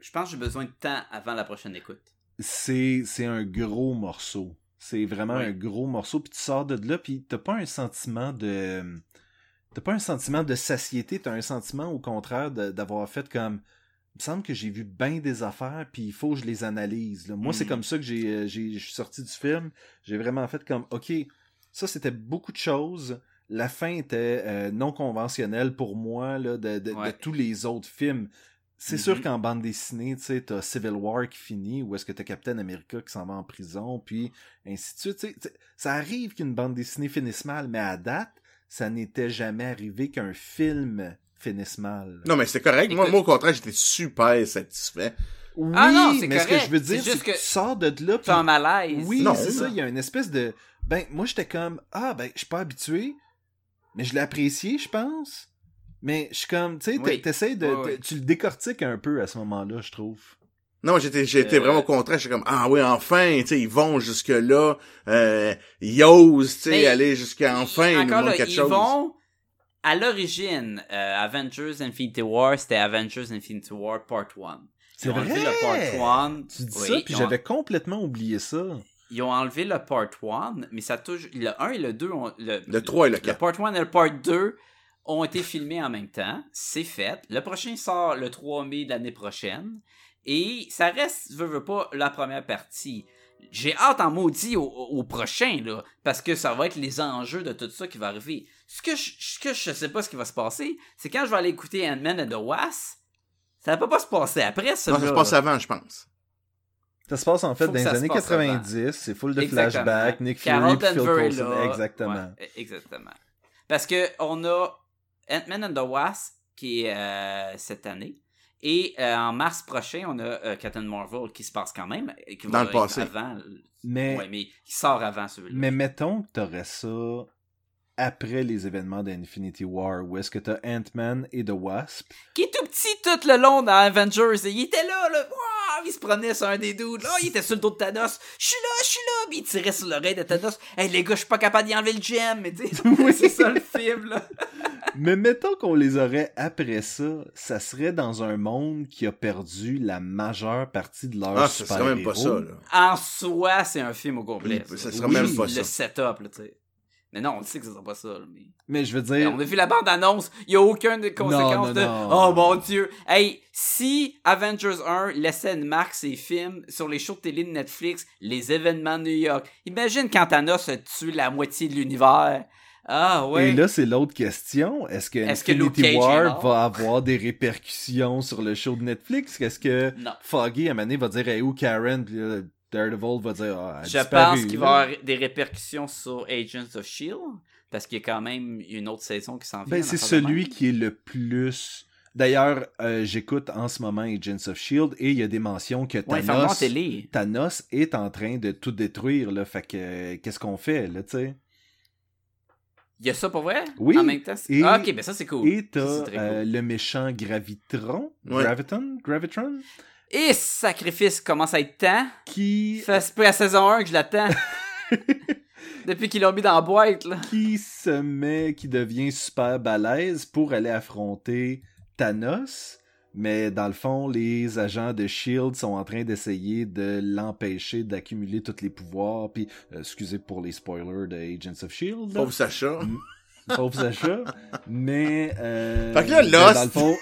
Je pense que j'ai besoin de temps avant la prochaine écoute. C'est un gros morceau. C'est vraiment un gros morceau puis tu sors de là puis t'as pas un sentiment de t'as pas un sentiment de satiété, t'as un sentiment au contraire d'avoir fait comme il me semble que j'ai vu bien des affaires puis il faut que je les analyse. là. Moi, c'est Mhm. comme ça que j'ai euh, j'ai- je suis sorti du film. J'ai vraiment fait comme OK, ça c'était beaucoup de choses. La fin était euh, non conventionnelle pour moi là, de, de- de Ouais. tous les autres films. C'est Mhm. sûr qu'en bande dessinée, tu sais, t'as Civil War qui finit, ou est-ce que t'as Captain America qui s'en va en prison, puis ainsi de suite. ça arrive qu'une bande dessinée finisse mal, mais à date, ça n'était jamais arrivé qu'un film finisse mal. Non, mais c'est correct. Moi, Écoute- moi, au contraire, j'étais super satisfait. Oui, Ah non, c'est mais ce que correct. je veux dire, C'est que que tu sors de là, un puis malaise. oui, c'est ça, il y a une espèce de... Ben, moi, j'étais comme, ah, ben, je suis pas habitué, mais je l'ai apprécié, je pense. Mais je suis comme, tu sais, Oui. t'essayes de. Oui, oui. t- Tu le décortiques un peu à ce moment-là, je trouve. Non, j'étais, j'étais Euh, vraiment content. J'étais comme, ah oui, enfin, tu sais, ils vont jusque-là. Euh, ils osent, tu sais, Mais- aller jusqu'à enfin, ils nous Encore là, quelque ils chose. vont. À l'origine, euh, Avengers Infinity War, c'était Avengers Infinity War Part 1. C'est Ils ont enlevé vrai! le Part 1. Tu dis Oui, ça, puis ils ont- j'avais complètement oublié ça. Ils ont enlevé le Part 1, mais ça touche. Le 1 et le 2 ont. Le, Le 3 et le le 4. Part 1 et le Part 2 ont été filmés en même temps. C'est fait. Le prochain sort le 3 mai de l'année prochaine. Et ça reste, veux, veux pas, la première partie. J'ai hâte en maudit au, au prochain, là, parce que ça va être les enjeux de tout ça qui va arriver. Ce que je, ce que je sais pas ce qui va se passer, c'est quand je vais aller écouter Ant-Man and the Wasp, ça peut pas se passer après, ça. Non, ça se passe avant, je pense. Ça se passe en fait Faut dans les années passe 90, c'est full de Exactement. flashbacks, Nick Fury, Phil Coulson. Exactement. Ouais, exactement. Parce que on a Ant-Man and the Wasp qui est euh, cette année. Et euh, en mars prochain, on a euh, Captain Marvel qui se passe quand même. et Qui Dans va le passé. Avant, Mais, ouais, mais qui sort avant celui-là. mais mettons que t'aurais ça après les événements d'Infinity War, où est-ce que t'as Ant-Man et The Wasp? Qui est tout petit tout le long dans Avengers. Et il était là, là. Wouah, il se prenait sur un des dudes. Là, il était sur le dos de Thanos. Je suis là, je suis là. Puis il tirait sur l'oreille de Thanos. Hey, les gars, je suis pas capable d'y enlever le gem. Mais tu sais, Oui. c'est ça le film, là. Mais mettons qu'on les aurait après ça, ça serait dans un monde qui a perdu la majeure partie de leur Ah, ce serait même pas ça, là. en soi, c'est un film au complet. Oui, ça ça. serait Oui, même pas le ça. setup, là, tu sais. Mais non, on le sait que ça sera pas ça. Mais... Mais je veux Mais dire, on a vu la bande-annonce, il y a aucune des conséquences non, de non. Oh mon dieu. Hey, si Avengers 1 laissait une marque ses films sur les shows de télé de Netflix, les événements de New York, imagine quand Thanos a tué la moitié de l'univers. Ah ouais. Et là, c'est l'autre question. Est-ce que Luke Infinity est War va avoir des répercussions sur le show de Netflix? Est-ce que Non. Foggy, à un moment donné, va dire hey, où Karen? Puis Daredevil va dire ah, Je disparu, pense qu'il va y avoir des répercussions sur Agents of Shield parce qu'il y a quand même une autre saison qui s'en vient. Ben, en c'est celui qui est le plus. D'ailleurs, euh, j'écoute en ce moment Agents of Shield et il y a des mentions que Thanos. Thanos est en train de tout détruire. Là, fait que euh, qu'est-ce qu'on fait là, tu sais? Il y a ça pour vrai? Oui. En même temps? Et- Ah, ok, ben ça c'est cool. Et t'as euh, cool. le méchant Gravitron, Ouais. Graviton, Gravitron, Et sacrifice commence à être temps. qui Ça se peut à saison 1 que je l'attends. Depuis qu'ils l'ont mis dans la boîte, là. qui se met, qui devient super balèze pour aller affronter Thanos. Mais dans le fond, les agents de Shield sont en train d'essayer de l'empêcher d'accumuler tous les pouvoirs. Puis, euh, excusez pour les spoilers de Agents of Shield. là. Pauvre Sacha. Pauvre Sacha. Mais, euh, Fait que là, Lost- dans le fond,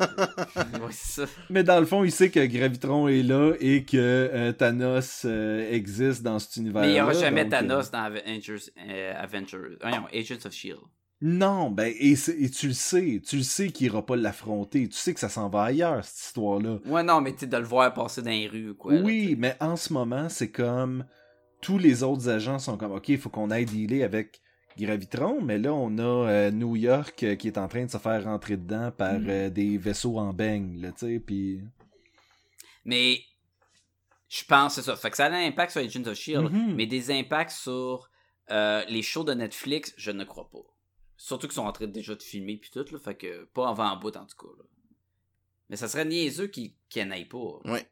mais dans le fond, il sait que Gravitron est là et que euh, Thanos euh, existe dans cet univers. Mais il n'y aura jamais Thanos dans Avengers, euh, Avengers. Ah non, Agents of Shield. Non, ben, et, c'est- et tu le sais, tu le sais qu'il ira pas l'affronter, tu sais que ça s'en va ailleurs, cette histoire-là. Ouais, non, mais tu de le voir passer dans les rues ou quoi. oui, mais en ce moment, c'est comme, tous les autres agents sont comme, ok, il faut qu'on aille dealer avec Gravitron, mais là, on a euh, New York euh, qui est en train de se faire rentrer dedans par Mm. euh, des vaisseaux en beigne, là, tu sais, puis... Mais je pense, c'est ça. Fait que ça a un impact sur Agents of Shield, Mhm. mais des impacts sur les shows de Netflix, je ne crois pas. Surtout qu'ils sont en train de déjà de filmer puis tout, là. Fait que pas avant en bout en tout cas. Là. Mais ça serait niaiseux qu'ils qu'ils n'aillent pas. Ouais.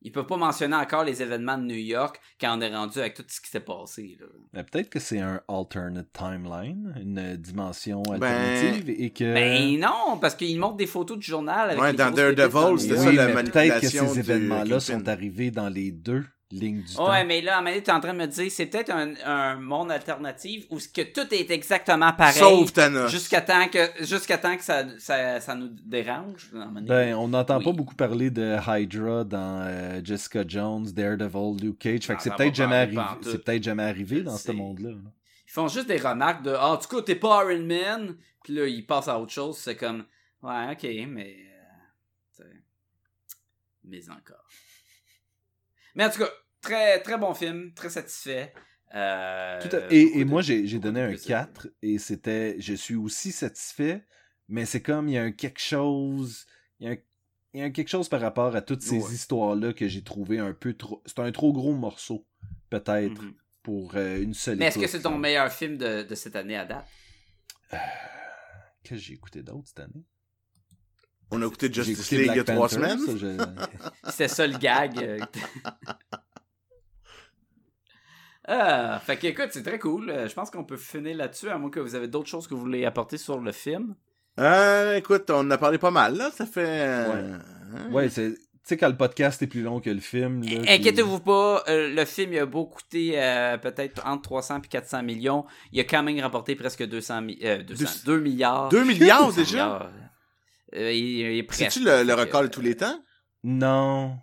Ils peuvent pas mentionner encore les événements de New York quand on est rendu avec tout ce qui s'est passé. Là. Ben, peut-être que c'est un alternate timeline, une dimension Ben- alternative, et que... Ben non, parce qu'ils montrent des photos du journal avec Ouais, les dans Daredevil, c'était ça, oui, la mais peut-être que manipulation ces événements-là sont arrivés dans les deux lignes du temps. Ouais, mais là, à un moment donné, t'es en train de me dire, c'est peut-être un, un monde alternatif où ce que tout est exactement pareil. Sauf Thanos. Jusqu'à temps que, jusqu'à temps que ça, ça, ça nous dérange. Ben, on n'entend Oui. pas beaucoup parler de Hydra dans euh, Jessica Jones, Daredevil, Luke Cage. Fait Ah, que c'est ça peut-être jamais arrivé. C'est peut-être jamais arrivé dans ce monde-là. là. Ils font juste des remarques de, ah, tout cas, t'es pas Iron Man. Puis là, ils passent à autre chose. C'est comme, ouais, ok, mais. euh, mais encore. Mais en tout cas, très, très bon film, très satisfait. Euh, Tout à- Et, beaucoup et de- moi, j'ai donné un plaisir. 4 et c'était. Je suis aussi satisfait, mais c'est comme il y a un quelque chose. Il y a un, il y a un quelque chose par rapport à toutes ces Ouais. histoires-là que j'ai trouvé un peu trop. C'est un trop gros morceau, peut-être, Mhm. pour euh, une seule Mais est-ce que c'est ton meilleur film de, de cette année à date? Qu'est-ce que j'ai écouté d'autre cette année? On a écouté Justice écouté League il y a trois Panther, semaines. je- C'était ça le gag. euh. ah, fait que écoute, c'est très cool. Euh, Je pense qu'on peut finir là-dessus, à moins que vous avez d'autres choses que vous voulez apporter sur le film. Euh, écoute, on en a parlé pas mal, là. Ça fait... hein? Ouais, c'est. Tu sais, quand le podcast est plus long que le film. là, puis- Inquiétez-vous pas, euh, le film il a beau coûter euh, peut-être entre 300 et 400 millions. Il a quand même rapporté presque 200, mi- euh, 200 Deux- 2 milliards. Deux milliards 200 déjà? Euh, il, il. C'est-tu le, le record de tous les temps? Non.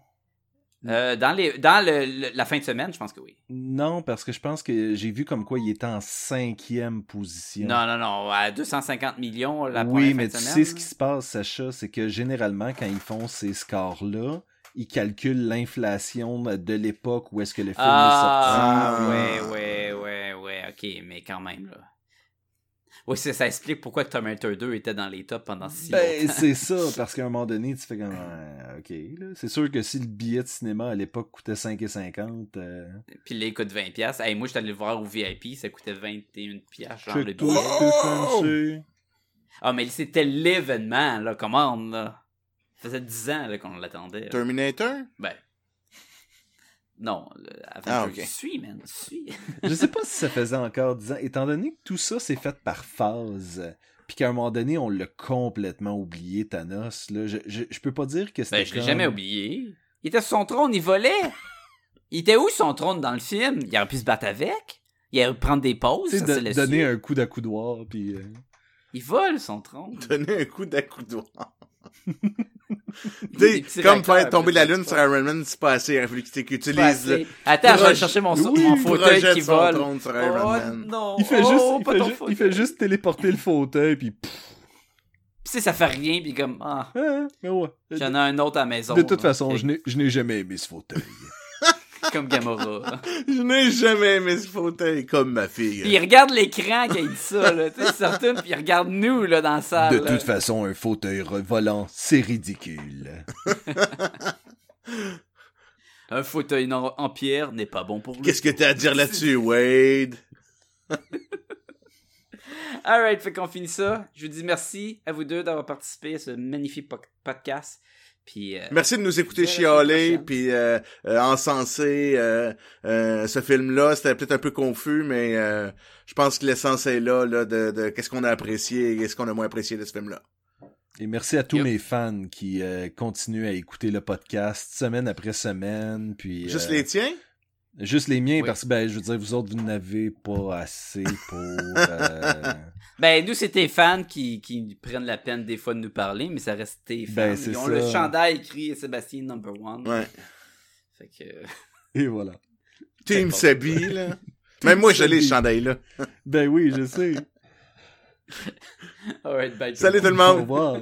euh, dans les, dans le, le- la fin de semaine, je pense que oui. Non, parce que je pense que j'ai vu comme quoi il était en cinquième position. Non, non, non. À 250 millions la oui, première mais fin tu de sais semaine. ce qui se passe, Sacha, c'est que généralement, quand ils font ces scores-là, ils calculent l'inflation de l'époque où est-ce que le film Ah, est sorti. ouais, ouais, ouais, ouais, ok, mais quand même, là. Oui, ça, ça explique pourquoi Terminator 2 était dans les tops pendant si Ben, longtemps. c'est ça, parce qu'à un moment donné, tu fais comme, ah, ok, là. C'est sûr que si le billet de cinéma à l'époque coûtait 5,50, euh, Puis là, il coûte 20$. piastres. Hey, moi, j'étais allé le voir au VIP, ça coûtait 21$, piastres, genre le billet. Stéphane, Ah, mais c'était l'événement, là, commande, là. Ça faisait 10 ans là, qu'on l'attendait. là. Terminator? Ben. Non, avant Ah, suis, man, je suis. Je sais pas si ça faisait encore 10 ans, étant donné que tout ça s'est fait par phase, puis qu'à un moment donné, on l'a complètement oublié, Thanos, là, je, je, je peux pas dire que c'était Ben, je l'ai comme- jamais oublié. Il était sur son trône, il volait. Il était où son trône dans le film? Il aurait pu se battre avec. Il aurait pu prendre des pauses. Ça de- donner un coup d'accoudoir, puis... euh, Il vole son trône. Donner un coup d'accoudoir. Comme faire tomber la lune sur Iron Man, c'est pas assez. Il a fallu qu'il utilise le Attends, je vais chercher mon, Oui, mon fauteuil qui son vole. trône sur Iron oh Man. non! Il fait, Oh, juste, il, fait ju- il fait juste téléporter le fauteuil, puis... sais, ça fait rien, puis comme, ah, mais ouais. j'en ai un autre à la maison. De toute là. façon, je n'ai jamais aimé ce fauteuil. Comme Gamora. Je n'ai jamais aimé ce fauteuil comme ma fille. puis il regarde l'écran quand il dit ça, là. Tu sais, il puis il regarde nous, là, dans la salle. De là. toute façon, un fauteuil volant, c'est ridicule. Un fauteuil en, en pierre n'est pas bon pour lui. Qu'est-ce que t'as à dire là-dessus, Wade? Alright, fait qu'on finit ça. Je vous dis merci à vous deux d'avoir participé à ce magnifique po- podcast. Puis, euh, Merci de nous écouter chialer puis euh, euh, encenser euh, euh, ce film-là. C'était peut-être un peu confus, mais euh, je pense que l'essence est là, là de, de qu'est-ce qu'on a apprécié et qu'est-ce qu'on a moins apprécié de ce film-là. Et merci à tous Yep. mes fans qui euh, continuent à écouter le podcast semaine après semaine. Puis, Juste euh, les tiens? Juste les miens, Oui. parce que, ben, je veux dire, vous autres, vous n'avez pas assez pour... euh, ben, nous, c'est tes fans qui, qui prennent la peine des fois de nous parler, mais ça reste tes fans. Ben, Ils ont ça. le chandail écrit Sébastien number one. Ouais. Fait que... Et voilà. Team. Sabi, là. Même moi, je l'ai, ce Sabi. chandail-là. Ben oui, je sais. Alright, bye. tout Salut tout le Au monde! revoir.